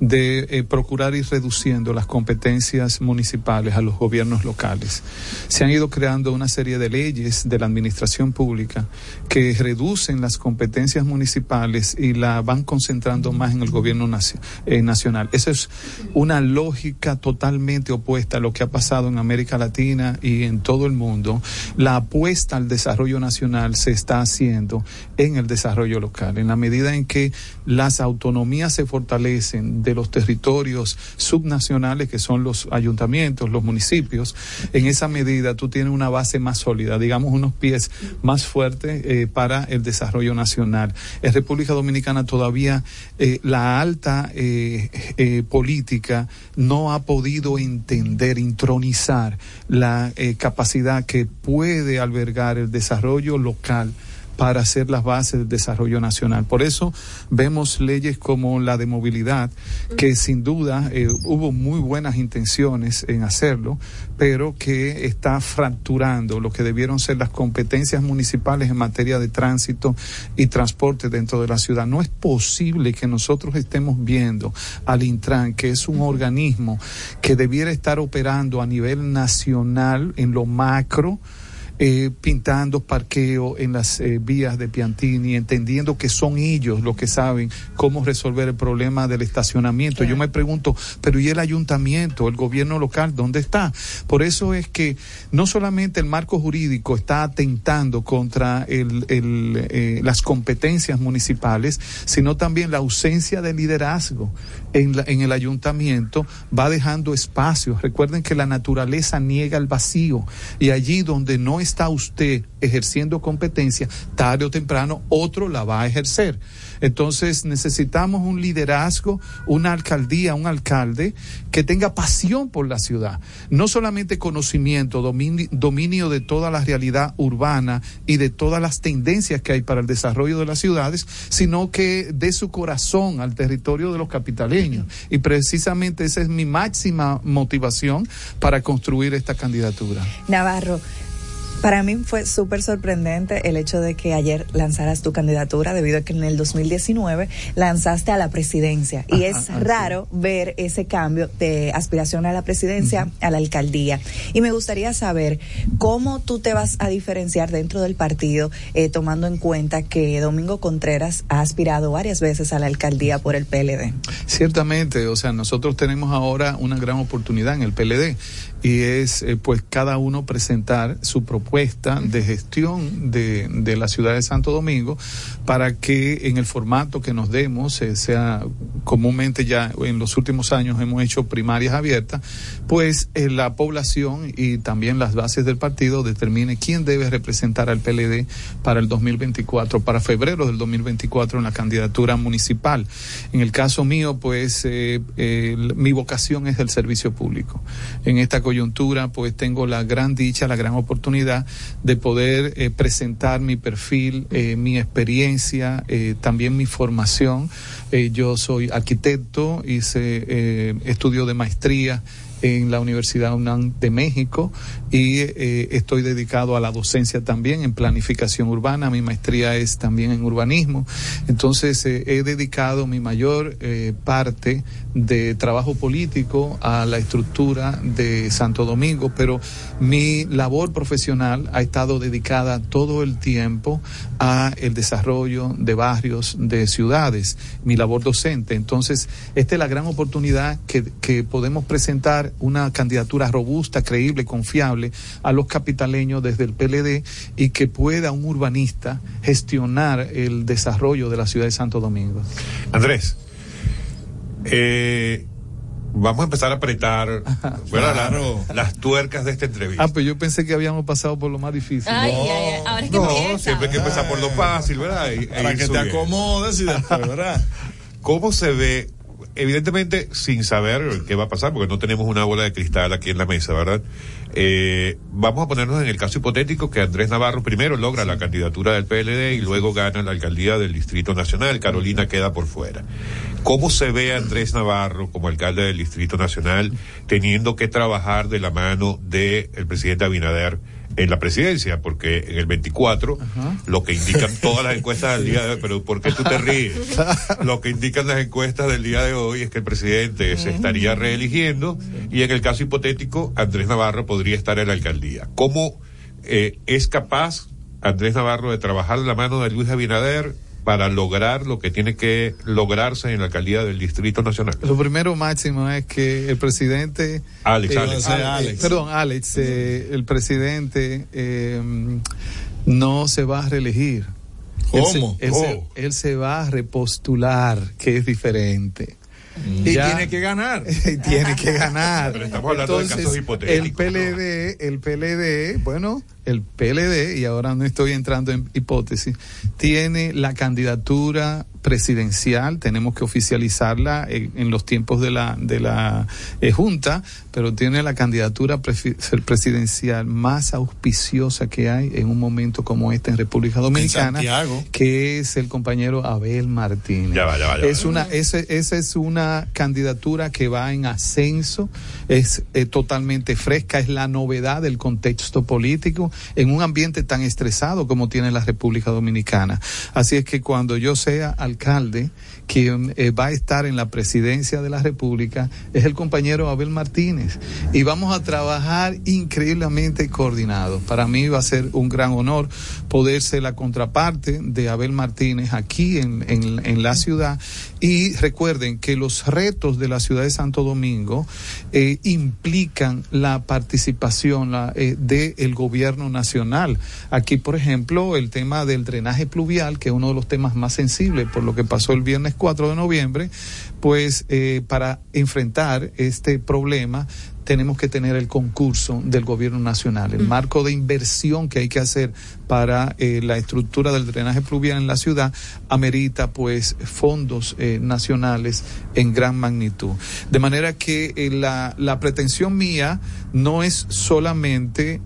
de eh, procurar ir reduciendo las competencias municipales a los gobiernos locales. Se han ido creando una serie de leyes de la administración pública que reducen las competencias municipales y la van concentrando más en el gobierno nacio- eh, nacional. Esa es una lógica totalmente opuesta a lo que ha pasado en América Latina y en todo el mundo. La apuesta al desarrollo nacional se está haciendo en el desarrollo local. En la medida en que las autonomías se fortalecen de los territorios subnacionales, que son los ayuntamientos, los municipios, en esa medida tú tienes una base más sólida, digamos unos pies más fuertes eh, para el desarrollo nacional. En República Dominicana todavía eh, la alta eh, política no ha podido entender, intronizar la capacidad que puede albergar el desarrollo local para hacer las bases del desarrollo nacional. Por eso vemos leyes como la de movilidad, que sin duda eh, hubo muy buenas intenciones en hacerlo, pero que está fracturando lo que debieron ser las competencias municipales en materia de tránsito y transporte dentro de la ciudad. No es posible que nosotros estemos viendo al Intran, que es un organismo que debiera estar operando a nivel nacional en lo macro, eh, pintando parqueo en las eh, vías de Piantini, entendiendo que son ellos los que saben cómo resolver el problema del estacionamiento. Yo me pregunto, pero ¿y el ayuntamiento, el gobierno local, dónde está? Por eso es que no solamente el marco jurídico está atentando contra el, el, eh, las competencias municipales, sino también la ausencia de liderazgo en, la, en el ayuntamiento va dejando espacios. Recuerden que la naturaleza niega el vacío y allí donde no está usted ejerciendo competencia, tarde o temprano otro la va a ejercer. Entonces necesitamos un liderazgo, una alcaldía, un alcalde que tenga pasión por la ciudad, no solamente conocimiento, dominio, dominio de toda la realidad urbana y de todas las tendencias que hay para el desarrollo de las ciudades, sino que dé su corazón al territorio de los capitaleños. Y precisamente esa es mi máxima motivación para construir esta candidatura. Navarro, para mí fue súper sorprendente el hecho de que ayer lanzaras tu candidatura debido a que en el 2019 lanzaste a la presidencia y Ajá, es raro ver ese cambio de aspiración a la presidencia a la alcaldía. Y me gustaría saber cómo tú te vas a diferenciar dentro del partido eh, tomando en cuenta que Domingo Contreras ha aspirado varias veces a la alcaldía por el PLD. Ciertamente, o sea, nosotros tenemos ahora una gran oportunidad en el PLD y es eh, pues cada uno presentar su propuesta de gestión de, de, la ciudad de Santo Domingo para que en el formato que nos demos, eh, sea comúnmente ya en los últimos años hemos hecho primarias abiertas, pues eh, la población y también las bases del partido determine quién debe representar al PLD para el 2024, para febrero del 2024 en la candidatura municipal. En el caso mío, pues mi vocación es el servicio público. En esta coyuntura, pues tengo la gran dicha, la gran oportunidad de poder eh, presentar mi perfil, eh, mi experiencia, eh, también mi formación. yo soy arquitecto, hice estudio de maestría en la Universidad UNAM de México y eh, estoy dedicado a la docencia también en planificación urbana. Mi maestría es también en urbanismo. Entonces eh, he dedicado mi mayor eh, parte de trabajo político a la estructura de Santo Domingo, pero mi labor profesional ha estado dedicada todo el tiempo a el desarrollo de barrios, de ciudades, mi labor docente. Entonces, esta es la gran oportunidad que, que podemos presentar una candidatura robusta, creíble, confiable a los capitaleños desde el PLD y que pueda un urbanista gestionar el desarrollo de la ciudad de Santo Domingo. Andrés, eh, vamos a empezar a apretar claro. las, las tuercas de esta entrevista. Ah, pues yo pensé que habíamos pasado por lo más difícil. Ay, no, ay, ay. Ahora es que no empieza. siempre hay que empezar por lo fácil, ¿verdad? Y, Para que te acomodes y después, ¿verdad? ¿Cómo se ve? Evidentemente, sin saber qué va a pasar, porque no tenemos una bola de cristal aquí en la mesa, ¿verdad? Eh, vamos a ponernos en el caso hipotético que Andrés Navarro primero logra la candidatura del PLD y luego gana la alcaldía del Distrito Nacional. Carolina queda por fuera. ¿Cómo se ve a Andrés Navarro como alcalde del Distrito Nacional teniendo que trabajar de la mano del presidente Abinader? En la presidencia, porque en el 24, lo que indican todas las encuestas del día de hoy, pero ¿por qué tú te ríes? Lo que indican las encuestas del día de hoy es que el presidente se estaría reeligiendo y en el caso hipotético, Andrés Navarro podría estar en la alcaldía. ¿Cómo eh, es capaz Andrés Navarro de trabajar de la mano de Luis Abinader para lograr lo que tiene que lograrse en la alcaldía del Distrito Nacional? Lo primero máximo es que el presidente... Alex, eh, Alex. Ale- Alex. Perdón, Alex, eh, el presidente eh, no se va a reelegir. Él se- ¿Cómo? Él, se, él se va a repostular, que es diferente. Y Ya- tiene que ganar. tiene que ganar. Pero estamos hablando de casos hipotéticos, El PLD, el PLD, bueno, el PLD, y ahora no estoy entrando en hipótesis, tiene la candidatura presidencial, tenemos que oficializarla en, en los tiempos de la, de la eh, Junta, pero tiene la candidatura presidencial más auspiciosa que hay en un momento como este en República Dominicana, que es el compañero Abel Martínez. Ya va, ya va, ya va. es una, ese, esa es una candidatura que va en ascenso, es eh, totalmente fresca, es la novedad del contexto político en un ambiente tan estresado como tiene la República Dominicana. Así es que cuando yo sea alcalde, quien eh, va a estar en la presidencia de la República es el compañero Abel Martínez y vamos a trabajar increíblemente coordinados. Para mí va a ser un gran honor poder ser la contraparte de Abel Martínez aquí en, en la ciudad y recuerden que los retos de la ciudad de Santo Domingo eh, implican la participación eh, del gobierno nacional. Aquí, por ejemplo, el tema del drenaje pluvial, que es uno de los temas más sensibles por lo que pasó el viernes 4 de noviembre, pues eh, para enfrentar este problema tenemos que tener el concurso del gobierno nacional, el marco de inversión que hay que hacer para eh, la estructura del drenaje pluvial en la ciudad amerita pues fondos eh, nacionales en gran magnitud. De manera que eh, la, la pretensión mía no es solamente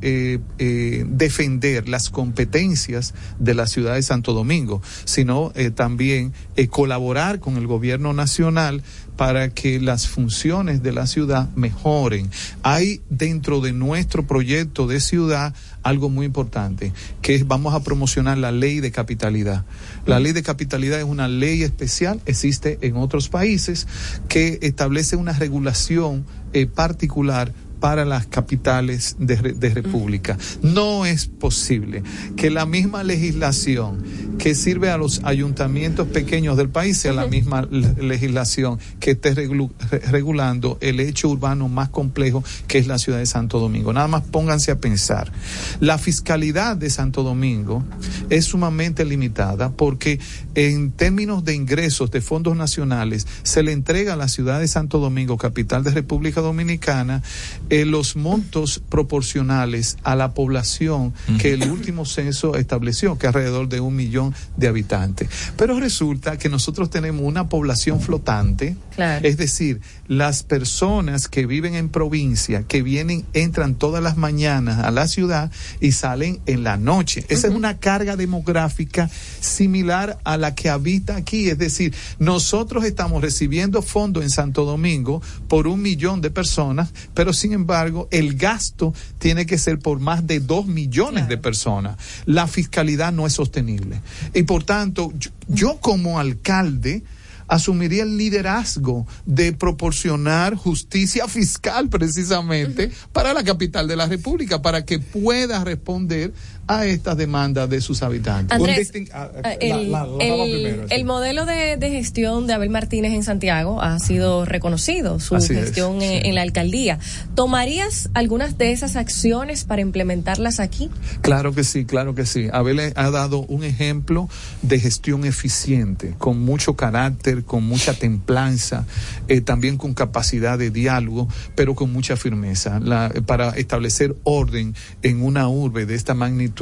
defender las competencias de la ciudad de Santo Domingo, sino también colaborar con el gobierno nacional para que las funciones de la ciudad mejoren. Hay dentro de nuestro proyecto de ciudad algo muy importante, que es vamos a promocionar la ley de capitalidad. La ley de capitalidad es una ley especial, existe en otros países, que establece una regulación eh, particular para las capitales de, re- de república. No es posible que la misma legislación que sirve a los ayuntamientos pequeños del país sea la misma le- legislación que esté reglu- regulando el hecho urbano más complejo que es la ciudad de Santo Domingo. Nada más pónganse a pensar. La fiscalidad de Santo Domingo es sumamente limitada porque en términos de ingresos de fondos nacionales se le entrega a la ciudad de Santo Domingo, capital de República Dominicana, eh, los montos proporcionales a la población que el último censo estableció, que alrededor de un millón de habitantes. Pero resulta que nosotros tenemos una población flotante, Claro. es decir, las personas que viven en provincia, que vienen, entran todas las mañanas a la ciudad y salen en la noche. Esa es una carga demográfica similar a la que habita aquí. Es decir, nosotros estamos recibiendo fondos en Santo Domingo por un millón de personas, pero sin embargo, el gasto tiene que ser por más de dos millones de personas. La fiscalidad no es sostenible. Y por tanto, yo, yo como alcalde, asumiría el liderazgo de proporcionar justicia fiscal precisamente para la capital de la República, para que pueda responder a estas demandas de sus habitantes. Andrés, ah, la- el, la- la el- dama primero, sí. el modelo de, de gestión de Abel Martínez en Santiago ha sido reconocido, su Así es, gestión en, sí. en la alcaldía. ¿Tomarías algunas de esas acciones para implementarlas aquí? Claro que sí, claro que sí. Abel ha dado un ejemplo de gestión eficiente, con mucho carácter, con mucha templanza, eh, también con capacidad de diálogo, pero con mucha firmeza. La- para establecer orden en una urbe de esta magnitud,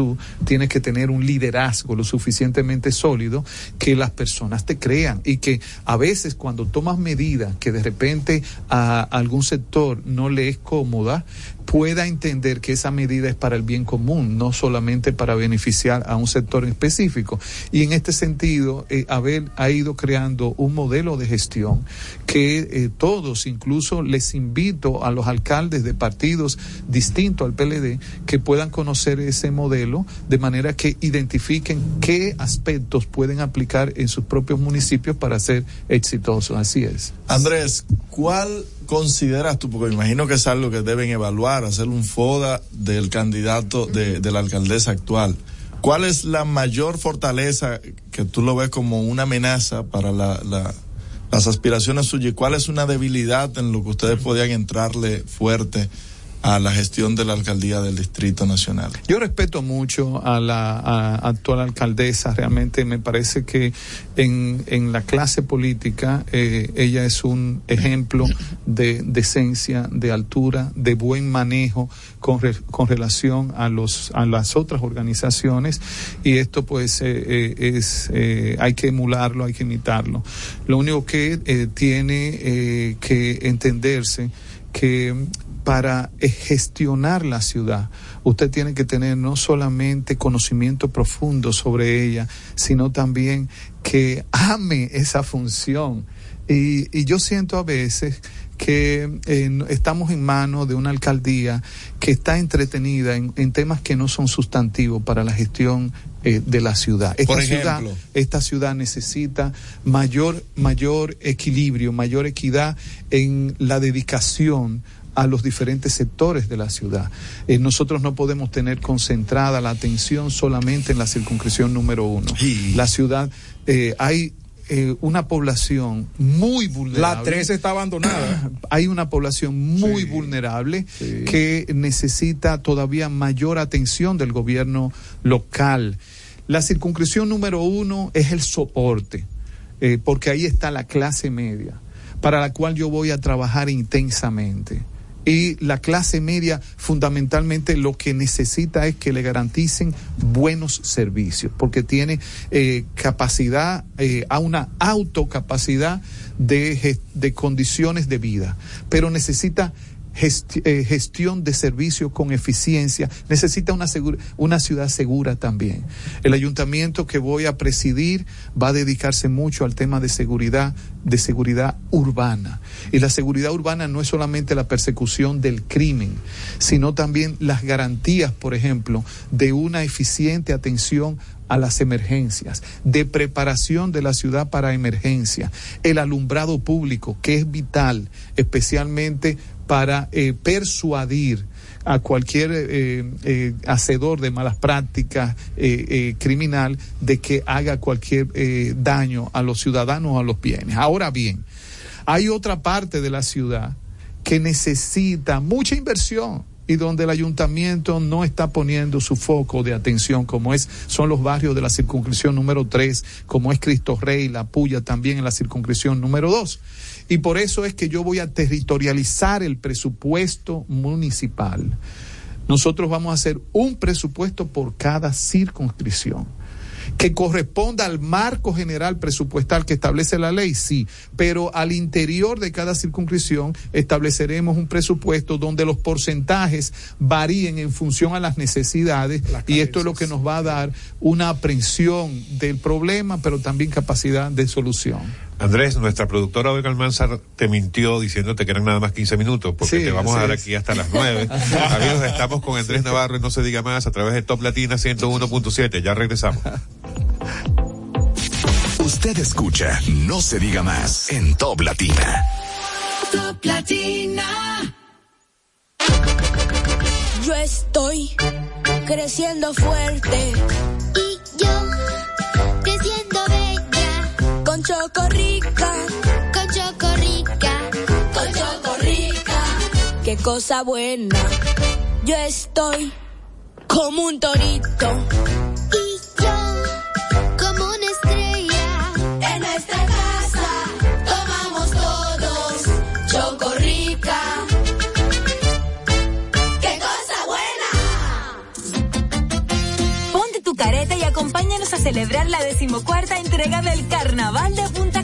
tienes que tener un liderazgo lo suficientemente sólido que las personas te crean y que a veces cuando tomas medidas que de repente a algún sector no le es cómoda, pueda entender que esa medida es para el bien común, no solamente para beneficiar a un sector específico. Y en este sentido, eh, Abel ha ido creando un modelo de gestión que eh, todos, incluso les invito a los alcaldes de partidos distintos al PLD, que puedan conocer ese modelo de manera que identifiquen qué aspectos pueden aplicar en sus propios municipios para ser exitosos. Así es. Andrés, ¿cuál consideras tú? Porque me imagino que es algo que deben evaluar, hacer un FODA del candidato de, de la alcaldesa actual. ¿Cuál es la mayor fortaleza que tú lo ves como una amenaza para la, la- las aspiraciones suyas? ¿Y cuál es una debilidad en lo que ustedes podían entrarle fuerte a la gestión de la alcaldía del Distrito Nacional. Yo respeto mucho a la actual alcaldesa, realmente me parece que en, en la clase política eh, ella es un ejemplo de decencia, de altura, de buen manejo con, re- con relación a los a las otras organizaciones y esto pues eh, eh, es eh, hay que emularlo, hay que imitarlo. Lo único que tiene que entenderse que para eh, gestionar la ciudad, usted tiene que tener no solamente conocimiento profundo sobre ella, sino también que ame esa función. Y, y yo siento a veces que eh, estamos en manos de una alcaldía que está entretenida en, en temas que no son sustantivos para la gestión eh, de la ciudad. Esta Por ciudad, ejemplo. esta ciudad necesita mayor, mayor equilibrio, mayor equidad en la dedicación a los diferentes sectores de la ciudad. Eh, nosotros no podemos tener concentrada la atención solamente en la circunscripción número uno. La ciudad, eh, hay eh, una población muy vulnerable. La 3 está abandonada. Hay una población muy vulnerable que necesita todavía mayor atención del gobierno local. La circunscripción número uno es el soporte, eh, porque ahí está la clase media, para la cual yo voy a trabajar intensamente. Y la clase media fundamentalmente lo que necesita es que le garanticen buenos servicios, porque tiene eh, capacidad, eh, a una autocapacidad de, de condiciones de vida, pero necesita eh, gestión de servicios con eficiencia, necesita una, una ciudad segura también. El ayuntamiento que voy a presidir va a dedicarse mucho al tema de seguridad, de seguridad urbana. Y la seguridad urbana no es solamente la persecución del crimen, sino también las garantías, por ejemplo, de una eficiente atención a las emergencias, de preparación de la ciudad para emergencia, el alumbrado público, que es vital, especialmente para eh, persuadir a cualquier eh, eh, hacedor de malas prácticas eh, criminal de que haga cualquier daño a los ciudadanos o a los bienes. Ahora bien, hay otra parte de la ciudad que necesita mucha inversión y donde el ayuntamiento no está poniendo su foco de atención, como es, son los barrios de la circunscripción número 3, como es Cristo Rey, La Puya también en la circunscripción número 2. Y por eso es que yo voy a territorializar el presupuesto municipal. Nosotros vamos a hacer un presupuesto por cada circunscripción que corresponda al marco general presupuestal que establece la ley, sí, pero al interior de cada circunscripción estableceremos un presupuesto donde los porcentajes varíen en función a las necesidades y esto es lo que nos va a dar una aprehensión del problema, pero también capacidad de solución. Andrés, nuestra productora Olga Almanzar te mintió diciéndote que eran nada más 15 minutos, porque Sí, te vamos a dar es. aquí hasta las 9. Amigos, estamos con Andrés Navarro y no se diga más a través de Top Latina 101.7. Ya regresamos. Usted escucha No se diga más en Top Latina. Top Latina. Yo estoy creciendo fuerte Y yo, creciendo bella, con Chocorrica, Qué cosa buena. Yo estoy como un torito Y yo, como una estrella, en nuestra casa. Tomamos todos Chocorrica. Qué cosa buena. Ponte tu careta y acompáñanos a celebrar la decimocuarta entrega del Carnaval de Punta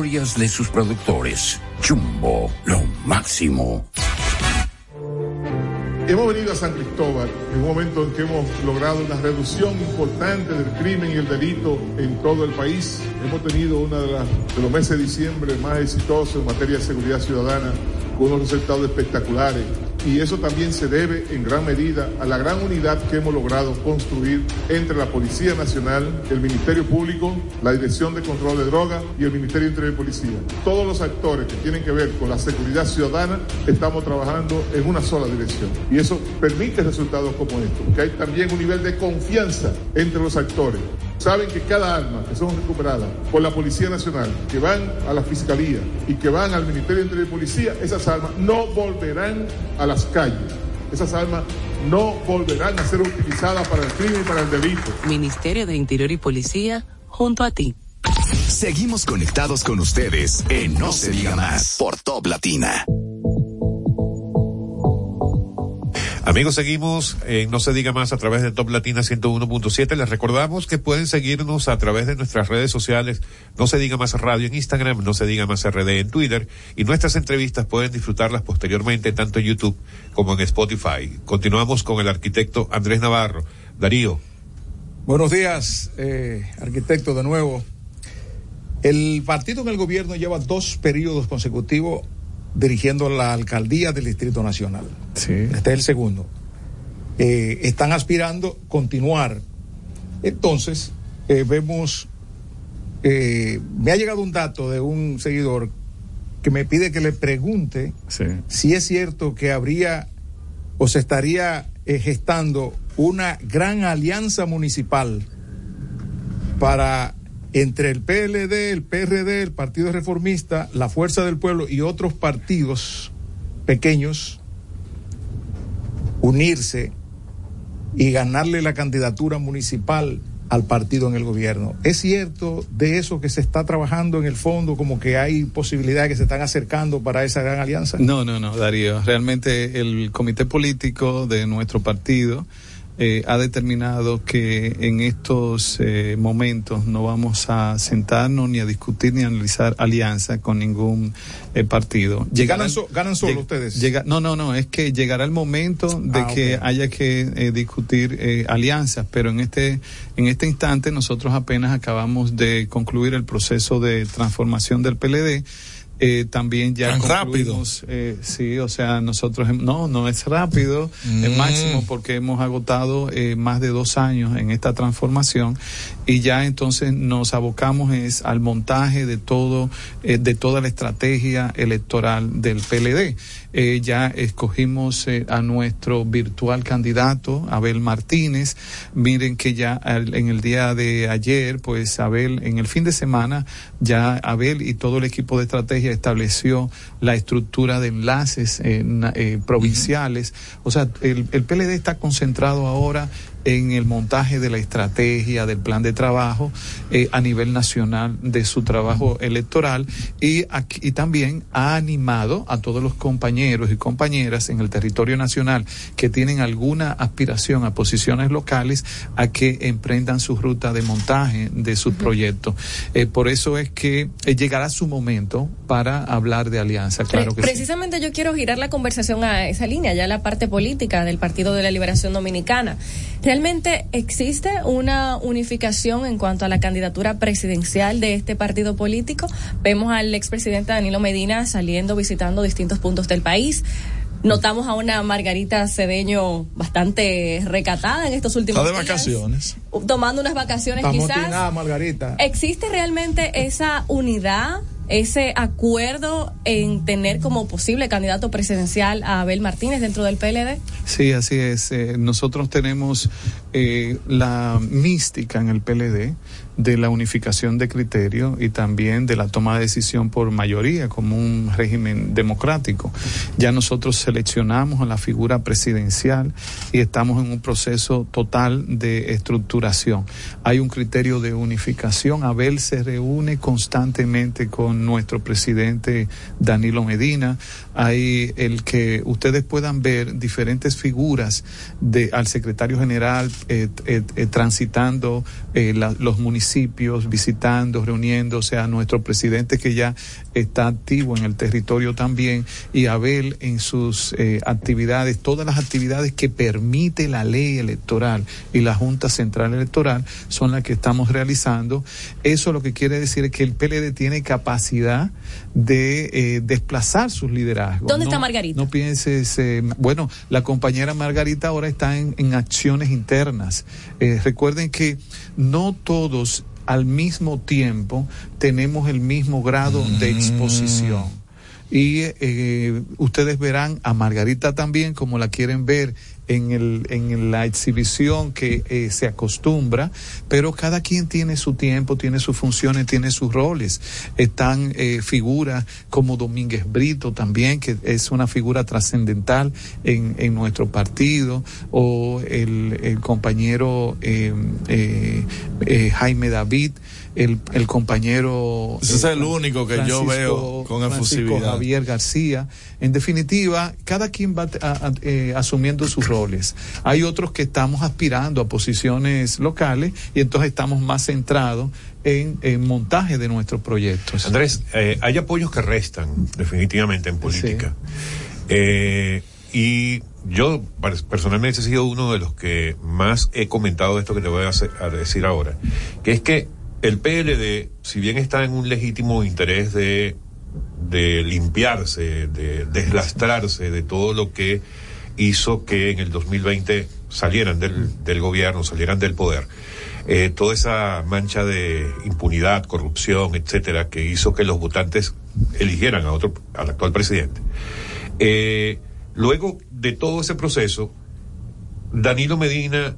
de sus productores. Jumbo, lo máximo. Hemos venido a San Cristóbal en un momento en que hemos logrado una reducción importante del crimen y el delito en todo el país. Hemos tenido uno de los meses de diciembre más exitosos en materia de seguridad ciudadana, unos resultados espectaculares y eso también se debe en gran medida a la gran unidad que hemos logrado construir entre la Policía Nacional, el Ministerio Público, la Dirección de Control de Drogas y el Ministerio Interior y Policía. Todos los actores que tienen que ver con la seguridad ciudadana estamos trabajando en una sola dirección y eso permite resultados como estos, porque hay también un nivel de confianza entre los actores saben que cada arma que son recuperadas por la Policía Nacional, que van a la Fiscalía y que van al Ministerio de Interior y Policía, esas armas no volverán a las calles. Esas armas no volverán a ser utilizadas para el crimen y para el delito. Ministerio de Interior y Policía, junto a ti. Seguimos conectados con ustedes en No, se diga más por Top Latina. Amigos, seguimos en No se diga más a través de Top Latina 101.7. Les recordamos que pueden seguirnos a través de nuestras redes sociales. No se diga más radio en Instagram, no se diga más RD en Twitter. Y nuestras entrevistas pueden disfrutarlas posteriormente tanto en YouTube como en Spotify. Continuamos con el arquitecto Andrés Navarro. Darío. Buenos días, eh, arquitecto, de nuevo. El partido en el gobierno lleva dos periodos consecutivos dirigiendo la alcaldía del Distrito Nacional. Sí. Este es el segundo. Eh, están aspirando continuar. Entonces, eh, vemos, eh, me ha llegado un dato de un seguidor que me pide que le pregunte Sí. si es cierto que habría o se estaría eh, gestando una gran alianza municipal para entre el PLD, el PRD, el Partido Reformista, la Fuerza del Pueblo y otros partidos pequeños unirse y ganarle la candidatura municipal al partido en el gobierno. ¿Es cierto de eso que se está trabajando en el fondo, como que hay posibilidades que se están acercando para esa gran alianza? No, no, no, Darío. Realmente el comité político de nuestro partido eh, ha determinado que en estos eh, momentos no vamos a sentarnos ni a discutir ni a analizar alianza con ningún eh, partido. ¿Ganan, so- ganan solo lleg- ustedes? llega- no, no, no, es que llegará el momento de Ah, que haya que eh, discutir eh, alianzas, pero en este en este instante nosotros apenas acabamos de concluir el proceso de transformación del PLD. Eh, también ya Tan concluimos, eh, sí, o sea, nosotros, no, no es rápido, es Mm. máximo porque hemos agotado eh, más de dos años en esta transformación y ya entonces nos abocamos es al montaje de todo, eh, de toda la estrategia electoral del PLD. Eh, ya escogimos eh, a nuestro virtual candidato, Abel Martínez. Miren que ya al- en el día de ayer, pues Abel, en el fin de semana, ya Abel y todo el equipo de estrategia estableció la estructura de enlaces eh, eh, provinciales. O sea, el, el PLD está concentrado ahora en el montaje de la estrategia, del plan de trabajo eh, a nivel nacional de su trabajo electoral y, aquí- y también ha animado a todos los compañeros y compañeras en el territorio nacional que tienen alguna aspiración a posiciones locales a que emprendan su ruta de montaje de sus proyectos. Eh, por eso es que eh, llegará su momento para hablar de alianza, claro que sí. Precisamente yo quiero girar la conversación a esa línea, ya la parte política del Partido de la Liberación Dominicana. ¿Realmente existe una unificación en cuanto a la candidatura presidencial de este partido político? Vemos al expresidente Danilo Medina saliendo, visitando distintos puntos del país. Notamos a una Margarita Cedeño bastante recatada en estos últimos Está de días, vacaciones. tomando unas vacaciones Estamos quizás. Margarita. ¿Existe realmente esa unidad, ese acuerdo en tener como posible candidato presidencial a Abel Martínez dentro del PLD? Sí, así es. Eh, nosotros tenemos eh, la mística en el PLD de la unificación de criterio y también de la toma de decisión por mayoría como un régimen democrático. Ya nosotros seleccionamos a la figura presidencial y estamos en un proceso total de estructuración. Hay un criterio de unificación. Abel se reúne constantemente con nuestro presidente Danilo Medina. Hay el que ustedes puedan ver diferentes figuras de al secretario general eh, eh, eh, transitando eh, los municipios, visitando, reuniéndose a nuestro presidente que ya está activo en el territorio también y Abel en sus eh, actividades, todas las actividades que permite la ley electoral y la Junta Central Electoral son las que estamos realizando. Eso lo que quiere decir es que el PLD tiene capacidad de desplazar sus liderazgos. ¿Dónde No- está Margarita? No pienses, eh, bueno, la compañera Margarita ahora está en, en acciones internas. Eh, recuerden que no todos al mismo tiempo tenemos el mismo grado de exposición. Y eh, ustedes verán a Margarita también, como la quieren ver en, el, en la exhibición que eh, se acostumbra, pero cada quien tiene su tiempo, tiene sus funciones, tiene sus roles. Están eh, figuras como Domínguez Brito también, que es una figura trascendental en, en nuestro partido, o el, el compañero eh, eh, eh, Jaime David, el, el compañero... Ese es eh, el único que yo veo con efusividad. Javier García. En definitiva, cada quien va a- a- eh, asumiendo sus roles. Hay otros que estamos aspirando a posiciones locales y entonces estamos más centrados en, en montaje de nuestros proyectos. Andrés, eh, hay apoyos que restan definitivamente en política. Eh, y yo personalmente he sido uno de los que más he comentado esto que te voy a, hacer- a decir ahora, que es que el PLD, si bien está en un legítimo interés de, limpiarse, de deslastrarse de todo lo que hizo que en el 2020 salieran del, del gobierno, salieran del poder, eh, toda esa mancha de impunidad, corrupción, etcétera, que hizo que los votantes eligieran a otro, al actual presidente. Eh, luego de todo ese proceso, Danilo Medina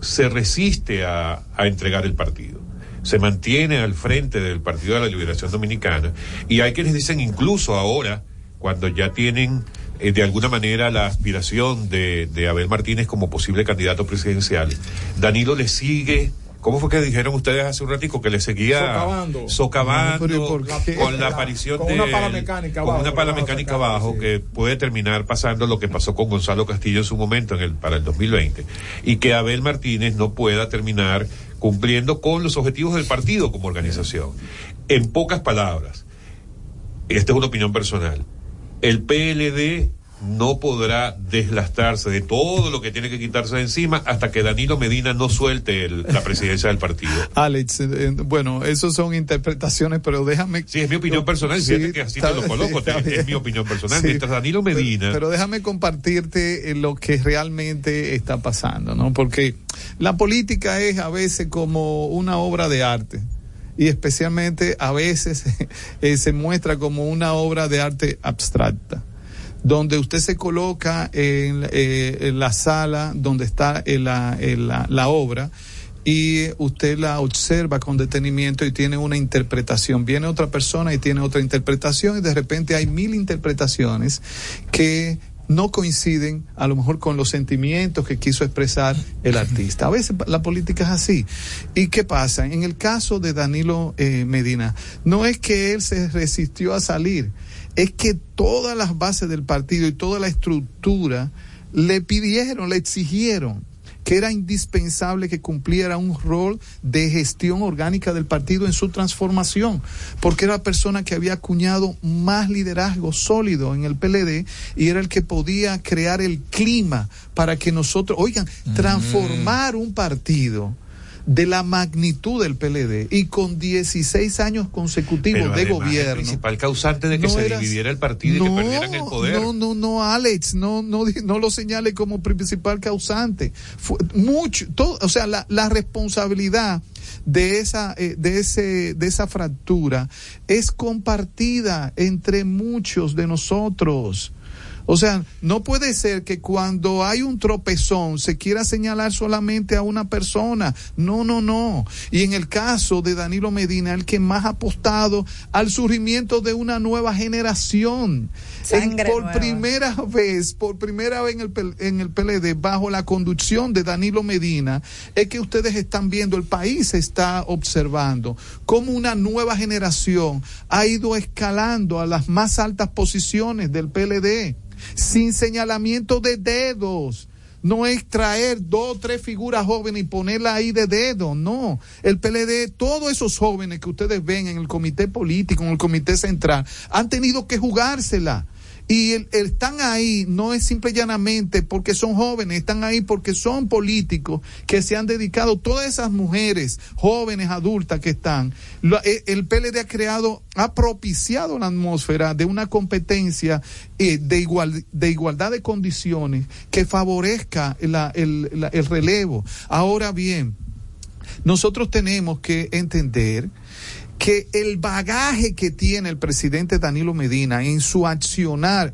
se resiste a entregar el partido. Se mantiene al frente del Partido de la Liberación Dominicana y hay quienes dicen incluso ahora, cuando ya tienen eh, de alguna manera la aspiración de, de Abel Martínez como posible candidato presidencial, Danilo le sigue. ¿Cómo fue que dijeron ustedes hace un ratico que le seguía Socavando. socavando con la aparición Con de una él, pala mecánica con abajo, una pala mecánica abajo que puede terminar pasando lo que pasó con Gonzalo Castillo en su momento en el para el 2020 y que Abel Martínez no pueda terminar cumpliendo con los objetivos del partido como organización. En pocas palabras, esta es una opinión personal. El PLD no podrá deslastrarse de todo lo que tiene que quitarse de encima hasta que Danilo Medina no suelte el- la presidencia del partido. Alex, eh, eh, bueno, eso son interpretaciones, pero déjame. Sí, es mi opinión personal, fíjate que así te lo coloco, es mi opinión personal. Sí, Mientras Danilo Medina. Pero, pero déjame compartirte eh, lo que realmente está pasando, ¿no? Porque la política es a veces como una obra de arte. Y especialmente a veces eh, se muestra como una obra de arte abstracta donde usted se coloca en, eh, la sala donde está la, la, la obra y usted la observa con detenimiento y tiene una interpretación. Viene otra persona y tiene otra interpretación y de repente hay mil interpretaciones que no coinciden a lo mejor con los sentimientos que quiso expresar el artista. A veces la política es así. ¿Y qué pasa? En el caso de Danilo eh, Medina, no es que él se resistió a salir, es que todas las bases del partido y toda la estructura le pidieron, le exigieron que era indispensable que cumpliera un rol de gestión orgánica del partido en su transformación, porque era la persona que había acuñado más liderazgo sólido en el PLD y era el que podía crear el clima para que nosotros, oigan, transformar un partido de la magnitud del PLD y con 16 años consecutivos Pero de gobierno. El principal causante de que No se eras- dividiera el partido y que perdieran el poder. No, no, no, Alex, no, no, no lo señale como principal causante. Fue mucho, todo, o sea, la, la responsabilidad de esa, eh, de ese, de esa fractura es compartida entre muchos de nosotros. O sea, no puede ser que cuando hay un tropezón se quiera señalar solamente a una persona. No, no, no. Y en el caso de Danilo Medina, el que más ha apostado al surgimiento de una nueva generación. En- por nueva. primera vez, por primera vez en el, en el PLD, bajo la conducción de Danilo Medina, es que ustedes están viendo, el país está observando cómo una nueva generación ha ido escalando a las más altas posiciones del PLD, sin señalamiento de dedos. No es traer dos o tres figuras jóvenes y ponerla ahí de dedo, no. El PLD, todos esos jóvenes que ustedes ven en el comité político, en el comité central, han tenido que jugársela. Y el, están ahí no es simple y llanamente porque son jóvenes, están ahí porque son políticos que se han dedicado, todas esas mujeres jóvenes, adultas que están, eh, el PLD ha creado, ha propiciado la atmósfera de una competencia eh, de, igual, de igualdad de condiciones que favorezca el relevo. Ahora bien, nosotros tenemos que entender que el bagaje que tiene el presidente Danilo Medina en su accionar,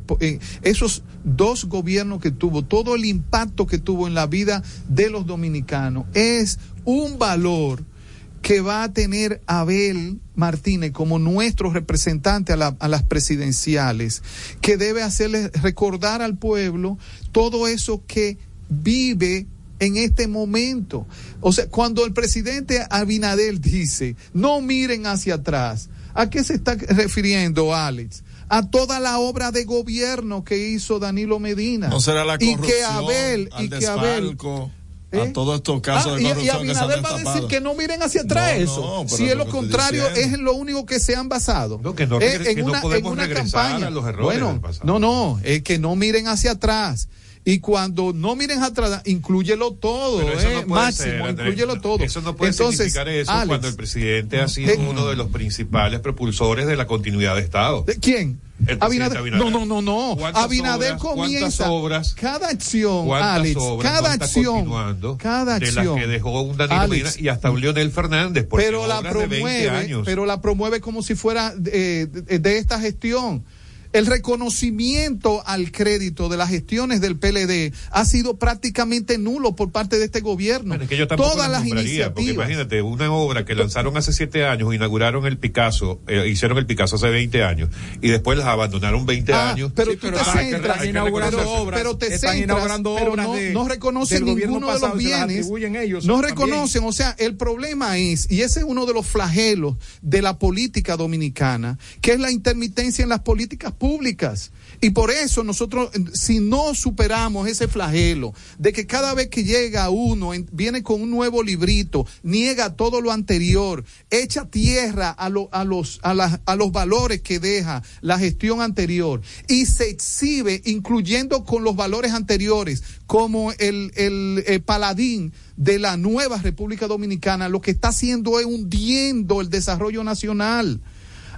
esos dos gobiernos que tuvo, todo el impacto que tuvo en la vida de los dominicanos, es un valor que va a tener Abel Martínez como nuestro representante a, la- a las presidenciales, que debe hacerle recordar al pueblo todo eso que vive en este momento. O sea, cuando el presidente Abinadel dice, no miren hacia atrás, ¿a qué se está refiriendo, Alex? A toda la obra de gobierno que hizo Danilo Medina. No será la y corrupción, que Abel, al y que Abel, desfalco, ¿Eh? a todos estos casos Ah, de y- y, corrupción que se han Abinader va a decir que no miren hacia atrás No, eso. no, si es lo contrario, es en lo único que se han basado. No, que no Eh, regre- que no podemos regresar a los errores Bueno, del pasado. no, no, es que no miren hacia atrás. Y cuando no miren atrás, incluyelo todo, Pero eso eh, no puede máximo, ser, Andrés. todo. Eso no puede Entonces, significar eso Alex, cuando el presidente ha sido Eh, uno de los principales propulsores de la continuidad de Estado. ¿De ¿Quién? Abinader. Abinader. No, no, no, no. ¿Cuántas Abinader obras- comienza. obras- cada acción, ¿Cuántas Alex, obras cada acción, cada de acción. las que dejó un Danilo y hasta un Leonel Fernández? pero la obras de 20 promueve, pero la promueve como si fuera eh, de, de esta gestión. El reconocimiento al crédito de las gestiones del PLD ha sido prácticamente nulo por parte de este gobierno. Bueno, es que yo tampoco Todas las nombraría, porque iniciativas. imagínate, una obra que lanzaron hace siete años, inauguraron el Picasso, eh, hicieron el Picasso hace 20 años, y después las abandonaron 20 Ah, años. pero Sí, tú te hay que- centras, obras. pero te Están centras, inaugurando pero obras no, de- no reconocen ninguno de los bienes. ellos no también. reconocen, o sea, el problema es, y ese es uno de los flagelos de la política dominicana, que es la intermitencia en las políticas públicas. Y por eso nosotros, si no superamos ese flagelo de que cada vez que llega uno, en- viene con un nuevo librito, niega todo lo anterior, echa tierra a, lo- a, los, a, las- a los valores que deja la gestión anterior y se exhibe incluyendo con los valores anteriores como el, el, eh, paladín de la nueva República Dominicana, lo que está haciendo es hundiendo el desarrollo nacional.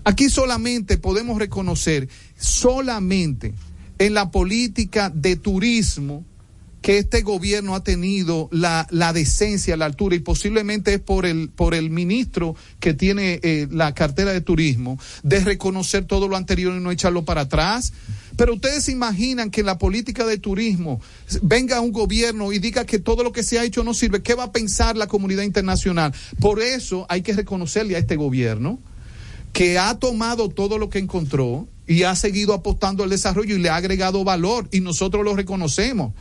Aquí solamente podemos reconocer, solamente en la política de turismo, que este gobierno ha tenido la, la decencia, la altura, y posiblemente es por el, por el ministro que tiene eh, la cartera de turismo, de reconocer todo lo anterior y no echarlo para atrás. Pero ustedes se imaginan que en la política de turismo venga un gobierno y diga que todo lo que se ha hecho no sirve. ¿Qué va a pensar la comunidad internacional? Por eso hay que reconocerle a este gobierno que ha tomado todo lo que encontró y ha seguido apostando al desarrollo y le ha agregado valor y nosotros lo reconocemos.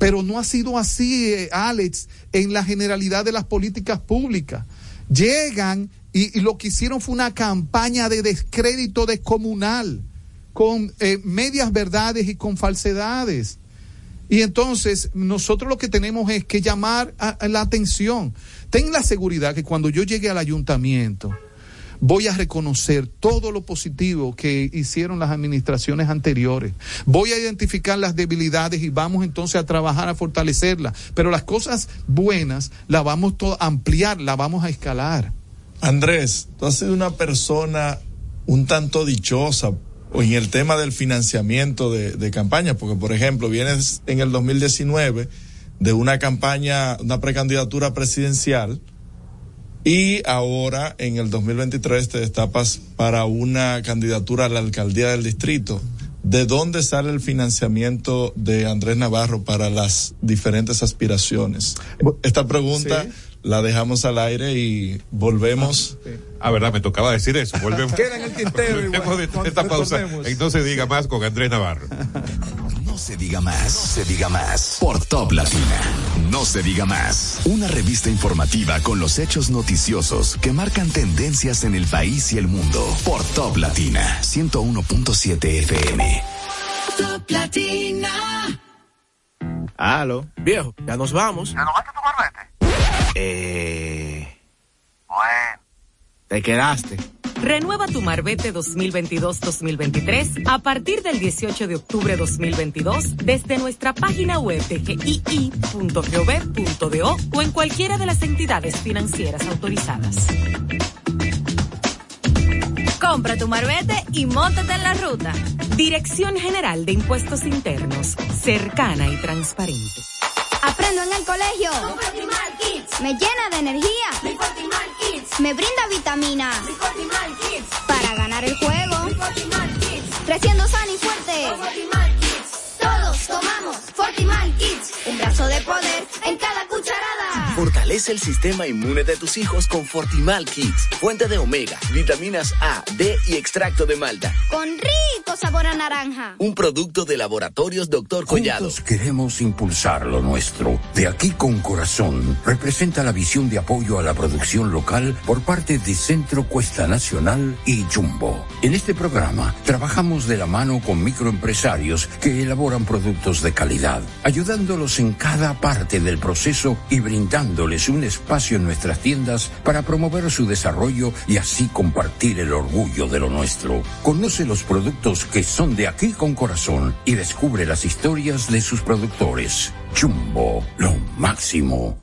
Pero no ha sido así, eh, Alex, en la generalidad de las políticas públicas. Llegan y, lo que hicieron fue una campaña de descrédito descomunal, con eh, medias verdades y con falsedades. Y entonces nosotros lo que tenemos es que llamar a, a la atención. Ten la seguridad que cuando yo llegue al ayuntamiento, voy a reconocer todo lo positivo que hicieron las administraciones anteriores. Voy a identificar las debilidades y vamos entonces a trabajar a fortalecerlas. Pero las cosas buenas las vamos a ampliar, las vamos a escalar. Andrés, tú has sido una persona un tanto dichosa en el tema del financiamiento de, de campaña, porque por ejemplo, vienes en el 2019 de una campaña, una precandidatura presidencial y ahora en el 2023 te destapas para una candidatura a la alcaldía del distrito ¿de dónde sale el financiamiento de Andrés Navarro para las diferentes aspiraciones? Esta pregunta la dejamos al aire y volvemos. Ah, verdad, me tocaba decir eso. Volvemos. Queda en el tintero. Volvemos de esta pausa se diga más con Andrés Navarro. No se diga más, no se diga más. Por Top Latina. No se diga más. Una revista informativa con los hechos noticiosos que marcan tendencias en el país y el mundo. Por Top Latina 101.7 FM. Top Latina. Aló, viejo, ya nos vamos. ¿Ya no vas a tu barbete? Eh. Bueno. Te quedaste. Renueva tu Marbete 2022-2023 a partir del 18 de octubre 2022 desde nuestra página web de gii.gov.do o en cualquiera de las entidades financieras autorizadas. Compra tu marbete y móntate en la ruta. Dirección General de Impuestos Internos, cercana y transparente. Aprendo en el colegio. Con Fortimal Kids. Me llena de energía. Mi Fortimal Me brinda Fortimal Kids. Para ganar el juego. Kids. Creciendo sano y fuerte. Kids. Todos tomamos Fortimal Kids. Un brazo de poder en cada. Fortalece el sistema inmune de tus hijos con Fortimal Kids. Fuente de omega, vitaminas A, D y extracto de malta. Con rico sabor a naranja. Un producto de laboratorios Dr. Collado. Juntos queremos impulsar lo nuestro. De aquí con corazón representa la visión de apoyo a la producción local por parte de Centro Cuesta Nacional y Jumbo. En este programa trabajamos de la mano con microempresarios que elaboran productos de calidad, ayudándolos en cada parte del proceso y un espacio en nuestras tiendas para promover su desarrollo y así compartir el orgullo de lo nuestro. Conoce los productos que son de aquí con corazón y descubre las historias de sus productores. Jumbo, lo máximo.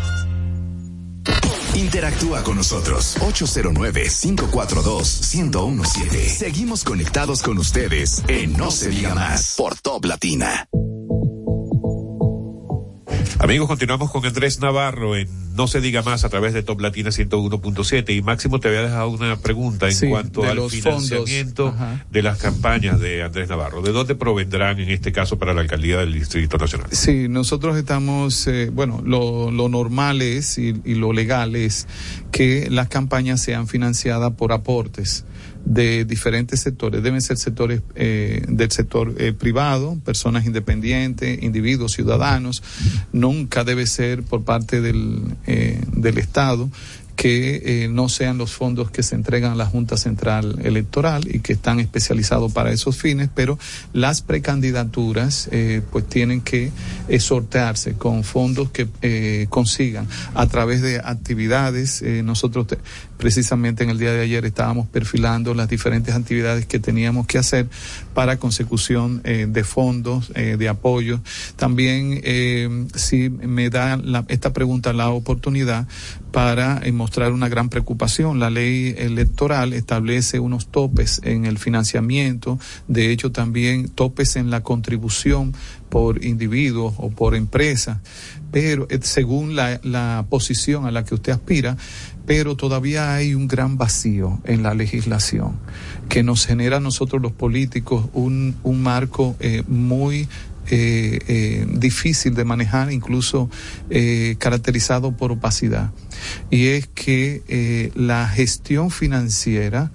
Interactúa con nosotros 809-542-1017. Seguimos conectados con ustedes en No se diga más por Top Latina. Amigos, continuamos con Andrés Navarro en No se diga más a través de Top Latina 101.7 y Máximo te había dejado una pregunta en Sí, cuanto al financiamiento de las campañas de Andrés Navarro. ¿De dónde provendrán en este caso para la alcaldía del Distrito Nacional? Sí, nosotros estamos, eh, bueno, lo, lo normal es y, y lo legal es que las campañas sean financiadas por aportes de diferentes sectores. Deben ser sectores eh, del sector eh, privado, personas independientes, individuos, ciudadanos. Nunca debe ser por parte del, eh, del Estado que eh, no sean los fondos que se entregan a la Junta Central Electoral y que están especializados para esos fines, pero las precandidaturas eh, pues tienen que sortearse con fondos que eh, consigan a través de actividades. eh, nosotros precisamente en el día de ayer estábamos perfilando las diferentes actividades que teníamos que hacer para consecución eh, de fondos, eh, de apoyo. También, eh, si me da la- esta pregunta la oportunidad para eh, mostrar una gran preocupación. La ley electoral establece unos topes en el financiamiento, de hecho también topes en la contribución por individuos o por empresas, pero según la, la posición a la que usted aspira, pero todavía hay un gran vacío en la legislación que nos genera a nosotros los políticos un, un marco eh, muy eh, eh, difícil de manejar, incluso eh, caracterizado por opacidad. Y es que eh, la gestión financiera,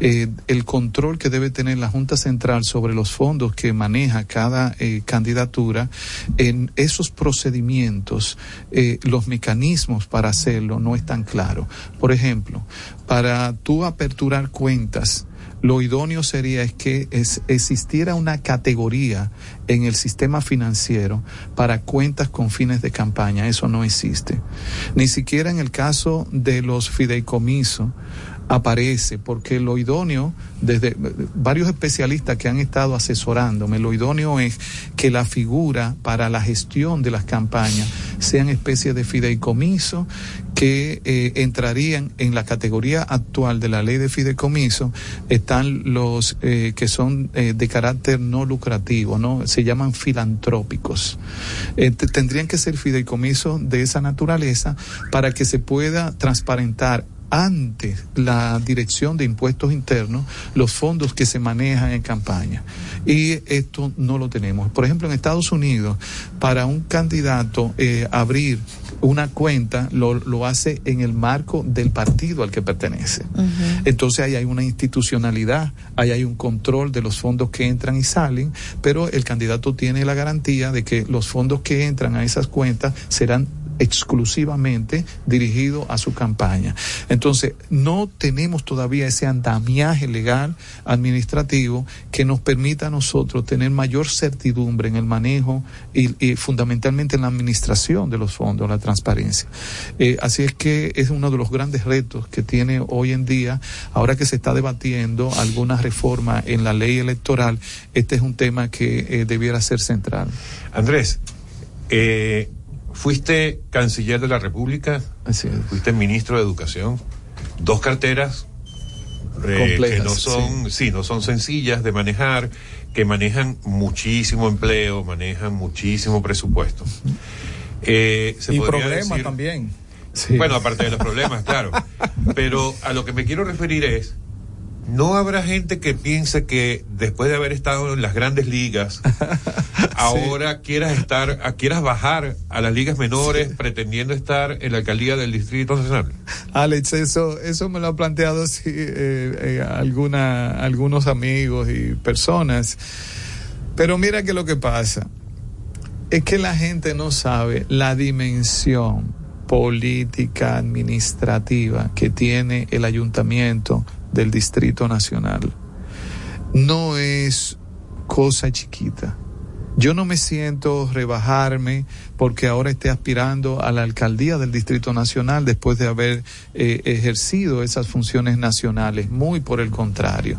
eh, el control que debe tener la Junta Central sobre los fondos que maneja cada eh, candidatura, en esos procedimientos, eh, los mecanismos para hacerlo no están claros. Por ejemplo, para tú aperturar cuentas, lo idóneo sería es que existiera una categoría en el sistema financiero para cuentas con fines de campaña. Eso no existe. Ni siquiera en el caso de los fideicomisos aparece, porque lo idóneo, desde varios especialistas que han estado asesorándome, lo idóneo es que la figura para la gestión de las campañas sean especies de fideicomiso que eh, entrarían en la categoría actual de la ley de fideicomiso están los eh, que son eh, de carácter no lucrativo, no se llaman filantrópicos. Te- tendrían que ser fideicomisos de esa naturaleza para que se pueda transparentar ante la Dirección de Impuestos Internos los fondos que se manejan en campaña. Y esto no lo tenemos. Por ejemplo, en Estados Unidos, para un candidato eh, abrir una cuenta, lo, lo hace en el marco del partido al que pertenece. Entonces ahí hay una institucionalidad, ahí hay un control de los fondos que entran y salen, pero el candidato tiene la garantía de que los fondos que entran a esas cuentas serán exclusivamente dirigidos a su campaña. Entonces, no tenemos todavía ese andamiaje legal administrativo que nos permita nosotros tener mayor certidumbre en el manejo y, y fundamentalmente en la administración de los fondos, la transparencia. Eh, así es que es uno de los grandes retos que tiene hoy en día, ahora que se está debatiendo alguna reforma en la ley electoral, este es un tema que eh, debiera ser central. Andrés, eh, fuiste canciller de la República, fuiste ministro de Educación, dos carteras eh, Complejas, que no son, sí. no son sencillas de manejar, que manejan muchísimo empleo, manejan muchísimo presupuesto. Eh, se Y problemas decir- también. Bueno, aparte de los problemas, claro. Pero a lo que me quiero referir es, no habrá gente que piense que después de haber estado en las grandes ligas, ahora quieras estar, quieras bajar a las ligas menores pretendiendo estar en la alcaldía del Distrito Nacional. Alex, eso, eso me lo han planteado sí, eh, eh, alguna, algunos amigos y personas. Pero mira que lo que pasa es que la gente no sabe la dimensión política, administrativa que tiene el ayuntamiento del Distrito Nacional. No es cosa chiquita. Yo no me siento rebajarme porque ahora esté aspirando a la alcaldía del Distrito Nacional después de haber eh, ejercido esas funciones nacionales. Muy por el contrario.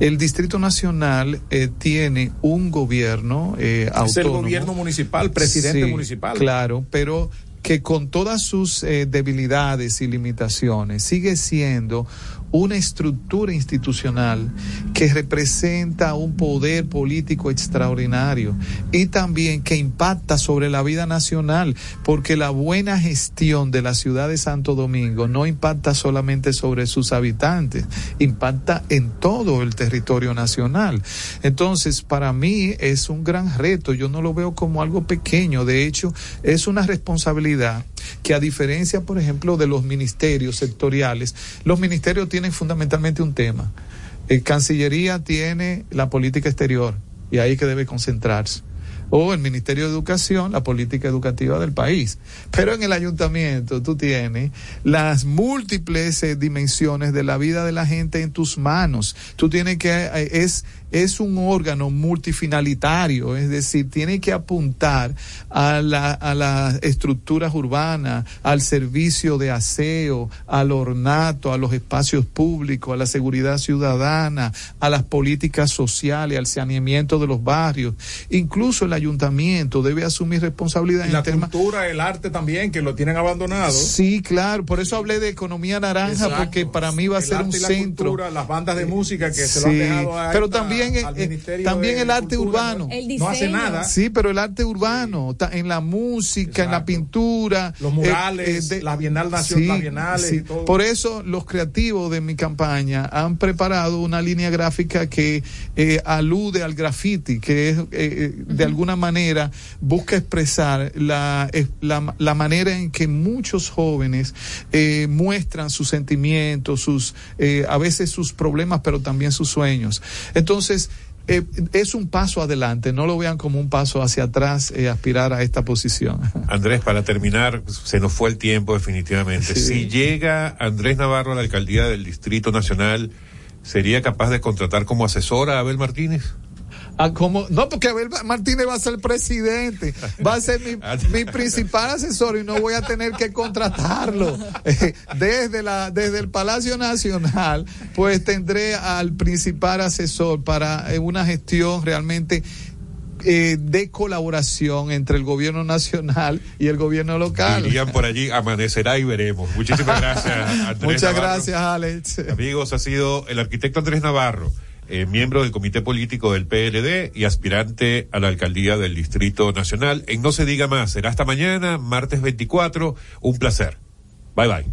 El Distrito Nacional eh, tiene un gobierno eh, Es el autónomo. gobierno municipal, presidente Sí, municipal. Claro, pero que con todas sus eh, debilidades y limitaciones sigue siendo una estructura institucional que representa un poder político extraordinario y también que impacta sobre la vida nacional, porque la buena gestión de la ciudad de Santo Domingo no impacta solamente sobre sus habitantes, impacta en todo el territorio nacional. Entonces, para mí es un gran reto, yo no lo veo como algo pequeño, de hecho, es una responsabilidad que a diferencia, por ejemplo, de los ministerios sectoriales, los ministerios tienen fundamentalmente un tema. El Cancillería tiene la política exterior y ahí que debe concentrarse. O el Ministerio de Educación, la política educativa del país. Pero en el ayuntamiento tú tienes las múltiples eh, dimensiones de la vida de la gente en tus manos. Tú tienes que, eh, es, es un órgano multifinalitario, es decir, tiene que apuntar a, la, a las estructuras urbanas, al servicio de aseo, al ornato, a los espacios públicos, a la seguridad ciudadana, a las políticas sociales, al saneamiento de los barrios. Incluso el ayuntamiento debe asumir responsabilidad en La temas cultura, el arte también, que lo tienen abandonado. Sí, claro, por eso hablé de economía naranja, Exacto. porque para mí va a El ser un la centro. cultura, las bandas de música que se lo han dejado a pero esta- también, eh, el arte Cultura, urbano. ¿no? El No hace nada. Sí, pero el arte urbano, ta- en la música, en la pintura. Los murales, la Bienal Nacional, las bienales y todo. Por eso los creativos de mi campaña han preparado una línea gráfica que eh, alude al graffiti, que es, eh, eh, de alguna manera busca expresar la, eh, la, la manera en que muchos jóvenes eh, muestran sus sentimientos, sus, eh, a veces sus problemas, pero también sus sueños. Entonces, eh, es un paso adelante, no lo vean como un paso hacia atrás, eh, aspirar a esta posición. Andrés, para terminar, se nos fue el tiempo definitivamente. Sí. Si llega Andrés Navarro a la alcaldía del Distrito Nacional, ¿sería capaz de contratar como asesora a Abel Martínez? A como, no, porque Abel Martínez va a ser presidente, va a ser mi, mi principal asesor y no voy a tener que contratarlo. Eh, desde, la, desde el Palacio Nacional, pues tendré al principal asesor para eh, una gestión realmente eh, de colaboración entre el gobierno nacional y el gobierno local. Irían por allí, amanecerá y veremos. Muchísimas gracias, Andrés Muchas Navarro. gracias, Alex. Amigos, ha sido el arquitecto Andrés Navarro, eh, miembro del comité político del PLD y aspirante a la alcaldía del Distrito Nacional. En No se diga más, será hasta mañana, martes 24. Un placer. Bye bye.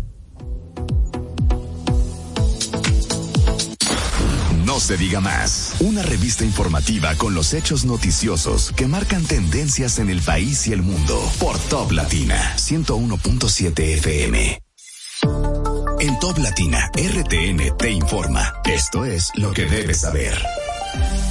No se diga más. Una revista informativa con los hechos noticiosos que marcan tendencias en el país y el mundo. Por Top Latina 101.7 FM. En Top Latina, RTN te informa. Esto es lo que debes saber.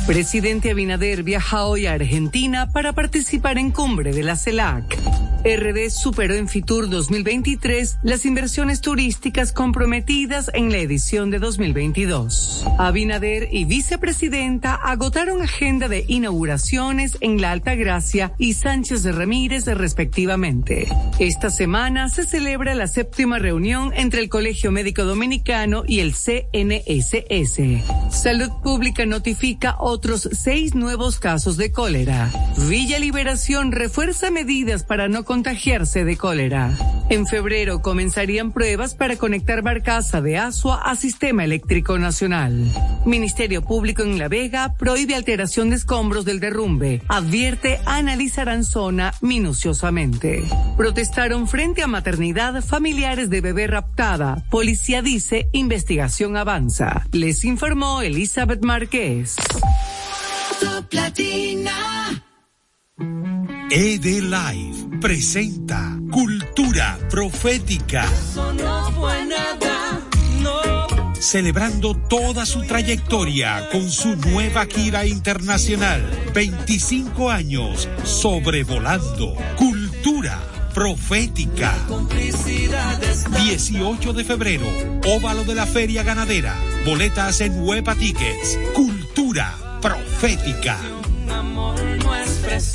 Presidente Abinader viaja hoy a Argentina para participar en cumbre de la CELAC. RD superó en Fitur 2023 las inversiones turísticas comprometidas en la edición de 2022. Abinader y vicepresidenta agotaron agenda de inauguraciones en la Alta Gracia y Sánchez de Ramírez respectivamente. Esta semana se celebra la séptima reunión entre el Colegio Médico Dominicano y el CNSS. Salud Pública notifica otros seis nuevos casos de cólera. Villa Liberación refuerza medidas para no contagiarse de cólera. En febrero comenzarían pruebas para conectar Barcaza de Asua a Sistema Eléctrico Nacional. Ministerio Público en La Vega prohíbe alteración de escombros del derrumbe. Advierte analizarán zona minuciosamente. Protestaron frente a maternidad familiares de bebé raptada. Policía dice investigación avanza. Les informó Elizabeth Márquez. Top Latina. ED Live presenta Cultura Profética. Eso no fue nada, no. Celebrando toda su trayectoria con su nueva gira internacional. 25 años sobrevolando. Cultura Profética. Complicidades. 18 de febrero, óvalo de la Feria Ganadera. Boletas en Huepa Tickets. Cultura Profética.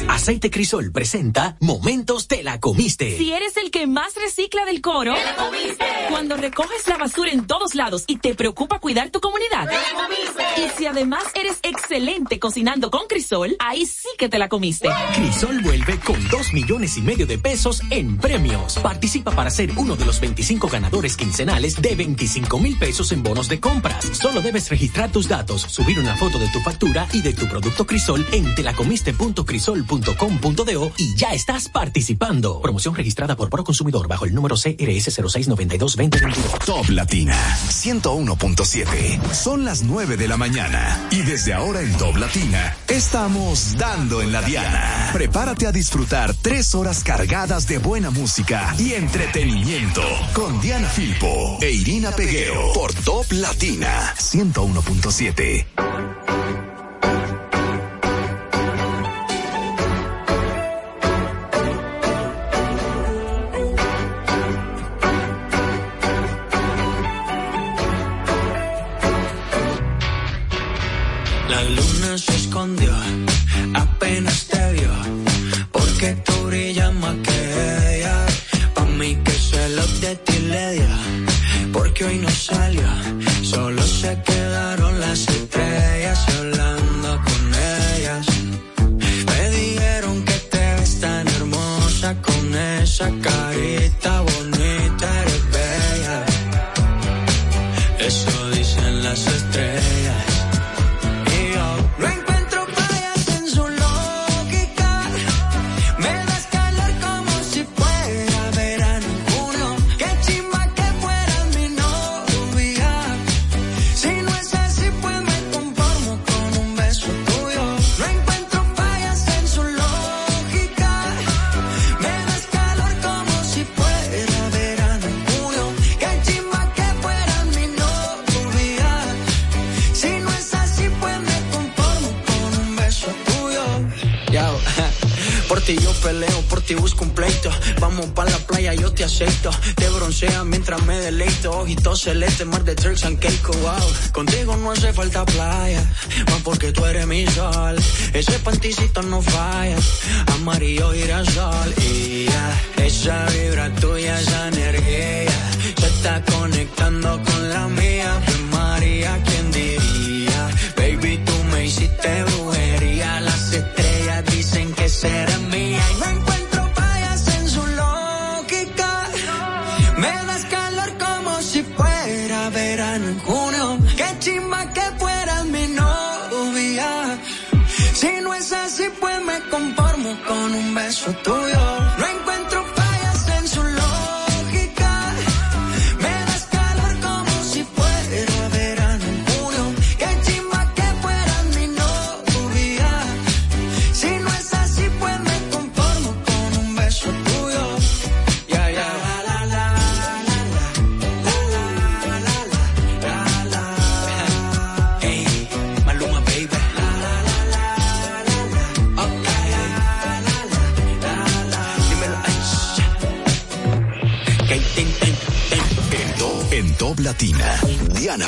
Aceite Crisol presenta Momentos te la comiste. Si eres el que más recicla del coro, ¡Te la comiste! cuando recoges la basura en todos lados y te preocupa cuidar tu comunidad, ¡Te la comiste! y si además eres excelente cocinando con Crisol, ahí sí que te la comiste. Crisol vuelve con 2 millones y medio de pesos en premios. Participa para ser uno de los 25 ganadores quincenales de 25 mil pesos en bonos de compras. Solo debes registrar tus datos, subir una foto de tu factura y de tu producto Crisol en telacomiste.crisol.com.do y ya estás participando. Promoción registrada por Proconsumidor bajo el número CRS 0692-2022. Top Latina 101.7. Son las 9 de la mañana y desde ahora en Top Latina estamos dando en la diana. Prepárate a disfrutar tres horas cargadas de buena música y entretenimiento con Diana Filpo e Irina Peguero por Top Latina 101.7. se escondió, apenas te vio, porque tú brillas más que ella. Pa' mí que se lo de ti le dio, porque hoy no salió, te acepto. Te broncea mientras me deleito. Ojitos celeste, mar de Turks and Caicos, wow. Contigo no hace falta playa, más porque tú eres mi sol. Ese panticito no falla, amarillo girasol. Y ya, esa vibra tuya, esa energía, se está conectando con la mía. Pues María, soy tuyo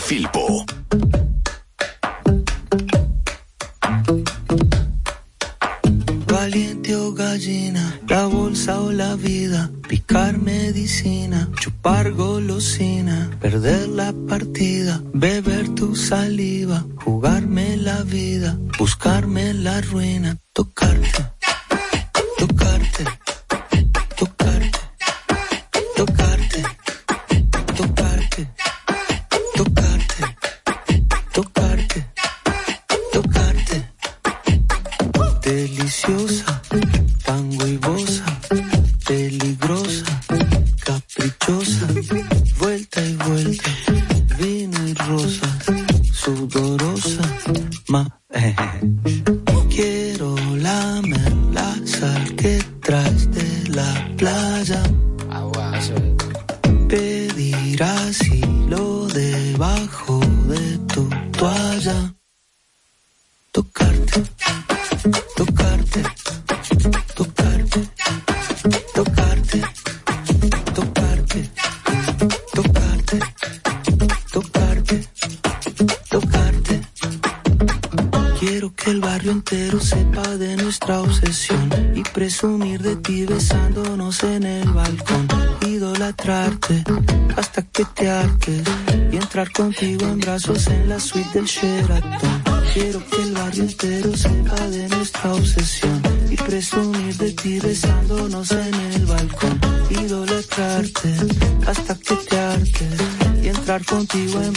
Filpo. Valiente o gallina, la bolsa o la vida, picar medicina, chupar golosina, perder la partida, beber tu saliva, jugarme la vida, buscarme la ruina,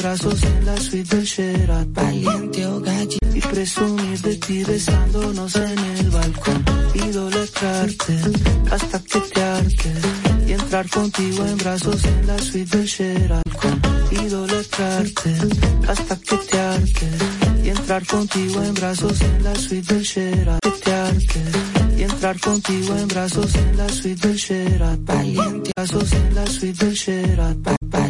brazos en la suite del Sheraton. Valiente o gallina y presumir de ti besándonos en el balcón. Idolatrarte hasta que te hartes y entrar contigo en brazos en la suite del Sheraton. Idolatrarte hasta que te hartes y entrar contigo en brazos en la suite del Sheraton. Que te hartes y entrar contigo en brazos en la suite del Sheraton. Valiente brazos en la suite del Sheraton.